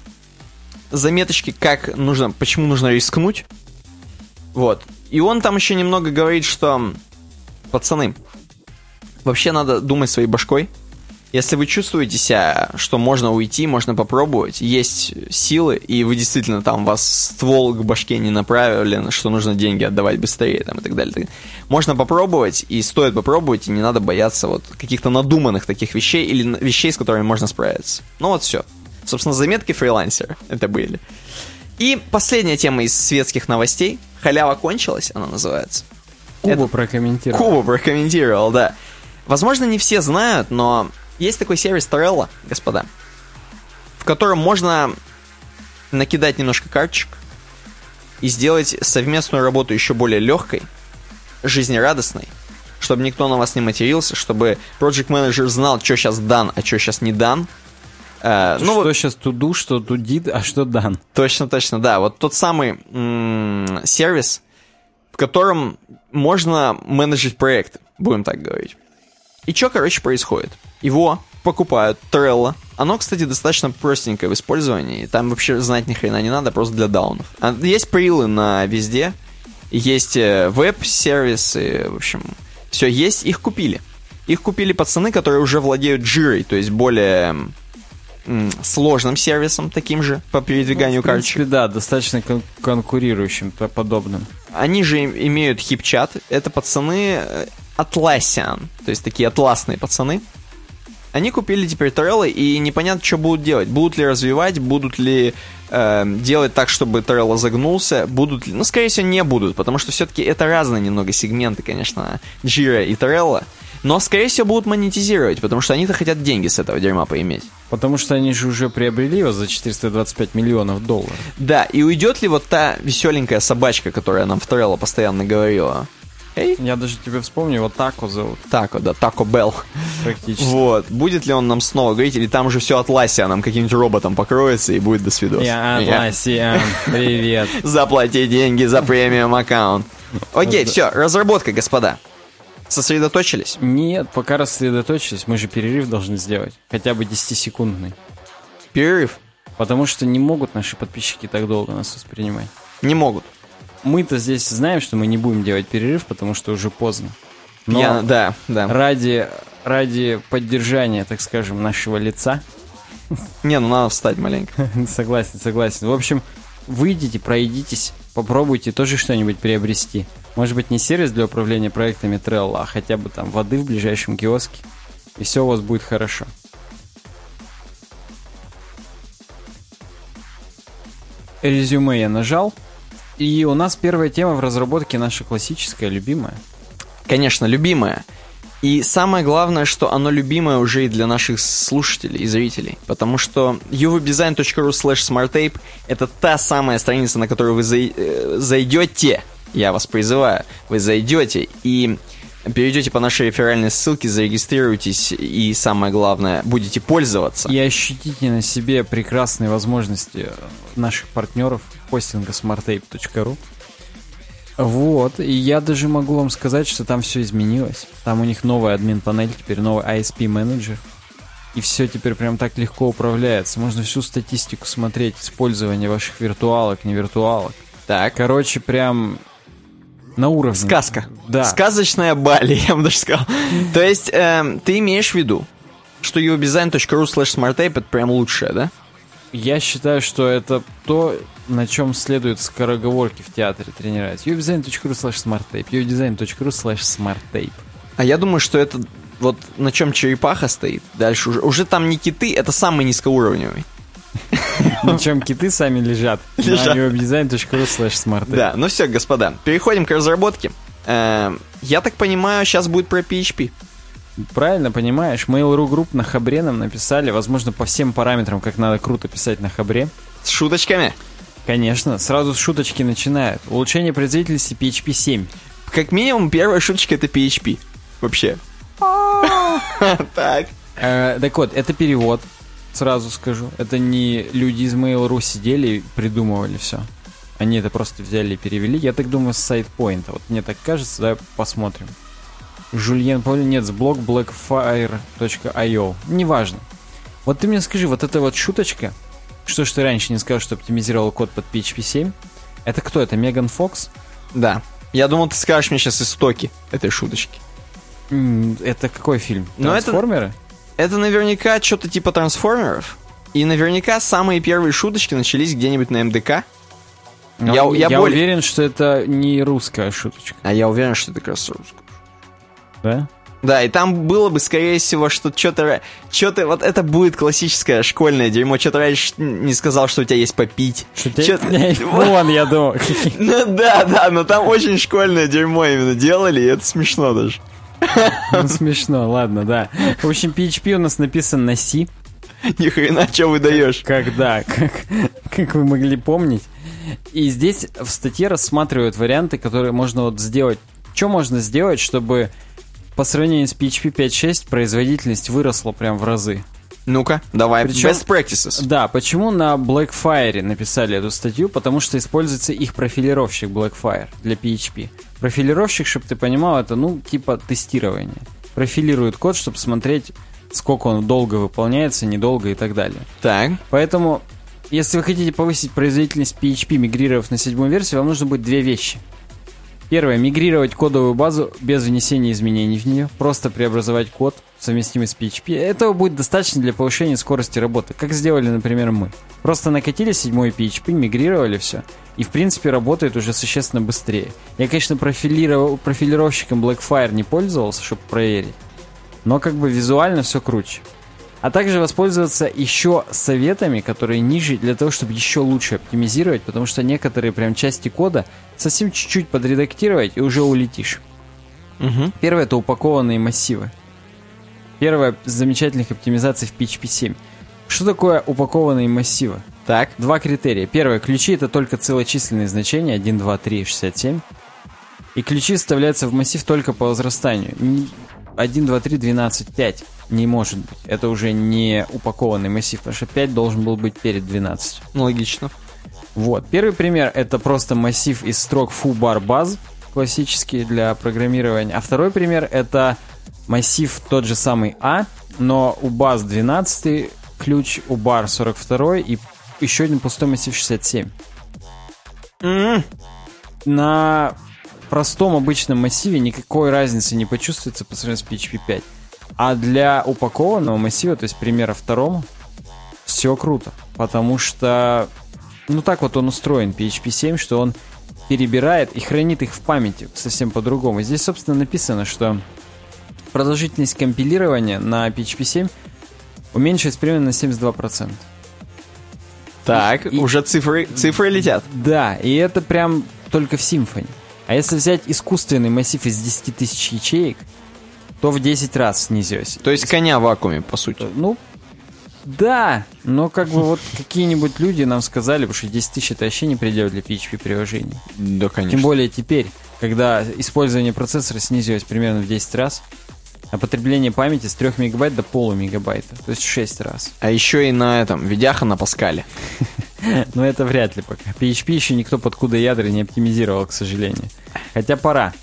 заметочки, как нужно, почему нужно рискнуть. Вот. И он там еще немного говорит, что пацаны, вообще надо думать своей башкой. Если вы чувствуете себя, что можно уйти, можно попробовать, есть силы, и вы действительно там, вас ствол к башке не направлен, что нужно деньги отдавать быстрее там, и так далее. Можно попробовать, и стоит попробовать, и не надо бояться вот каких-то надуманных таких вещей или вещей, с которыми можно справиться. Ну вот все. Собственно, заметки фрилансера это были. И последняя тема из светских новостей. Халява кончилась, она называется. Кубу Это- прокомментировал. Кубу прокомментировал, да. Возможно, не все знают, но есть такой сервис Trello, господа, в котором можно накидать немножко карточек и сделать совместную работу еще более легкой, жизнерадостной, чтобы никто на вас не матерился, чтобы Project Manager знал, что сейчас дан, а что сейчас не дан. Э, Ну что вот, сейчас туду, что тудит, а что дан. Точно, точно, да. Вот тот самый м, сервис, в котором можно менеджить проекты, будем так говорить. И что, короче, происходит? Его покупают, Trello. Оно, кстати, достаточно простенькое в использовании. Там вообще знать ни хрена не надо, просто для даунов. А Есть прилы на везде. Есть э, веб-сервисы, в общем, все есть. Их купили. Их купили пацаны, которые уже владеют жирой, то есть более сложным сервисом, таким же, по передвиганию Ну, карточек. принципе, да, достаточно кон- конкурирующим, по- подобным. Они же им- имеют хип-чат. Это пацаны э, Atlassian, то есть такие атласные пацаны. Они купили теперь Trello, и непонятно, что будут делать. Будут ли развивать, будут ли э, делать так, чтобы Trello загнулся, будут ли... Ну, скорее всего, не будут, потому что все-таки это разные немного сегменты, конечно, Jira и Trello. Но, скорее всего, будут монетизировать, потому что они-то хотят деньги с этого дерьма поиметь. Потому что они же уже приобрели его за 425 миллионов долларов. Да, и уйдет ли вот та веселенькая собачка, которая нам в Trello постоянно говорила? Эй, Я даже тебе вспомню, вот так вот зовут Тако, да, Тако Белл. практически. Вот. Будет ли он нам снова говорить, или там уже все Атласия нам каким-нибудь роботом покроется и будет до свидос. Я Я- Атласиан, привет. Заплати деньги за премиум аккаунт. Окей, все, разработка, господа. Сосредоточились? Нет, пока рассредоточились, мы же перерыв должны сделать. Хотя бы 10-секундный. Перерыв? Потому что не могут наши подписчики так долго нас воспринимать. Не могут. Мы-то здесь знаем, что мы не будем делать перерыв, потому что уже поздно. Но Я- да, да. ради, ради поддержания, так скажем, нашего лица, Не, ну надо встать маленько. согласен, согласен. В общем, выйдите, пройдитесь, попробуйте тоже что-нибудь приобрести. Может быть, не сервис для управления проектами Trello, а хотя бы там воды в ближайшем киоске. И все у вас будет хорошо. Резюме я нажал. И у нас первая тема в разработке наша классическая, любимая. Конечно, любимое. И самое главное, что оно любимое уже и для наших слушателей и зрителей. Потому что uvdesign.ru slash smarttape это та самая страница, на которую вы э, зайдете, я вас призываю, вы зайдете и перейдете по нашей реферальной ссылке, зарегистрируйтесь и, самое главное, будете пользоваться. И ощутите на себе прекрасные возможности наших партнеров хостинга smartape.ru. Вот, и я даже могу вам сказать, что там все изменилось. Там у них новая админ-панель, теперь новый ISP-менеджер. И все теперь прям так легко управляется. Можно всю статистику смотреть, использование ваших виртуалок, не виртуалок. Так. Короче, прям на уровне. Сказка. Да. Сказочная Бали, я бы даже сказал. То есть, эм, ты имеешь в виду, что uvdesign.ru slash smarttape это прям лучшее, да? Я считаю, что это то, на чем следует скороговорки в театре тренировать. udesign.ru slash smarttape, udesign.ru slash smarttape. А я думаю, что это вот на чем черепаха стоит. Дальше уже, уже там не киты, это самый низкоуровневый. На чем киты сами лежат. Лежат. На udesign.ru slash smarttape. Да, ну все, господа, переходим к разработке. Эм, я так понимаю, сейчас будет про PHP. Правильно понимаешь, Mail.ru Group на Хабре нам написали, возможно, по всем параметрам, как надо круто писать на Хабре. С шуточками. Конечно, сразу с шуточки начинают. Улучшение производительности PHP 7. Как минимум, первая шуточка это PHP. Вообще. Так. Э, так вот, это перевод, сразу скажу. Это не люди из Mail.ru сидели и придумывали все. Они это просто взяли и перевели. Я так думаю, с сайт-поинта. Вот мне так кажется, давай посмотрим. Жульен Пауль, нет, с блог blackfire.io. Неважно. Вот ты мне скажи, вот эта вот шуточка, что ж ты раньше не сказал, что оптимизировал код под PHP 7, это кто? Это Меган Фокс? Да. Я думал, ты скажешь мне сейчас истоки этой шуточки. Это какой фильм? Ну, это- Трансформеры? Это наверняка что-то типа трансформеров. И наверняка самые первые шуточки начались где-нибудь на МДК. Ну, Я- я я более- уверен, что это не русская шуточка, А я уверен, что это как раз русское. да? Да, и там было бы, скорее всего, что что-то... Что-то... Вот это будет классическое школьное дерьмо. Что ты раньше не сказал, что у тебя есть попить. Что Чё- ты... Вон, я думал. Ну да, да, но там очень школьное дерьмо именно делали, и это смешно даже. Ну, смешно, ладно, да. В общем, PHP у нас написан на C. Ни хрена, что выдаешь. Когда, как, как вы могли помнить. И здесь в статье рассматривают варианты, которые можно вот сделать. Что можно сделать, чтобы по сравнению с PHP 5.6 производительность выросла прям в разы? Ну-ка, давай. Причем- Best practices. Да, почему на Blackfire написали эту статью? Потому что используется их профилировщик Blackfire для PHP. Профилировщик, чтобы ты понимал, это, ну, типа тестирование. Профилирует код, чтобы смотреть, сколько он долго выполняется, недолго и так далее. Так. Поэтому, если вы хотите повысить производительность PHP, мигрировав на седьмую версию, вам нужно будет две вещи. Первое, мигрировать кодовую базу без внесения изменений в нее, просто преобразовать код, совместимый с PHP. Этого будет достаточно для повышения скорости работы, как сделали, например, мы. Просто накатили седьмой PHP, мигрировали все, и в принципе работает уже существенно быстрее. Я, конечно, профилировщиком Blackfire не пользовался, чтобы проверить, но как бы визуально все круче. А также воспользоваться еще советами, которые ниже, для того, чтобы еще лучше оптимизировать, потому что некоторые прям части кода совсем чуть-чуть подредактировать и уже улетишь. Угу. Первое это упакованные массивы. Первая из замечательных оптимизаций в PHP 7. Что такое упакованные массивы? Так. Два критерия. Первое, ключи это только целочисленные значения 1, 2, 3, 67. И ключи вставляются в массив только по возрастанию. Н- 1, 2, 3, 12, 5 не может быть. Это уже не упакованный массив, потому что 5 должен был быть перед 12. Ну, логично. Вот. Первый пример это просто массив из строк foo-bar баз, классический для программирования. А второй пример это массив тот же самый А, но у баз 12 ключ, у бар 42 и еще один пустой массив 67. М, На простом обычном массиве никакой разницы не почувствуется по сравнению с PHP 5. А для упакованного массива, то есть примера второму, все круто. Потому что, ну так вот он устроен, PHP 7, что он перебирает и хранит их в памяти совсем по-другому. Здесь, собственно, написано, что продолжительность компилирования на PHP 7 уменьшается примерно на 72%. Так, И- уже цифры, цифры летят. Да, и это прям только в Symfony. А если взять искусственный массив из 10 тысяч ячеек, то в 10 раз снизилось. То есть коня в вакууме, по сути. Ну, да, но как бы вот какие-нибудь люди нам сказали, что 10 тысяч это вообще не предел для PHP-приложений. Да, конечно. Тем более теперь, когда использование процессора снизилось примерно в 10 раз, а потребление памяти с 3 мегабайт до полумегабайта, то есть в 6 раз. А еще и на этом, видяха на Паскале. Но это вряд ли пока. PHP еще никто под куда ядра не оптимизировал, к сожалению. Хотя пора.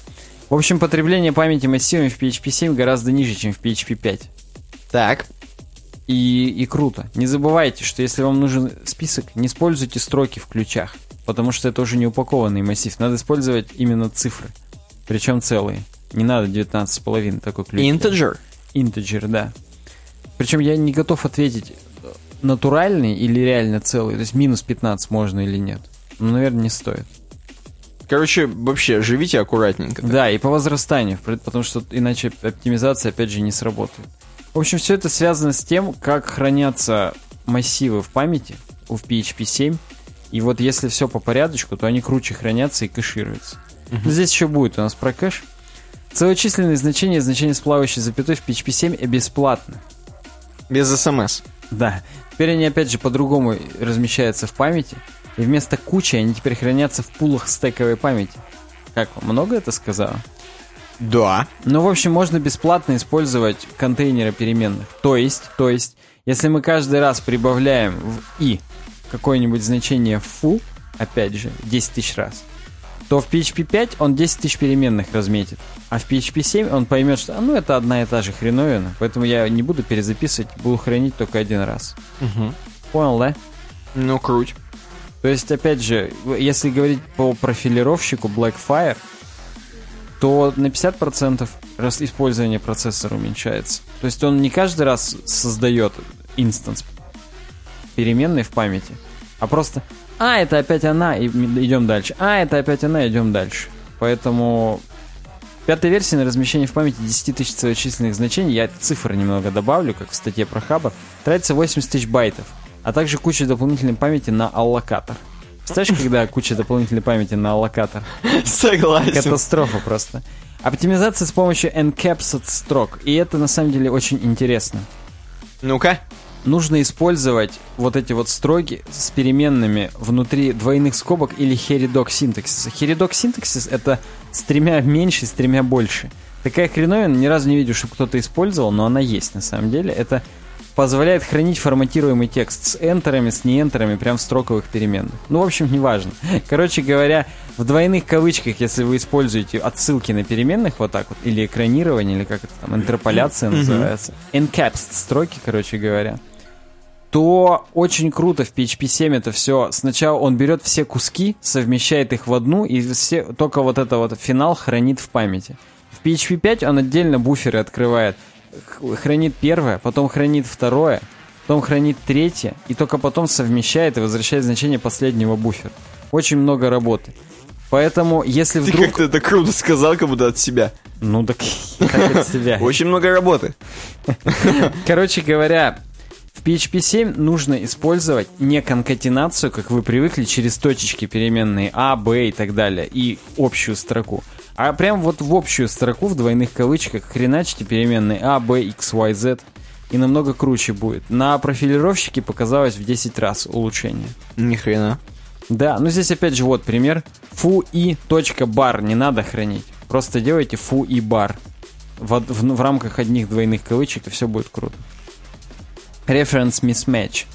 В общем, потребление памяти массивами в PHP 7 гораздо ниже, чем в PHP 5. Так. И, и круто. Не забывайте, что если вам нужен список, не используйте строки в ключах, потому что это уже не упакованный массив. Надо использовать именно цифры, причем целые. Не надо 19,5 такой ключ. Integer. Integer, да. Причем я не готов ответить, э, натуральный или реально целый, то есть минус 15 можно или нет. Ну, наверное, не стоит. Короче, вообще, живите аккуратненько. Да, и по возрастанию, потому что иначе оптимизация, опять же, не сработает. В общем, все это связано с тем, как хранятся массивы в памяти в PHP 7. И вот если все по порядочку, то они круче хранятся и кэшируются. Но Здесь еще будет у нас про кэш. Целочисленные значения, значения с плавающей запятой в PHP 7 бесплатно. Без смс. Да. Теперь они опять же по-другому размещаются в памяти. И вместо кучи они теперь хранятся в пулах стековой памяти. Как много это сказала? Да. Ну, в общем, можно бесплатно использовать контейнеры переменных. То есть, то есть, если мы каждый раз прибавляем в i какое-нибудь значение foo, опять же, 10 тысяч раз, то в PHP 5 он 10 тысяч переменных разметит. А в PHP 7 он поймет, что ну это одна и та же хреновина, поэтому я не буду перезаписывать, буду хранить только один раз. Угу. Понял, да? Ну, круть. То есть, опять же, если говорить по профилировщику Blackfire, то на 50% раз использование процессора уменьшается. То есть он не каждый раз создает инстанс переменной в памяти, а просто «А, это опять она, и идем дальше. А, это опять она, идем дальше». Поэтому пятая версия на размещение в памяти 10 тысяч целочисленных значений, я цифры немного добавлю, как в статье про Хабр, тратится 80 тысяч байтов, а также куча дополнительной памяти на аллокатор. Представляешь, когда куча дополнительной памяти на аллокатор? Согласен. Катастрофа просто. Оптимизация с помощью encapsed строк. И это на самом деле очень интересно. Ну-ка. Нужно использовать вот эти вот строки с переменными внутри двойных скобок или херидок синтаксиса. Херидок синтаксис это с тремя меньше, с тремя больше. Такая хреновина, ни разу не видел, чтобы кто-то использовал, но она есть на самом деле. Это позволяет хранить форматируемый текст с энтерами, с неэнтерами, прям в строковых переменных. Ну, в общем, неважно. Короче говоря, в двойных кавычках, если вы используете отсылки на переменных вот так вот, или экранирование, или как это там, интерполяция называется, encapsed строки, короче говоря, то очень круто в PHP 7 это все. Сначала он берет все куски, совмещает их в одну, и все, только вот это вот финал хранит в памяти. В PHP 5 он отдельно буферы открывает хранит первое, потом хранит второе, потом хранит третье, и только потом совмещает и возвращает значение последнего буфера. Очень много работы. Поэтому, если вдруг... Ты как-то это круто сказал, как будто от себя. Ну так, как от себя. Очень много работы. Короче говоря, в PHP 7 нужно использовать не конкатенацию, как вы привыкли, через точечки переменные А, Б и так далее, и общую строку. А прям вот в общую строку в двойных кавычках хреначите переменные А, Б, X, Y, Z. И намного круче будет. На профилировщике показалось в 10 раз улучшение. Ни хрена. Да, ну здесь опять же вот пример. фу и точка бар не надо хранить. Просто делайте фу и бар в, в, в рамках одних двойных кавычек, и все будет круто. Reference mismatch.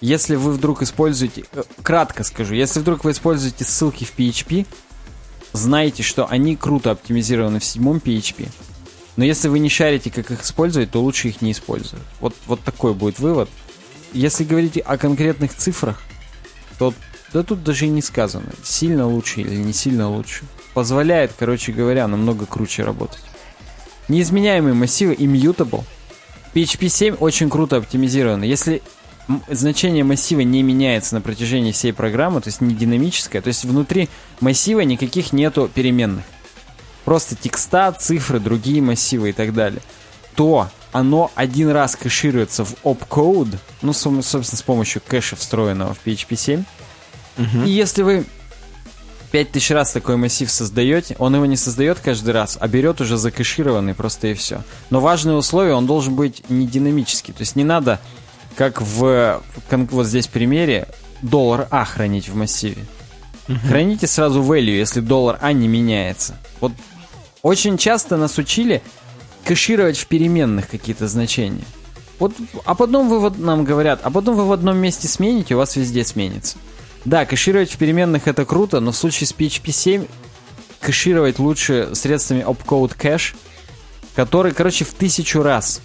Если вы вдруг используете, э, кратко скажу, если вдруг вы используете ссылки в PHP, знайте, что они круто оптимизированы в седьмом PHP. Но если вы не шарите, как их использовать, то лучше их не использовать. Вот, вот такой будет вывод. Если говорить о конкретных цифрах, то да тут даже и не сказано, сильно лучше или не сильно лучше. Позволяет, короче говоря, намного круче работать. Неизменяемые массивы immutable. PHP 7 очень круто оптимизированы. Если значение массива не меняется на протяжении всей программы, то есть не динамическое, то есть внутри массива никаких нету переменных. Просто текста, цифры, другие массивы и так далее. То оно один раз кэшируется в opcode, ну, собственно, с помощью кэша, встроенного в PHP 7. Угу. И если вы 5000 раз такой массив создаете, он его не создает каждый раз, а берет уже закэшированный просто и все. Но важное условие, он должен быть не динамический. То есть не надо как в вот здесь примере, доллар А хранить в массиве. Угу. Храните сразу value, если доллар А не меняется. Вот очень часто нас учили кэшировать в переменных какие-то значения. Вот, а потом вы вот нам говорят, а потом вы в одном месте смените, у вас везде сменится. Да, кэшировать в переменных это круто, но в случае с PHP 7 кэшировать лучше средствами opcode cache, который, короче, в тысячу раз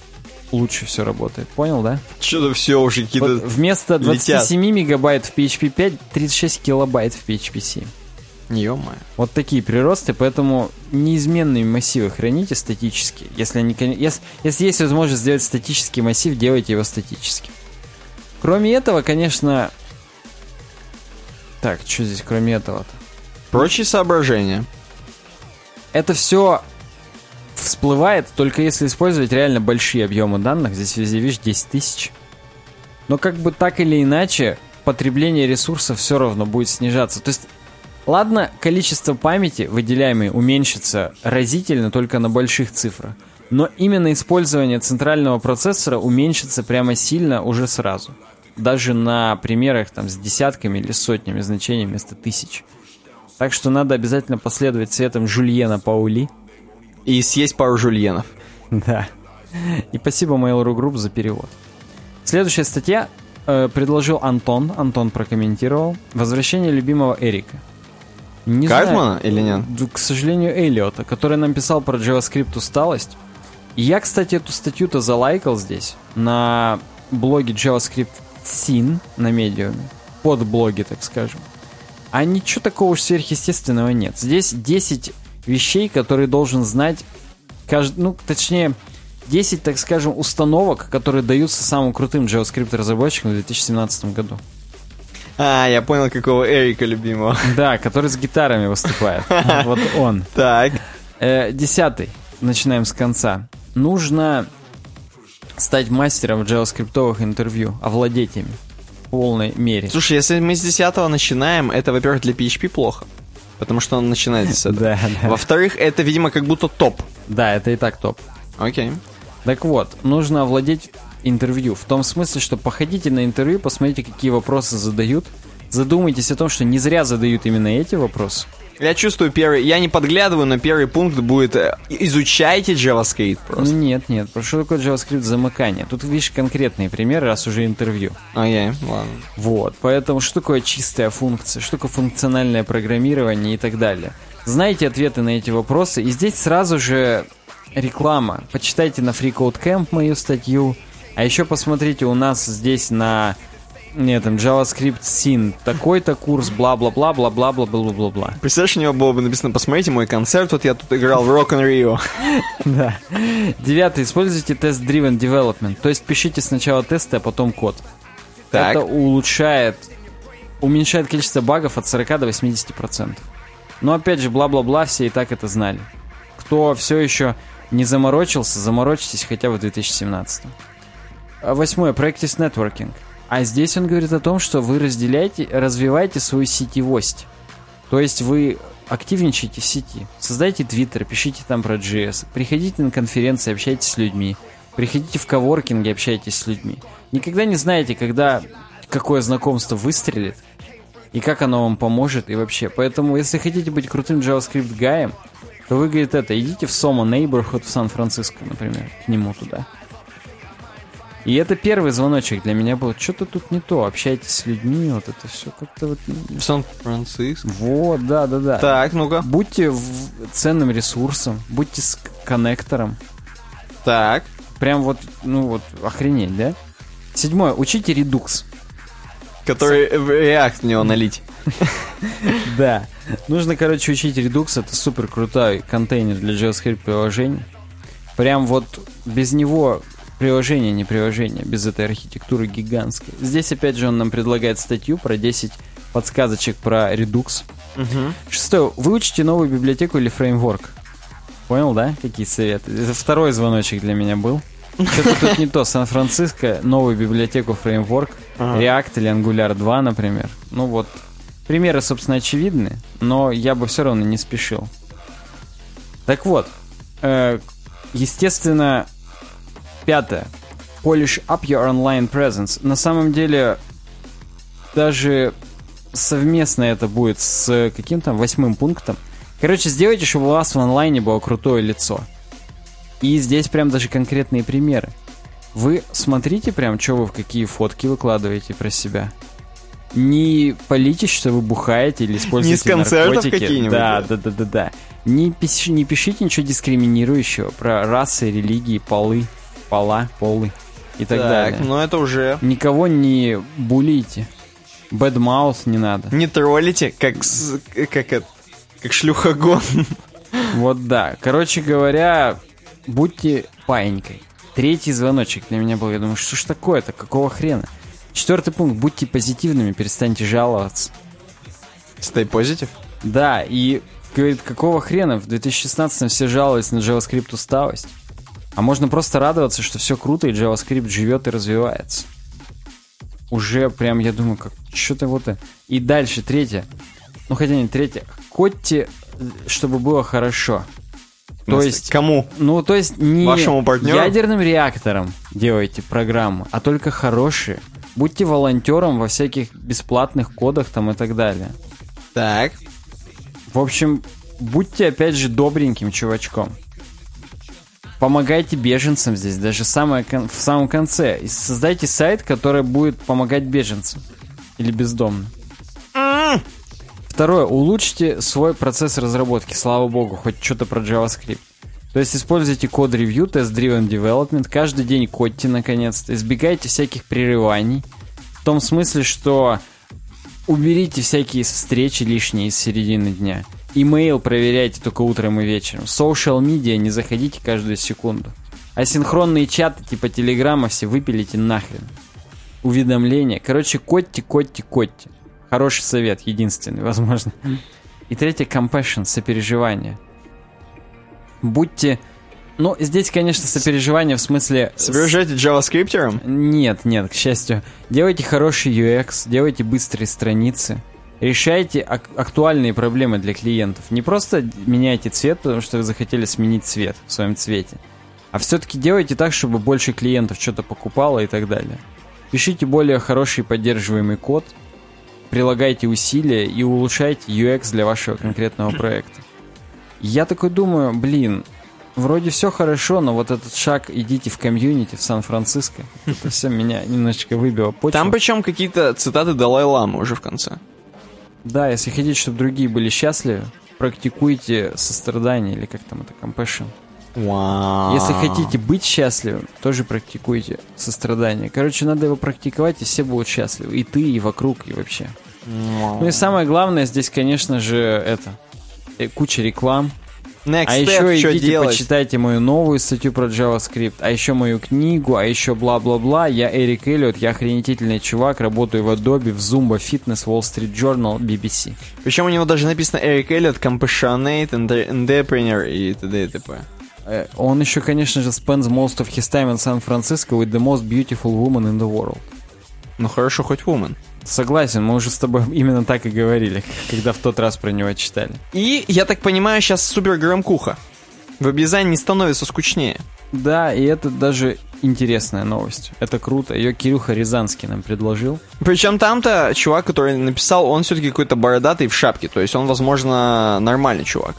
лучше все работает. Понял, да? Что-то все уже какие-то вот Вместо 27 летят. мегабайт в PHP 5, 36 килобайт в PHP 7. ё Вот такие приросты, поэтому неизменные массивы храните статически. Если, они, если, если есть возможность сделать статический массив, делайте его статически. Кроме этого, конечно... Так, что здесь кроме этого-то? Прочие соображения. Это все всплывает только если использовать реально большие объемы данных. Здесь везде, видишь, 10 тысяч. Но как бы так или иначе, потребление ресурсов все равно будет снижаться. То есть, ладно, количество памяти выделяемой уменьшится разительно только на больших цифрах. Но именно использование центрального процессора уменьшится прямо сильно уже сразу. Даже на примерах там, с десятками или сотнями значений вместо тысяч. Так что надо обязательно последовать советам Жульена Паули – И съесть пару жульенов. Да. И спасибо Mail.ru Group за перевод. Следующая статья э, предложил Антон. Антон прокомментировал. Возвращение любимого Эрика. Не Кайтмана или нет? К сожалению, Эллиота, который нам писал про JavaScript усталость. И я, кстати, эту статью-то залайкал здесь на блоге JavaScript Sin на медиуме. Под блоги, так скажем. А ничего такого уж сверхъестественного нет. Здесь 10 вещей, которые должен знать каждый, ну, точнее, 10, так скажем, установок, которые даются самым крутым JavaScript разработчикам в 2017 году. А, я понял, какого Эрика любимого. Да, который с гитарами выступает. Вот он. Так. Э, Десятый. Начинаем с конца. Нужно стать мастером джаваскриптовых интервью, овладеть ими в полной мере. Слушай, если мы с 10 начинаем, это, во-первых, для PHP плохо. Потому что он начинается с этого. Да, да. Во-вторых, это, видимо, как будто топ. Да, это и так топ. Окей. Так вот, нужно овладеть интервью. В том смысле, что походите на интервью, посмотрите, какие вопросы задают. Задумайтесь о том, что не зря задают именно эти вопросы. Я чувствую первый... Я не подглядываю, но первый пункт будет э, изучайте JavaScript Ну просто. нет, нет. Про Что такое JavaScript замыкание? Тут, видишь, конкретные примеры, раз уже интервью. Окей, ладно. Вот, поэтому что такое чистая функция, что такое функциональное программирование и так далее. Знаете ответы на эти вопросы, и здесь сразу же реклама. Почитайте на FreeCodeCamp мою статью, а еще посмотрите у нас здесь на нет, там JavaScript Sin, такой-то курс, бла-бла-бла, бла-бла-бла-бла-бла-бла. Представляешь, у него было бы написано, посмотрите мой концерт, вот я тут играл в Rock and Rio. Да. Девятый. Используйте Test-Driven Development. То есть пишите сначала тесты, а потом код. Так. Это улучшает, уменьшает количество багов от 40 до 80%. Но опять же, бла-бла-бла, все и так это знали. Кто все еще не заморочился, заморочитесь хотя бы в 2017. А Восьмое. Practice Networking. А здесь он говорит о том, что вы разделяете, развиваете свою сетевость. То есть вы активничайте в сети. Создайте твиттер, пишите там про JS. Приходите на конференции, общайтесь с людьми. Приходите в коворкинге, общайтесь с людьми. Никогда не знаете, когда какое знакомство выстрелит и как оно вам поможет и вообще. Поэтому, если хотите быть крутым JavaScript гаем, то вы, говорит, это, идите в Somo Neighborhood в Сан-Франциско, например, к нему туда. И это первый звоночек для меня был. Что-то тут не то. Общайтесь с людьми, вот это все как-то вот... В Сан-Франциско. Вот, да, да, да. Так, ну-ка. Будьте ценным ресурсом, будьте с коннектором. Так. Прям вот, ну вот, охренеть, да? Седьмое. Учите Redux. Который в React в него налить. Да. Нужно, короче, учить Redux. Это супер крутой контейнер для JavaScript приложений. Прям вот без него приложение не приложение, без этой архитектуры гигантской. Здесь, опять же, он нам предлагает статью про 10 подсказочек про Redux. Шестое. Выучите новую библиотеку или фреймворк. Понял, да? Какие советы? Это второй звоночек для меня был. Что-то тут не то. Сан-Франциско, новую библиотеку фреймворк, React или Angular 2, например. Ну вот. Примеры, собственно, очевидны, но я бы все равно не спешил. Так вот, э, естественно, пятое. Polish up your online presence. На самом деле, даже совместно это будет с каким там восьмым пунктом. Короче, сделайте, чтобы у вас в онлайне было крутое лицо. И здесь прям даже конкретные примеры. Вы смотрите прям, что вы в какие фотки выкладываете про себя. Не политесь, что вы бухаете или используете Не с концертов наркотики. какие-нибудь, Да, да? да, да, да, да. Не, пиш- не пишите ничего дискриминирующего про расы, религии, полы, пола, полы и так, далее. ну это уже... Никого не булите. Бэдмаус не надо. Не троллите, как, с- как, это, как шлюхогон. Вот да. Короче говоря, будьте паинькой. Третий звоночек для меня был. Я думаю, что ж такое-то? Какого хрена? Четвертый пункт. Будьте позитивными, перестаньте жаловаться. Stay positive. Да, и говорит, какого хрена? В 2016 все жаловались на JavaScript усталость. А можно просто радоваться, что все круто, и JavaScript живет и развивается. Уже прям, я думаю, как что-то вот это. И дальше, третье. Ну, хотя не третье. Кодьте, чтобы было хорошо. То есть, Кому? ну, то есть не Вашему партнеру? ядерным реактором делайте программы, а только хорошие. Будьте волонтером во всяких бесплатных кодах там и так далее. Так. В общем, будьте опять же добреньким чувачком. Помогайте беженцам здесь, даже самое, в самом конце. И создайте сайт, который будет помогать беженцам или бездомным. Второе, улучшите свой процесс разработки, слава богу, хоть что-то про JavaScript. То есть используйте код ревью, тест-driven development, каждый день кодьте наконец-то, избегайте всяких прерываний, в том смысле, что уберите всякие встречи лишние из середины дня. Имейл проверяйте только утром и вечером. Social media не заходите каждую секунду. Асинхронные чаты типа телеграмма все выпилите нахрен. Уведомления. Короче, кодьте, кодьте, кодьте. Хороший совет, единственный, возможно. И третье, compassion, сопереживание. Будьте... Ну, здесь, конечно, сопереживание в смысле... с- Сопереживаете JavaScript? нет, нет, к счастью. Делайте хороший UX, делайте быстрые страницы. Решайте ак- актуальные проблемы для клиентов. Не просто меняйте цвет, потому что вы захотели сменить цвет в своем цвете. А все-таки делайте так, чтобы больше клиентов что-то покупало и так далее. Пишите более хороший поддерживаемый код, прилагайте усилия и улучшайте UX для вашего конкретного проекта. Я такой думаю, блин, вроде все хорошо, но вот этот шаг «идите в комьюнити в Сан-Франциско», это все меня немножечко выбило почву. Там причем какие-то цитаты Далай-Ламы уже в конце. Да, если хотите, чтобы другие были счастливы, практикуйте сострадание или как там это, compassion. Вау. Если хотите быть счастливым, тоже практикуйте сострадание. Короче, надо его практиковать, и все будут счастливы. И ты, и вокруг, и вообще. Ну и самое главное здесь, конечно же, это э, куча реклам. Next а еще что идите, делать? почитайте мою новую статью про JavaScript, а еще мою книгу, а еще бла-бла-бла. Я Эрик Эллиот, я охренительный чувак, работаю в Adobe, в Zumba Fitness, Wall Street Journal, BBC. Причем у него даже написано Эрик Эллиот, Compassionate, Entre- Entrepreneur и т.д. и т.п. Э, Он еще, конечно же, spends most of his time in San Francisco with the most beautiful woman in the world. Ну хорошо, хоть woman. Согласен, мы уже с тобой именно так и говорили, когда в тот раз про него читали. И, я так понимаю, сейчас супер громкуха. Веб-дизайн не становится скучнее. Да, и это даже интересная новость. Это круто. Ее Кирюха Рязанский нам предложил. Причем там-то чувак, который написал, он все-таки какой-то бородатый в шапке. То есть он, возможно, нормальный чувак.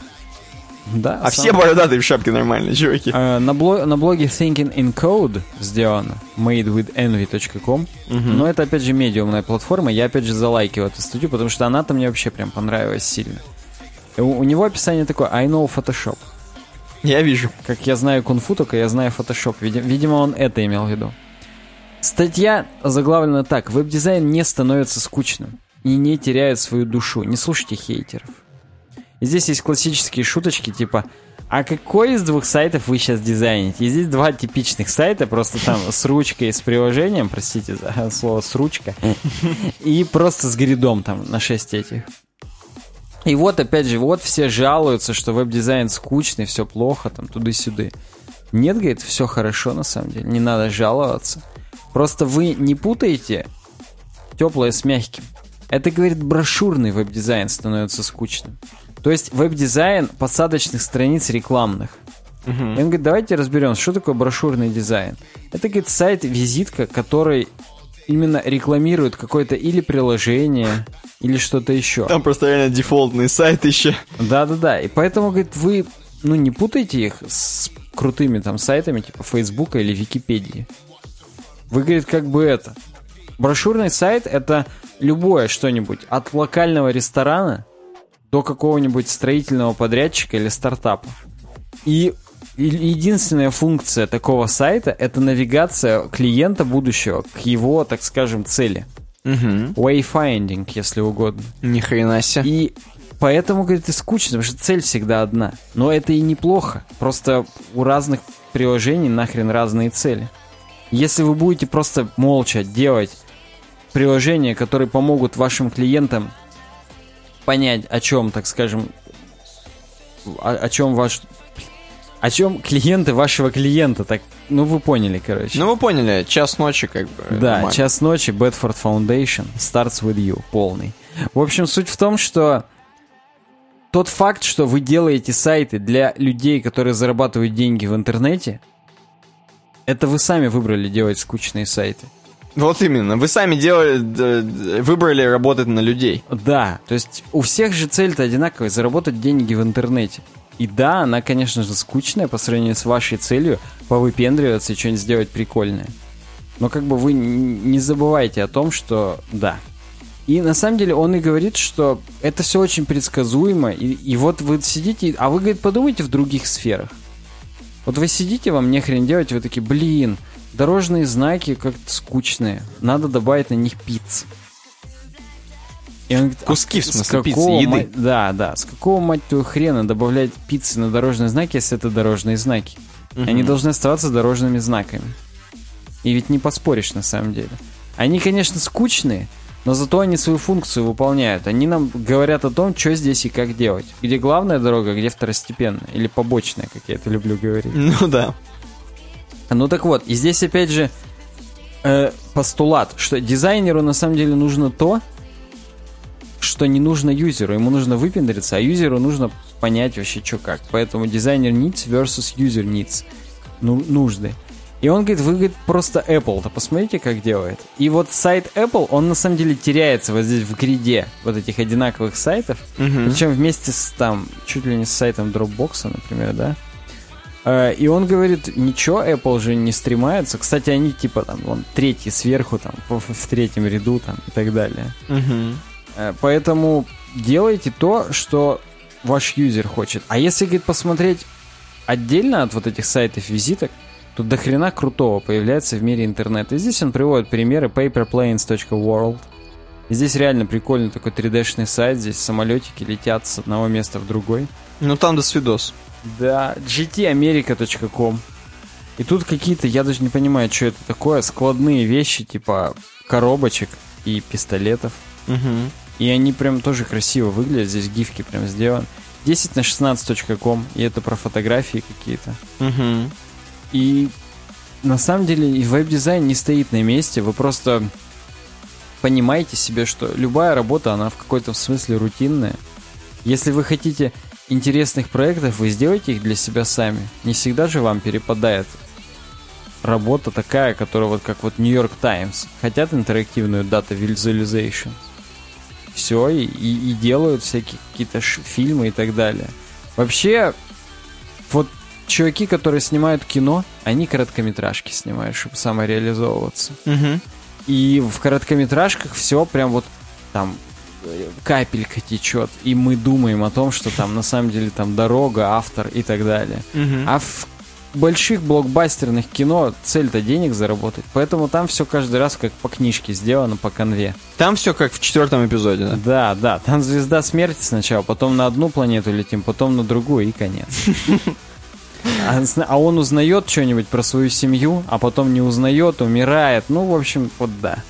Да, А сам- все бородатые в шапке нормальные чуваки. Э, на, бло- на блоге Thinking in Code сделано madewithenvy.com Но это, опять же, медиумная платформа. Я, опять же, залайкивал эту статью, потому что она-то мне вообще прям понравилась сильно. У, у него описание такое I know Photoshop. Я вижу. Как я знаю кунг-фу, только я знаю Photoshop. Види- Видимо, он это имел в виду. Статья заглавлена так. Веб-дизайн не становится скучным и не теряет свою душу. Не слушайте хейтеров. И здесь есть классические шуточки, типа а какой из двух сайтов вы сейчас дизайните? И здесь два типичных сайта, просто там с ручкой, с приложением, простите за слово с ручка, и просто с гридом там на 6 этих. И вот, опять же, вот все жалуются, что веб-дизайн скучный, все плохо, там, туды-сюды. Нет, говорит, все хорошо на самом деле, не надо жаловаться. Просто вы не путаете теплое с мягким. Это, говорит, брошюрный веб-дизайн становится скучным. То есть веб-дизайн посадочных страниц рекламных. И он говорит, давайте разберем, что такое брошюрный дизайн. Это, говорит, сайт-визитка, который именно рекламирует какое-то или приложение, или что-то еще. Там просто реально дефолтный сайт еще. Да-да-да. И поэтому, говорит, вы, ну, не путайте их с крутыми там сайтами, типа Фейсбука или Википедии. Вы, говорит, как бы это. Брошюрный сайт — это любое что-нибудь. От локального ресторана до какого-нибудь строительного подрядчика или стартапа. И единственная функция такого сайта — это навигация клиента будущего к его, так скажем, цели. Угу. Wayfinding, если угодно. Ни хрена себе. И поэтому, говорит, и скучно, потому что цель всегда одна. Но это и неплохо. Просто у разных приложений нахрен разные цели. Если вы будете просто молча делать приложения, которые помогут вашим клиентам понять, о чем, так скажем, о, о чем ваш... О чем клиенты вашего клиента, так, ну вы поняли, короче. Ну вы поняли, час ночи как бы. Да, нормально. час ночи, Bedford Foundation, starts with you, полный. В общем, суть в том, что тот факт, что вы делаете сайты для людей, которые зарабатывают деньги в интернете, это вы сами выбрали делать скучные сайты. Вот именно. Вы сами делали, выбрали работать на людей. Да, то есть у всех же цель-то одинаковая, заработать деньги в интернете. И да, она, конечно же, скучная по сравнению с вашей целью повыпендриваться и что-нибудь сделать прикольное. Но как бы вы не забывайте о том, что да. И на самом деле он и говорит, что это все очень предсказуемо. И, и вот вы сидите, а вы, говорит, подумайте в других сферах. Вот вы сидите, вам нехрен делать, вы такие, блин, дорожные знаки как-то скучные. Надо добавить на них пицц. И он говорит, Куски, а, в смысле, пиццы, еды. Мать, да, да. С какого, мать твою, хрена добавлять пиццы на дорожные знаки, если это дорожные знаки? Угу. Они должны оставаться дорожными знаками. И ведь не поспоришь на самом деле. Они, конечно, скучные, но зато они свою функцию выполняют. Они нам говорят о том, что здесь и как делать. Где главная дорога, где второстепенная. Или побочная, как я это люблю говорить. Ну да. Ну так вот, и здесь опять же э, постулат, что дизайнеру на самом деле нужно то, что не нужно юзеру. Ему нужно выпендриться, а юзеру нужно понять вообще, что как. Поэтому дизайнер needs versus user needs. Ну, нужды. И он говорит, вы, говорит, просто Apple-то посмотрите, как делает. И вот сайт Apple, он на самом деле теряется вот здесь в гриде вот этих одинаковых сайтов. Угу. Причем вместе с там, чуть ли не с сайтом Dropbox, например, да. Э, и он говорит, ничего, Apple же не стремается. Кстати, они типа там, вон, третий сверху, там, в третьем ряду, там, и так далее. Угу. Поэтому делайте то, что ваш юзер хочет. А если, говорит, посмотреть отдельно от вот этих сайтов визиток, Тут до хрена крутого появляется в мире интернета. И здесь он приводит примеры paperplanes.world. И здесь реально прикольный такой 3D-шный сайт. Здесь самолетики летят с одного места в другой. Ну там до свидос. Да, gtamerica.com. И тут какие-то, я даже не понимаю, что это такое, складные вещи, типа коробочек и пистолетов. Угу. И они прям тоже красиво выглядят. Здесь гифки прям сделаны. 10 на 16.com, и это про фотографии какие-то. Угу. И на самом деле и веб-дизайн не стоит на месте, вы просто понимаете себе, что любая работа, она в какой-то смысле рутинная. Если вы хотите интересных проектов, вы сделаете их для себя сами. Не всегда же вам перепадает работа такая, которая вот как вот New York Times. Хотят интерактивную дата visualization. Все, и, и, и делают всякие какие-то фильмы и так далее. Вообще, вот чуваки, которые снимают кино, они короткометражки снимают, чтобы самореализовываться. Угу. И в короткометражках все прям вот там капелька течет, и мы думаем о том, что там на самом деле там дорога, автор и так далее. Угу. А в больших блокбастерных кино цель-то денег заработать, поэтому там все каждый раз как по книжке сделано, по конве. Там все как в четвертом эпизоде, да? Да, да, там звезда смерти сначала, потом на одну планету летим, потом на другую и конец. А, а он узнает что-нибудь про свою семью, а потом не узнает, умирает. Ну, в общем, вот да.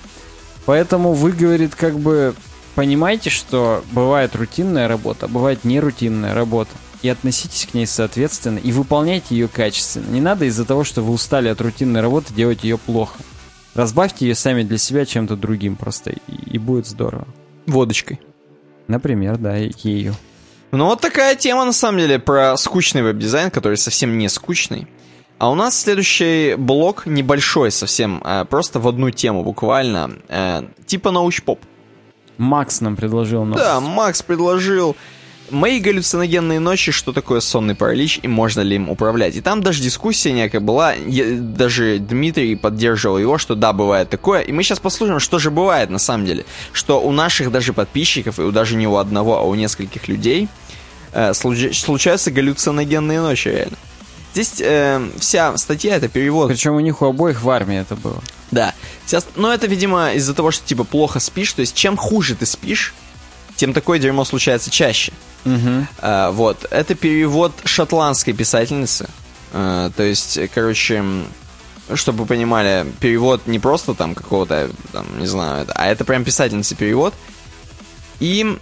Поэтому вы, говорит, как бы понимаете, что бывает рутинная работа, а бывает нерутинная работа. И относитесь к ней соответственно, и выполняйте ее качественно. Не надо из-за того, что вы устали от рутинной работы, делать ее плохо. Разбавьте ее сами для себя чем-то другим просто, и, и будет здорово. Водочкой. Например, да, ею. Ну вот такая тема на самом деле про скучный веб-дизайн, который совсем не скучный. А у нас следующий блок небольшой совсем, э, просто в одну тему буквально, э, типа научпоп. Макс нам предложил новость. Да, Макс предложил Мои галлюциногенные ночи, что такое сонный паралич и можно ли им управлять. И там даже дискуссия некая была, я, даже Дмитрий поддерживал его, что да, бывает такое. И мы сейчас послушаем, что же бывает на самом деле. Что у наших даже подписчиков, и у даже не у одного, а у нескольких людей э, случ, случаются галлюциногенные ночи реально. Здесь э, вся статья это перевод. Причем у них у обоих в армии это было. Да. Вся, но это, видимо, из-за того, что типа плохо спишь. То есть чем хуже ты спишь, тем такое дерьмо случается чаще. Угу. А, вот. Это перевод шотландской писательницы. А, то есть, короче, чтобы вы понимали, перевод не просто там какого-то, там, не знаю, а это прям писательница перевод. И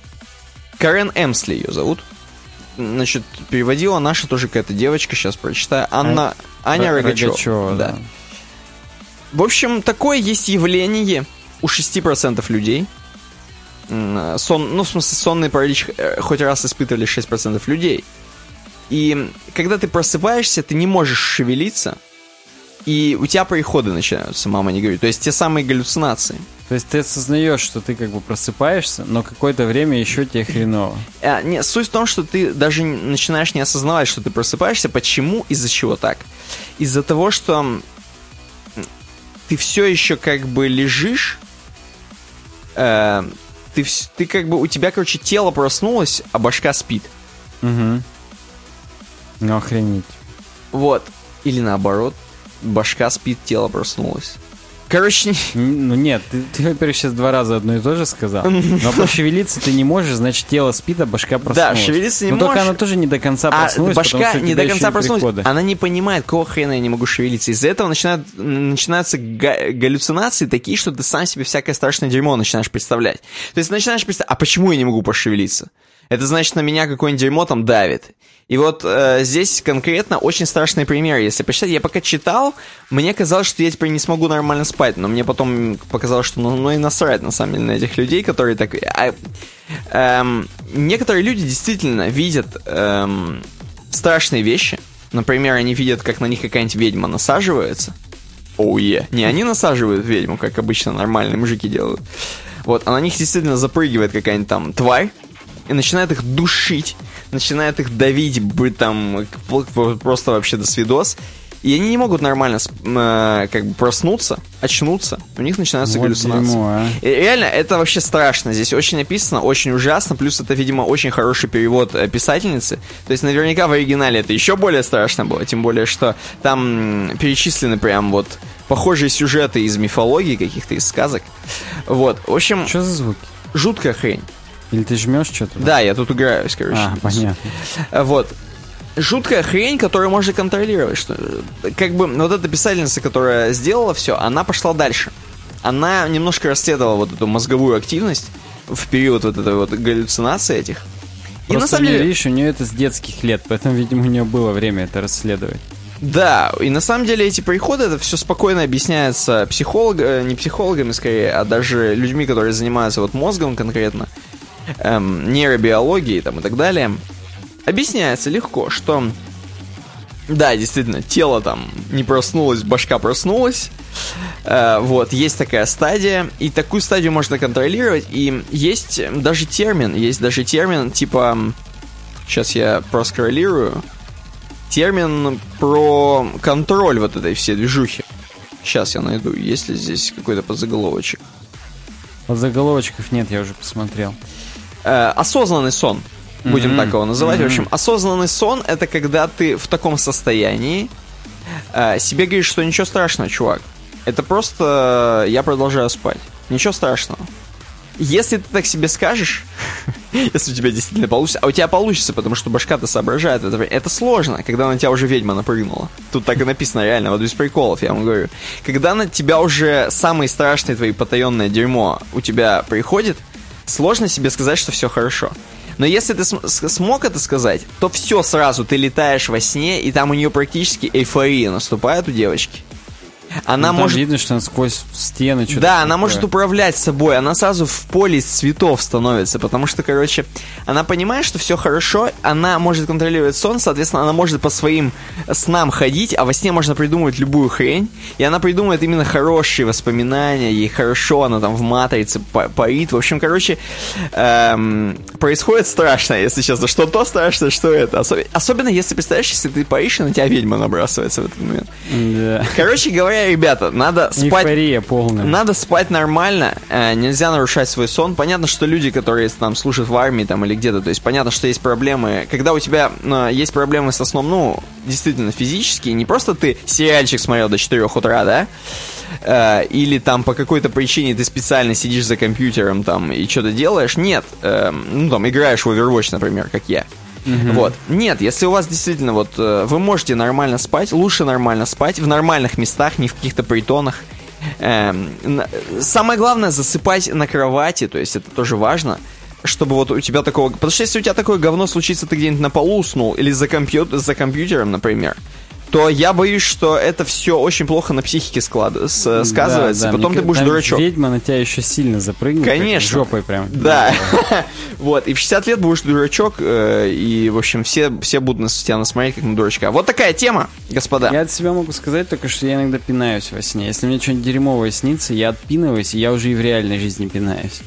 Карен Эмсли ее зовут. Значит, переводила наша тоже какая-то девочка, сейчас прочитаю. Анна, а... Аня Рогачева. Рогачева да. да. В общем, такое есть явление у 6% людей – сон, ну, в смысле, сонный паралич э, хоть раз испытывали 6% людей. И когда ты просыпаешься, ты не можешь шевелиться, и у тебя приходы начинаются, мама не говорит. То есть те самые галлюцинации. То есть ты осознаешь, что ты как бы просыпаешься, но какое-то время еще тебе хреново. А, нет, суть в том, что ты даже начинаешь не осознавать, что ты просыпаешься. Почему? Из-за чего так? Из-за того, что ты все еще как бы лежишь, э, ты, ты как бы, у тебя, короче, тело проснулось, а башка спит. Угу. Ну, охренеть. Вот. Или наоборот, башка спит, тело проснулось. Короче, ну нет, ты, ты во-первых, сейчас два раза одно и то же сказал. Но пошевелиться ты не можешь, значит, тело спит, а башка проснулась. Да, шевелиться не Но можешь. только она тоже не до конца проснулась, а башка что не до конца проснулась. Приходы. Она не понимает, какого хрена я не могу шевелиться. Из-за этого начинают, начинаются га- галлюцинации такие, что ты сам себе всякое страшное дерьмо начинаешь представлять. То есть начинаешь представлять, а почему я не могу пошевелиться? Это значит, на меня какое-нибудь дерьмо там давит. И вот э, здесь конкретно очень страшный пример. Если почитать, я пока читал, мне казалось, что я теперь не смогу нормально спать, но мне потом показалось, что ну, ну и насрать на самом деле на этих людей, которые так... А, эм, некоторые люди действительно видят эм, страшные вещи. Например, они видят, как на них какая-нибудь ведьма насаживается. Оу, oh, yeah. Не они насаживают ведьму, как обычно нормальные мужики делают. Вот, а на них действительно запрыгивает какая-нибудь там тварь, и начинает их душить, начинает их давить, быть там просто вообще до свидос. И они не могут нормально э, как бы проснуться, очнуться. У них начинаются вот галлюцинации. Дерьмо, а. И реально, это вообще страшно. Здесь очень написано, очень ужасно. Плюс это, видимо, очень хороший перевод э, писательницы. То есть наверняка в оригинале это еще более страшно было. Тем более, что там перечислены прям вот похожие сюжеты из мифологии, каких-то из сказок. Вот, в общем... Что за звуки? Жуткая хрень. Или ты жмешь что-то? Да, я тут играюсь, короче. А, понятно. Вот. Жуткая хрень, которую можно контролировать. Что, как бы вот эта писательница, которая сделала все, она пошла дальше. Она немножко расследовала вот эту мозговую активность в период вот этой вот галлюцинации этих. Просто и на самом деле... видишь, у нее это с детских лет, поэтому, видимо, у нее было время это расследовать. Да, и на самом деле эти приходы, это все спокойно объясняется психологами, не психологами скорее, а даже людьми, которые занимаются вот мозгом конкретно эм, нейробиологии там, и так далее, объясняется легко, что да, действительно, тело там не проснулось, башка проснулась. Э, вот, есть такая стадия, и такую стадию можно контролировать, и есть даже термин, есть даже термин типа, сейчас я проскроллирую, термин про контроль вот этой всей движухи. Сейчас я найду, есть ли здесь какой-то подзаголовочек. Подзаголовочков нет, я уже посмотрел э, осознанный сон, будем mm-hmm. так его называть. Mm-hmm. В общем, осознанный сон это когда ты в таком состоянии э, себе говоришь, что ничего страшного, чувак. Это просто я продолжаю спать. Ничего страшного. Если ты так себе скажешь, если у тебя действительно получится, а у тебя получится, потому что башка-то соображает это, это сложно, когда на тебя уже ведьма напрыгнула. Тут так и написано реально, вот без приколов, я вам говорю. Когда на тебя уже самые страшные твои потаенное дерьмо у тебя приходит, сложно себе сказать, что все хорошо. Но если ты см смог это сказать, то все сразу, ты летаешь во сне, и там у нее практически эйфория наступает у девочки. Она ну, может... видно, что она сквозь стены что-то Да, такое. она может управлять собой, она сразу в поле цветов становится, потому что, короче, она понимает, что все хорошо, она может контролировать сон, соответственно, она может по своим снам ходить, а во сне можно придумывать любую хрень, и она придумывает именно хорошие воспоминания, ей хорошо, она там в матрице парит, в общем, короче, эм, происходит страшно, если честно, что то страшно, что это, Особ... особенно если, представляешь, если ты паришь, и на тебя ведьма набрасывается в этот момент. Да. Короче говоря, ребята, надо спать... Эйфория полная. Надо спать нормально, э, нельзя нарушать свой сон. Понятно, что люди, которые там служат в армии там или где-то, то есть понятно, что есть проблемы. Когда у тебя э, есть проблемы со сном, ну, действительно физические, не просто ты сериальчик смотрел до 4 утра, да? Э, или там по какой-то причине ты специально сидишь за компьютером там и что-то делаешь. Нет, э, ну там играешь в Overwatch, например, как я. Mm-hmm. Вот. Нет, если у вас действительно вот э, вы можете нормально спать, лучше нормально спать в нормальных местах, не в каких-то притонах. Эм, самое главное засыпать на кровати, то есть это тоже важно, чтобы вот у тебя такого... Потому что если у тебя такое говно случится, ты где-нибудь на полу уснул или за, компью... за компьютером, например, то я боюсь, что это все очень плохо на психике склад... с... сказывается. Да, да, Потом ты будешь там дурачок. Ведьма на тебя еще сильно запрыгнет. Конечно. Жопой прям. Да. вот. И в 60 лет будешь дурачок, э, и, в общем, все, все будут на тебя насмотреть, как на дурачка. Вот такая тема, господа. Я от себя могу сказать только, что я иногда пинаюсь во сне. Если мне что-нибудь дерьмовое снится, я отпинываюсь, и я уже и в реальной жизни пинаюсь.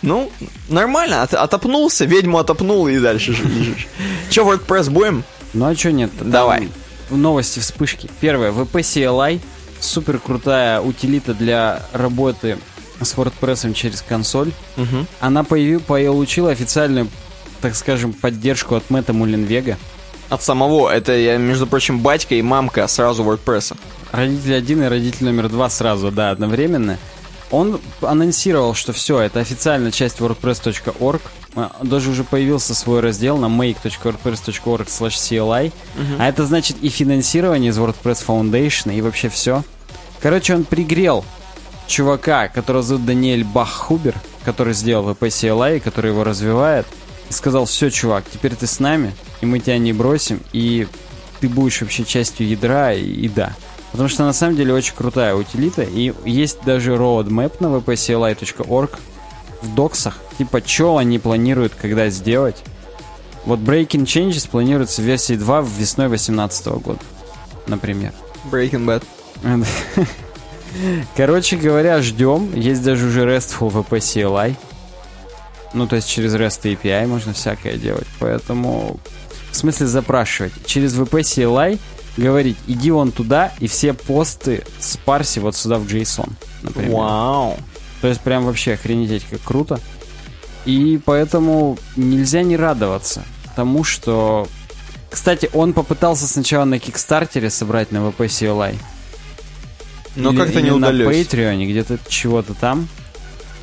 Ну, нормально, от- отопнулся, ведьму отопнул и дальше ж- лежишь. Че, WordPress будем? Ну а что нет? Там Давай. Новости, вспышки. Первое. VP CLI. Супер крутая утилита для работы с WordPress через консоль. Мгм. Она появи- получила официальную, так скажем, поддержку от Мэтта Мулленвега. От самого, это, я, между прочим, батька и мамка сразу WordPress. Родитель один и родитель номер два сразу, да, одновременно. Он анонсировал, что все, это официальная часть WordPress.org. А, Даже уже появился свой раздел на make.wordpress.org CLI. А это значит и финансирование из WordPress Foundation, и вообще все. Короче, он пригрел чувака, которого зовут Даниэль Баххубер, который сделал VP CLI, который его развивает, и сказал, все, чувак, теперь ты с нами, и мы тебя не бросим, и ты будешь вообще частью ядра, и, и да. Потому что на самом деле очень крутая утилита, и есть даже roadmap на vpcli.org в доксах, типа, что они планируют когда сделать. Вот Breaking Changes планируется в версии 2 в весной 2018 года, например. Breaking Bad. Короче говоря, ждем. Есть даже уже RESTful VP CLI. Ну, то есть через REST API можно всякое делать. Поэтому, в смысле запрашивать. Через VP CLI говорить, иди вон туда, и все посты спарси вот сюда в JSON, например. Вау. То есть прям вообще охренеть как круто. И поэтому нельзя не радоваться тому, что... Кстати, он попытался сначала на Кикстартере собрать на VP CLI. Но как-то не или на удалось. Patreon, где-то чего-то там.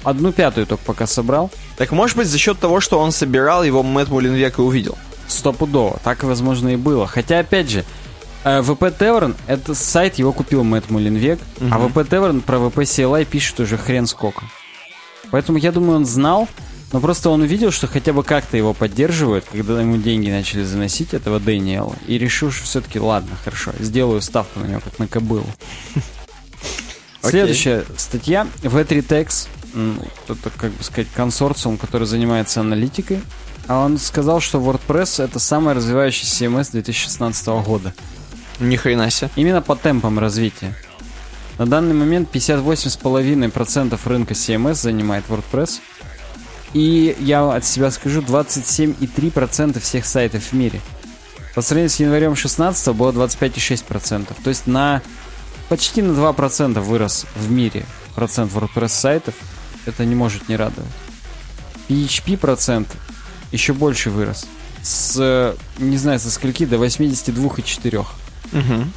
Одну пятую только пока собрал. Так может быть за счет того, что он собирал, его Мэтт Мулинвек и увидел. Стопудово. Так, возможно, и было. Хотя, опять же, э, VP Tavern, это сайт, его купил Мэтт Мулинвек, а VP Tavern про VP CLI пишет уже хрен сколько. Поэтому, я думаю, он знал, но просто он увидел, что хотя бы как-то его поддерживают, когда ему деньги начали заносить, этого Дэниела, и решил, что все-таки, ладно, хорошо, сделаю ставку на него, как на кобылу. Следующая статья. V3Tex, м, это, как бы сказать, консорциум, который занимается аналитикой. А он сказал, что WordPress это самый развивающийся CMS 2016 года. Ни хрена себе. Именно по темпам развития. На данный момент 58,5% рынка CMS занимает WordPress. И я от себя скажу, 27,3% всех сайтов в мире. По сравнению с январем 16 было 25,6%. То есть на почти на 2% вырос в мире процент WordPress сайтов. Это не может не радовать. PHP процент еще больше вырос. С, не знаю, со скольки, до 82,4. Мгм.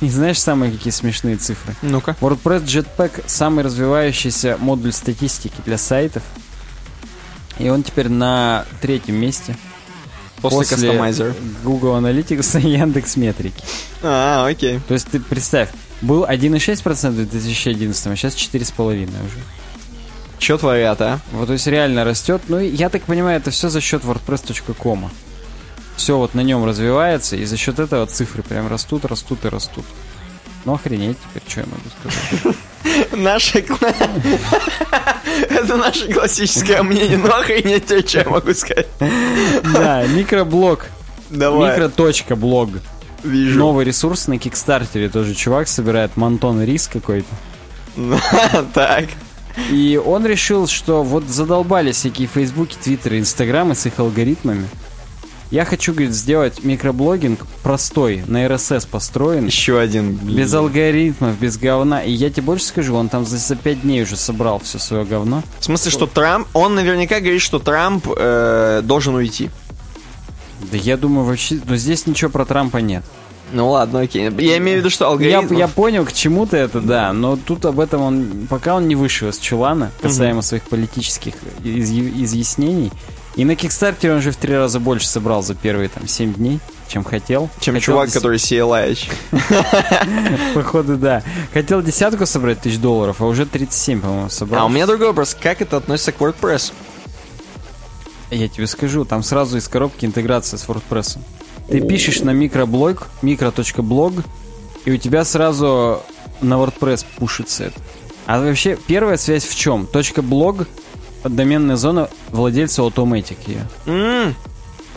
И знаешь самые какие смешные цифры? Ну-ка. WordPress Jetpack самый развивающийся модуль статистики для сайтов. И он теперь на третьем месте. После, кастомайзера. Google Analytics и Яндекс Метрики. А, окей. То есть ты представь, был 1,6% в 2011, а сейчас 4,5% уже. Че творят, а? Вот, то есть реально растет. Ну, и я так понимаю, это все за счет WordPress.com. Все вот на нем развивается, и за счет этого цифры прям растут, растут и растут. Ну, охренеть теперь, что я могу сказать. Наше... Это наше классическое мнение. Ну охренеть, тебе, что я могу сказать. Да, микроблог. Давай. Микро.блог. Вижу. Новый ресурс на Кикстартере тоже чувак собирает, Мантон Рис какой-то. Так. И он решил, что вот задолбали всякие Фейсбуки, Твиттеры, Инстаграмы с их алгоритмами. Я хочу, говорит, сделать микроблогинг простой, на RSS построен, Еще один. без алгоритмов, без говна. И я тебе больше скажу, он там за, за 5 дней уже собрал все свое говно. В смысле, что Трамп... Он наверняка говорит, что Трамп э, должен уйти. Да я думаю, вообще... Но здесь ничего про Трампа нет. Ну ладно, окей. Я имею в виду, что Я, алгоритм... я понял, к чему-то это, да, но тут об этом он, пока он не вышел из чулана, касаемо своих политических изъ- изъяснений. И на Кикстартере он же в три раза больше собрал за первые там 7 дней, чем хотел. Чем Хотел чувак, дес- который CLI. Походу, да. Хотел десятку собрать тысяч долларов, а уже 37, по-моему, собрал. А у меня другой вопрос. Как это относится к WordPress? Я тебе скажу, там сразу из коробки интеграция с WordPress. Ты пишешь на микроблог, микро.блог, и у тебя сразу на WordPress пушится это. А вообще, первая связь в чем? Точка блог, доменная зона владельца Automatic ее. М,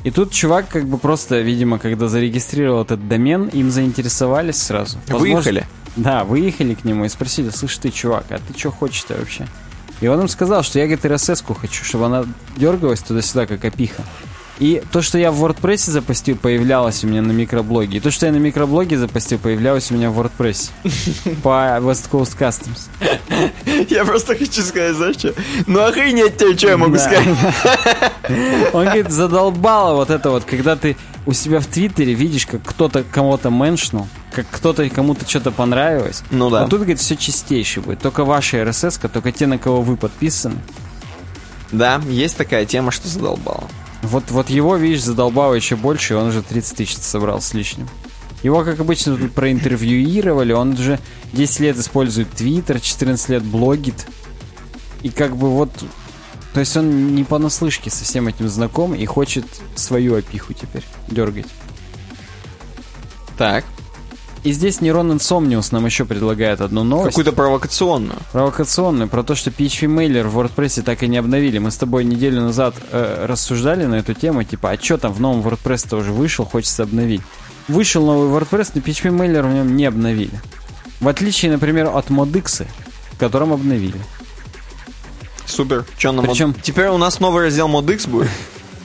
И тут чувак как бы просто, видимо, когда зарегистрировал этот домен, им заинтересовались сразу. Возможно- Выехали. Да, выехали к нему и спросили, слышь ты, чувак, а ты что хочешь-то вообще? И он им сказал, что я, говорит, RSS-ку хочу, чтобы она дергалась туда-сюда, как опиха. И то, что я в WordPress запостил, появлялось у меня на микроблоге. И то, что я на микроблоге запостил, появлялось у меня в WordPress. По West Coast Customs. Я просто хочу сказать, знаешь что? Ну охренеть тебе, что я могу сказать? Он говорит, задолбало вот это вот, когда ты у себя в Твиттере видишь, как кто-то кого-то меншнул, как кто-то кому-то что-то понравилось. Ну да. А тут, говорит, все чистейшее будет. Только ваша RSS, только те, на кого вы подписаны. Да, есть такая тема, что задолбала. Вот, вот его, видишь, задолбало еще больше, и он уже 30 тысяч собрал с лишним. Его, как обычно, тут проинтервьюировали, он уже 10 лет использует Твиттер, 14 лет блогит. И как бы вот... То есть он не понаслышке со всем этим знаком и хочет свою опиху теперь дергать. Так, И здесь Нейрон Insomnius нам еще предлагает одну новость. какую-то провокационную. Провокационную, про то, что PHP Mailer в WordPress так и не обновили. Мы с тобой неделю назад э, рассуждали на эту тему, типа, а что там в новом WordPress-то уже вышел, хочется обновить. Вышел новый WordPress, но PHP Mailer в нем не обновили. В отличие, например, от Modix, в котором обновили. Супер. Че на Причем- мод... Теперь у нас новый раздел ModX будет.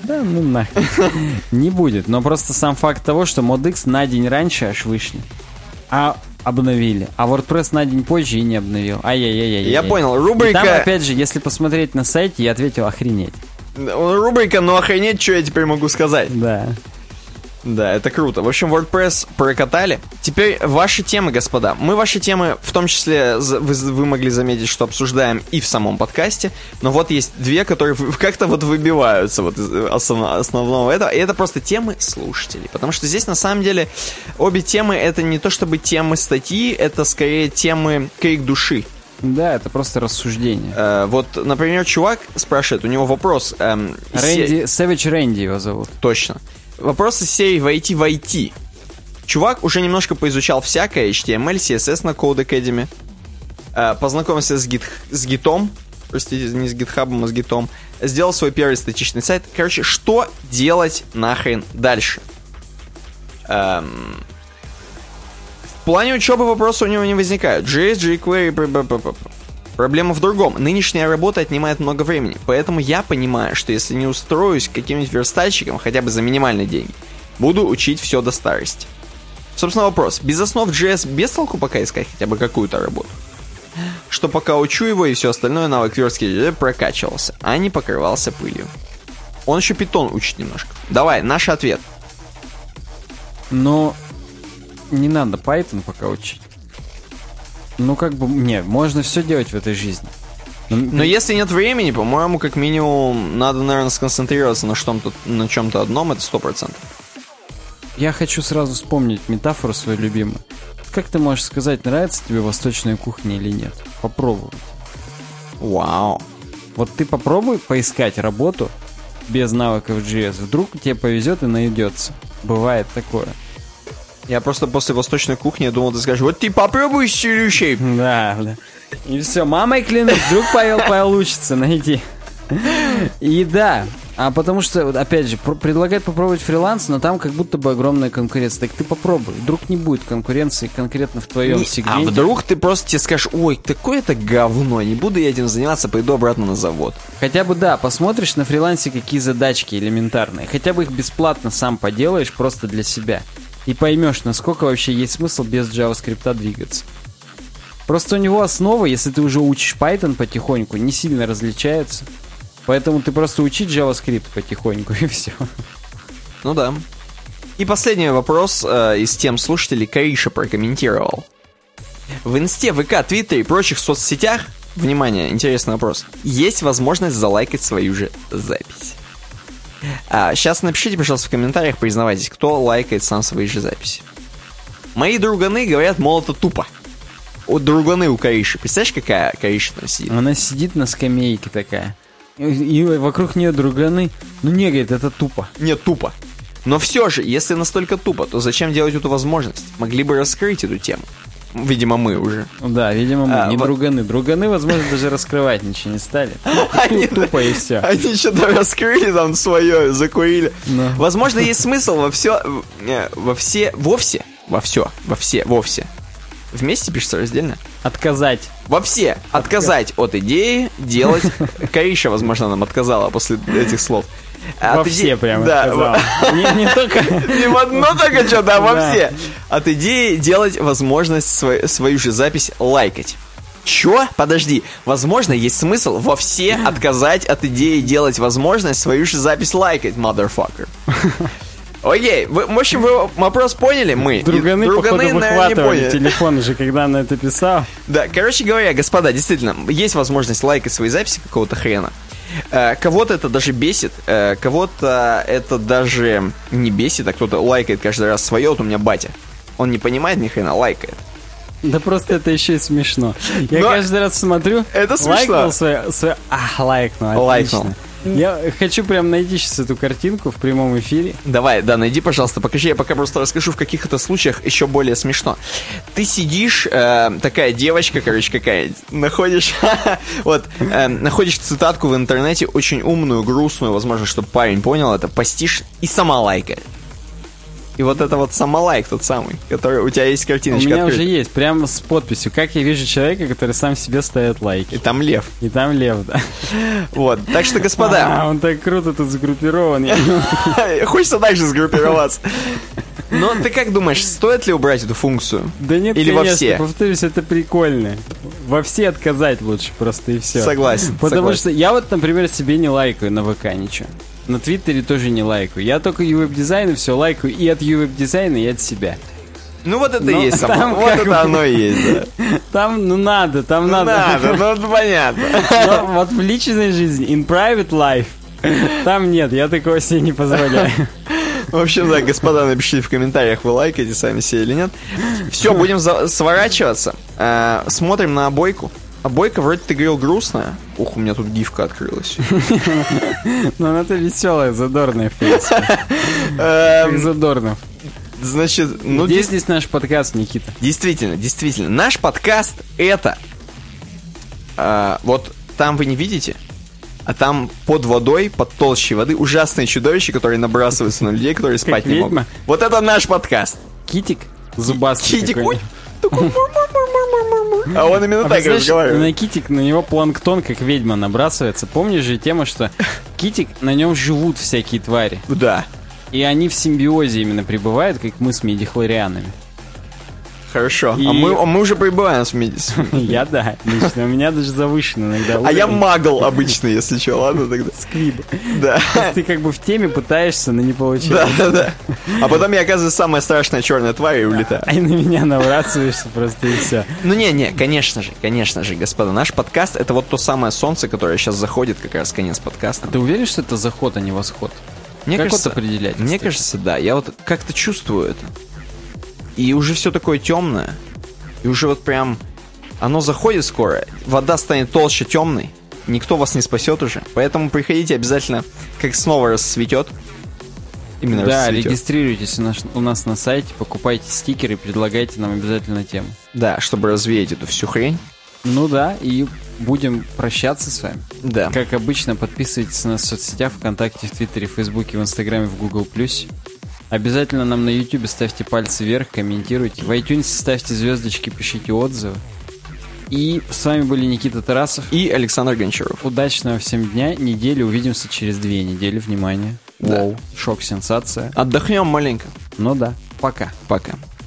Да, ну нахер. Не будет. Но просто сам факт того, что Modix на день раньше аж вышли. А обновили. А WordPress на день позже и не обновил. Ай-яй-яй-яй. Я понял. И там, Рубрика... опять же, если посмотреть на сайте, я ответил охренеть. Рубрика «Ну охренеть, что я теперь могу сказать?» Да. Да, это круто. В общем, WordPress прокатали. Теперь ваши темы, господа. Мы ваши темы, в том числе, вы, вы могли заметить, что обсуждаем и в самом подкасте. Но вот есть две, которые как-то вот выбиваются вот из основ- основного этого. И это просто темы слушателей. Потому что здесь, на самом деле, обе темы это не то чтобы темы статьи, это скорее темы крик души. Да, это просто рассуждение. Э, вот, например, чувак спрашивает, у него вопрос. эм, се- Рэнди, Savage Рэнди его зовут. Точно. Вопрос из серии «Войти в IT». Чувак уже немножко поизучал всякое HTML, CSS на Code Academy. Э, Познакомился с, гит, с гитом. Простите, не с гитхабом, а с гитом. Сделал свой первый статичный сайт. Короче, что делать нахрен дальше? Эм, в плане учебы вопросы у него не возникают. JS, jQuery. Проблема в другом. Нынешняя работа отнимает много времени, поэтому я понимаю, что если не устроюсь каким-нибудь верстальщиком хотя бы за минимальные деньги, буду учить все до старости. Собственно, вопрос. Без основ JS без толку пока искать хотя бы какую-то работу? Что пока учу его и все остальное, навык верстки JS прокачивался, а не покрывался пылью. Он еще питон учит немножко. Давай, наш ответ. Но не надо Python пока учить. Ну, как бы, не, можно все делать в этой жизни. Но, Но если нет времени, по-моему, как минимум, надо, наверное, сконцентрироваться на, что-то, на чем-то одном, это сто процентов. я хочу сразу вспомнить метафору свою любимую. Как ты можешь сказать, нравится тебе восточная кухня или нет? Попробуй. Вау. Вот ты попробуй поискать работу без навыков JS. Вдруг тебе повезет и найдется. Бывает такое. Я просто после восточной кухни я думал, ты скажешь, вот ты попробуй следующий. Да, да. И все, мамой клянусь, вдруг Павел получится найти. И да, а потому что, вот опять же, пр- предлагают попробовать фриланс, но там как будто бы огромная конкуренция. Так ты попробуй. Вдруг не будет конкуренции конкретно в твоем А сегменте. вдруг ты просто тебе скажешь, ой, такое это говно, не буду я этим заниматься, пойду обратно на завод. Хотя бы да, посмотришь на фрилансе какие задачки элементарные. Хотя бы их бесплатно сам поделаешь просто для себя. И поймешь, насколько вообще есть смысл без JavaScript двигаться. Просто у него основа, если ты уже учишь Python потихоньку, не сильно различается. Поэтому ты просто учи JavaScript потихоньку и все. Ну да. И последний вопрос э, из тем слушателей Кариша прокомментировал. В Инсте, ВК, Твиттере и прочих соцсетях, внимание, интересный вопрос, есть возможность залайкать свою же запись. А, сейчас напишите, пожалуйста, в комментариях, признавайтесь, кто лайкает сам свои же записи. Мои друганы говорят, мол, это тупо. Вот друганы у Кариши. Представляешь, какая Кариша там сидит? Она сидит на скамейке такая. И, и вокруг нее друганы. Ну не, говорит, это тупо. Нет, тупо. Но все же, если настолько тупо, то зачем делать эту возможность? Могли бы раскрыть эту тему. Видимо, мы уже. Да, видимо, мы А, не вот- друганы. Друганы, возможно, даже раскрывать ничего не стали. Они- Тупо и все. Они что-то раскрыли там свое, закурили. Ну. Возможно, есть смысл во все, во все, вовсе, во все, во все, вовсе. Вместе пишется раздельно? Отказать. Во все. Отказать от идеи делать... Кариша, возможно, нам отказала после этих слов. Во От иде- все прямо Да, отказал. Не, не только... Не в одно только что-то, а во Да. все. От идеи делать возможность свой- свою же запись лайкать. Чё? Подожди. Возможно, есть смысл во все отказать от идеи делать возможность свою же запись лайкать, motherfucker. Окей, вы, в общем, вы вопрос поняли? Мы. И Друганы, походу, наверное, выхватывали телефон уже, когда она это писала. Да, короче говоря, господа, действительно, есть возможность лайкать свои записи какого-то хрена. Э, кого-то это даже бесит, э, кого-то это даже не бесит, а кто-то лайкает каждый раз свое. Вот у меня батя. Он не понимает ни хрена, лайкает. Да просто это еще и смешно. Я Но- каждый раз смотрю, Это смешно. лайкнул свое, свое... А, лайкнул, Лайкнул. Я хочу прям найти сейчас эту картинку в прямом эфире. Давай, да, найди, пожалуйста, покажи. Я пока просто расскажу, в каких это случаях еще более смешно. Ты сидишь, э, такая девочка, короче, какая, находишь, вот, э, находишь цитатку в интернете, очень умную, грустную, возможно, чтобы парень понял это, постишь и сама лайкает. И вот это вот самолайк тот самый, который у тебя есть У картиночка меня открыта. уже есть, прямо с подписью. Как я вижу человека, который сам себе ставит И лайки. там лев. И там лев, да. Вот, так что, А, господа, он так круто тут сгруппирован. Хочется дальше сгруппироваться. Но ты как думаешь, стоит ли убрать эту функцию? Да нет, Или во конечно, все? повторюсь, это прикольно. Во все отказать лучше просто и все. Согласен, Потому согласен. что я вот, например, себе не лайкаю на ВК ничего. На Твиттере тоже не лайкаю. Я только uWebDesign и все лайкаю и от uWebDesign 'а, и от себя. Ну вот это Ну, и есть само. там Вот как это бы- оно и есть, да. Там, ну надо, там Надо, надо. ну это понятно. Но вот в личной жизни, in private life, там нет, я такого себе не позволяю. В общем, да, господа, напишите в комментариях, вы лайкаете сами себе или нет. Все, будем сворачиваться. Э, смотрим на обойку. Обойка вроде ты говорил грустная. Ух, у меня тут гифка открылась. Но она-то веселая, задорная, в принципе. Эм, Задорнов. Значит, ну Где дес- здесь наш подкаст, Никита? действительно, действительно. Наш подкаст это... э, Вот там вы не видите, а там под водой, под толщей воды, ужасные чудовища, которые набрасываются на людей, которые спать не могут. Вот это наш подкаст. Китик? Зубастый Китик, А он именно А так знаешь, разговаривает. на китик, на него планктон, как ведьма, набрасывается. Помнишь же тема, что китик, на нем живут всякие твари. Да. И они в симбиозе именно пребывают, как мы с медихлорианами. Хорошо. И- А, мы, а мы уже прибываем с медис. Я да, лично. У меня даже завышено иногда. А я магл обычный, если что, ладно тогда. Сквиб. Да. Ты как бы в теме пытаешься, но не Да, получается. да, да. А потом я оказываюсь самая страшная черная тварь и улетаю. А и на меня набрасываешься просто и все. Ну не, не, конечно же, конечно же, господа, наш подкаст это вот то самое солнце, которое сейчас заходит, как раз конец подкаста. Ты уверен, что это заход, а не восход? Мне как кажется, вот определять? Мне кстати? кажется, да. Я вот как-то чувствую это. И уже все такое темное. И уже вот прям оно заходит скоро. Вода станет толще темной. Никто вас не спасет уже. Поэтому приходите обязательно, как снова расцветет. Именно Да, расцветет. регистрируйтесь у нас, у нас на сайте, покупайте стикеры, предлагайте нам обязательно тему. Да, чтобы развеять эту всю хрень. Ну да, и будем прощаться с вами. Да. Как обычно, подписывайтесь на нас в соцсетях, ВКонтакте, в Твиттере, в Фейсбуке, в Инстаграме, в Google+. Обязательно нам на Ютубе ставьте пальцы вверх, комментируйте. В iTunes ставьте звездочки, пишите отзывы. И с вами были Никита Тарасов. И Александр Гончаров. Удачного всем дня, недели. Увидимся через две недели. Внимание. Да. Воу. Шок, сенсация. Отдохнем маленько. Ну да. Пока. Пока.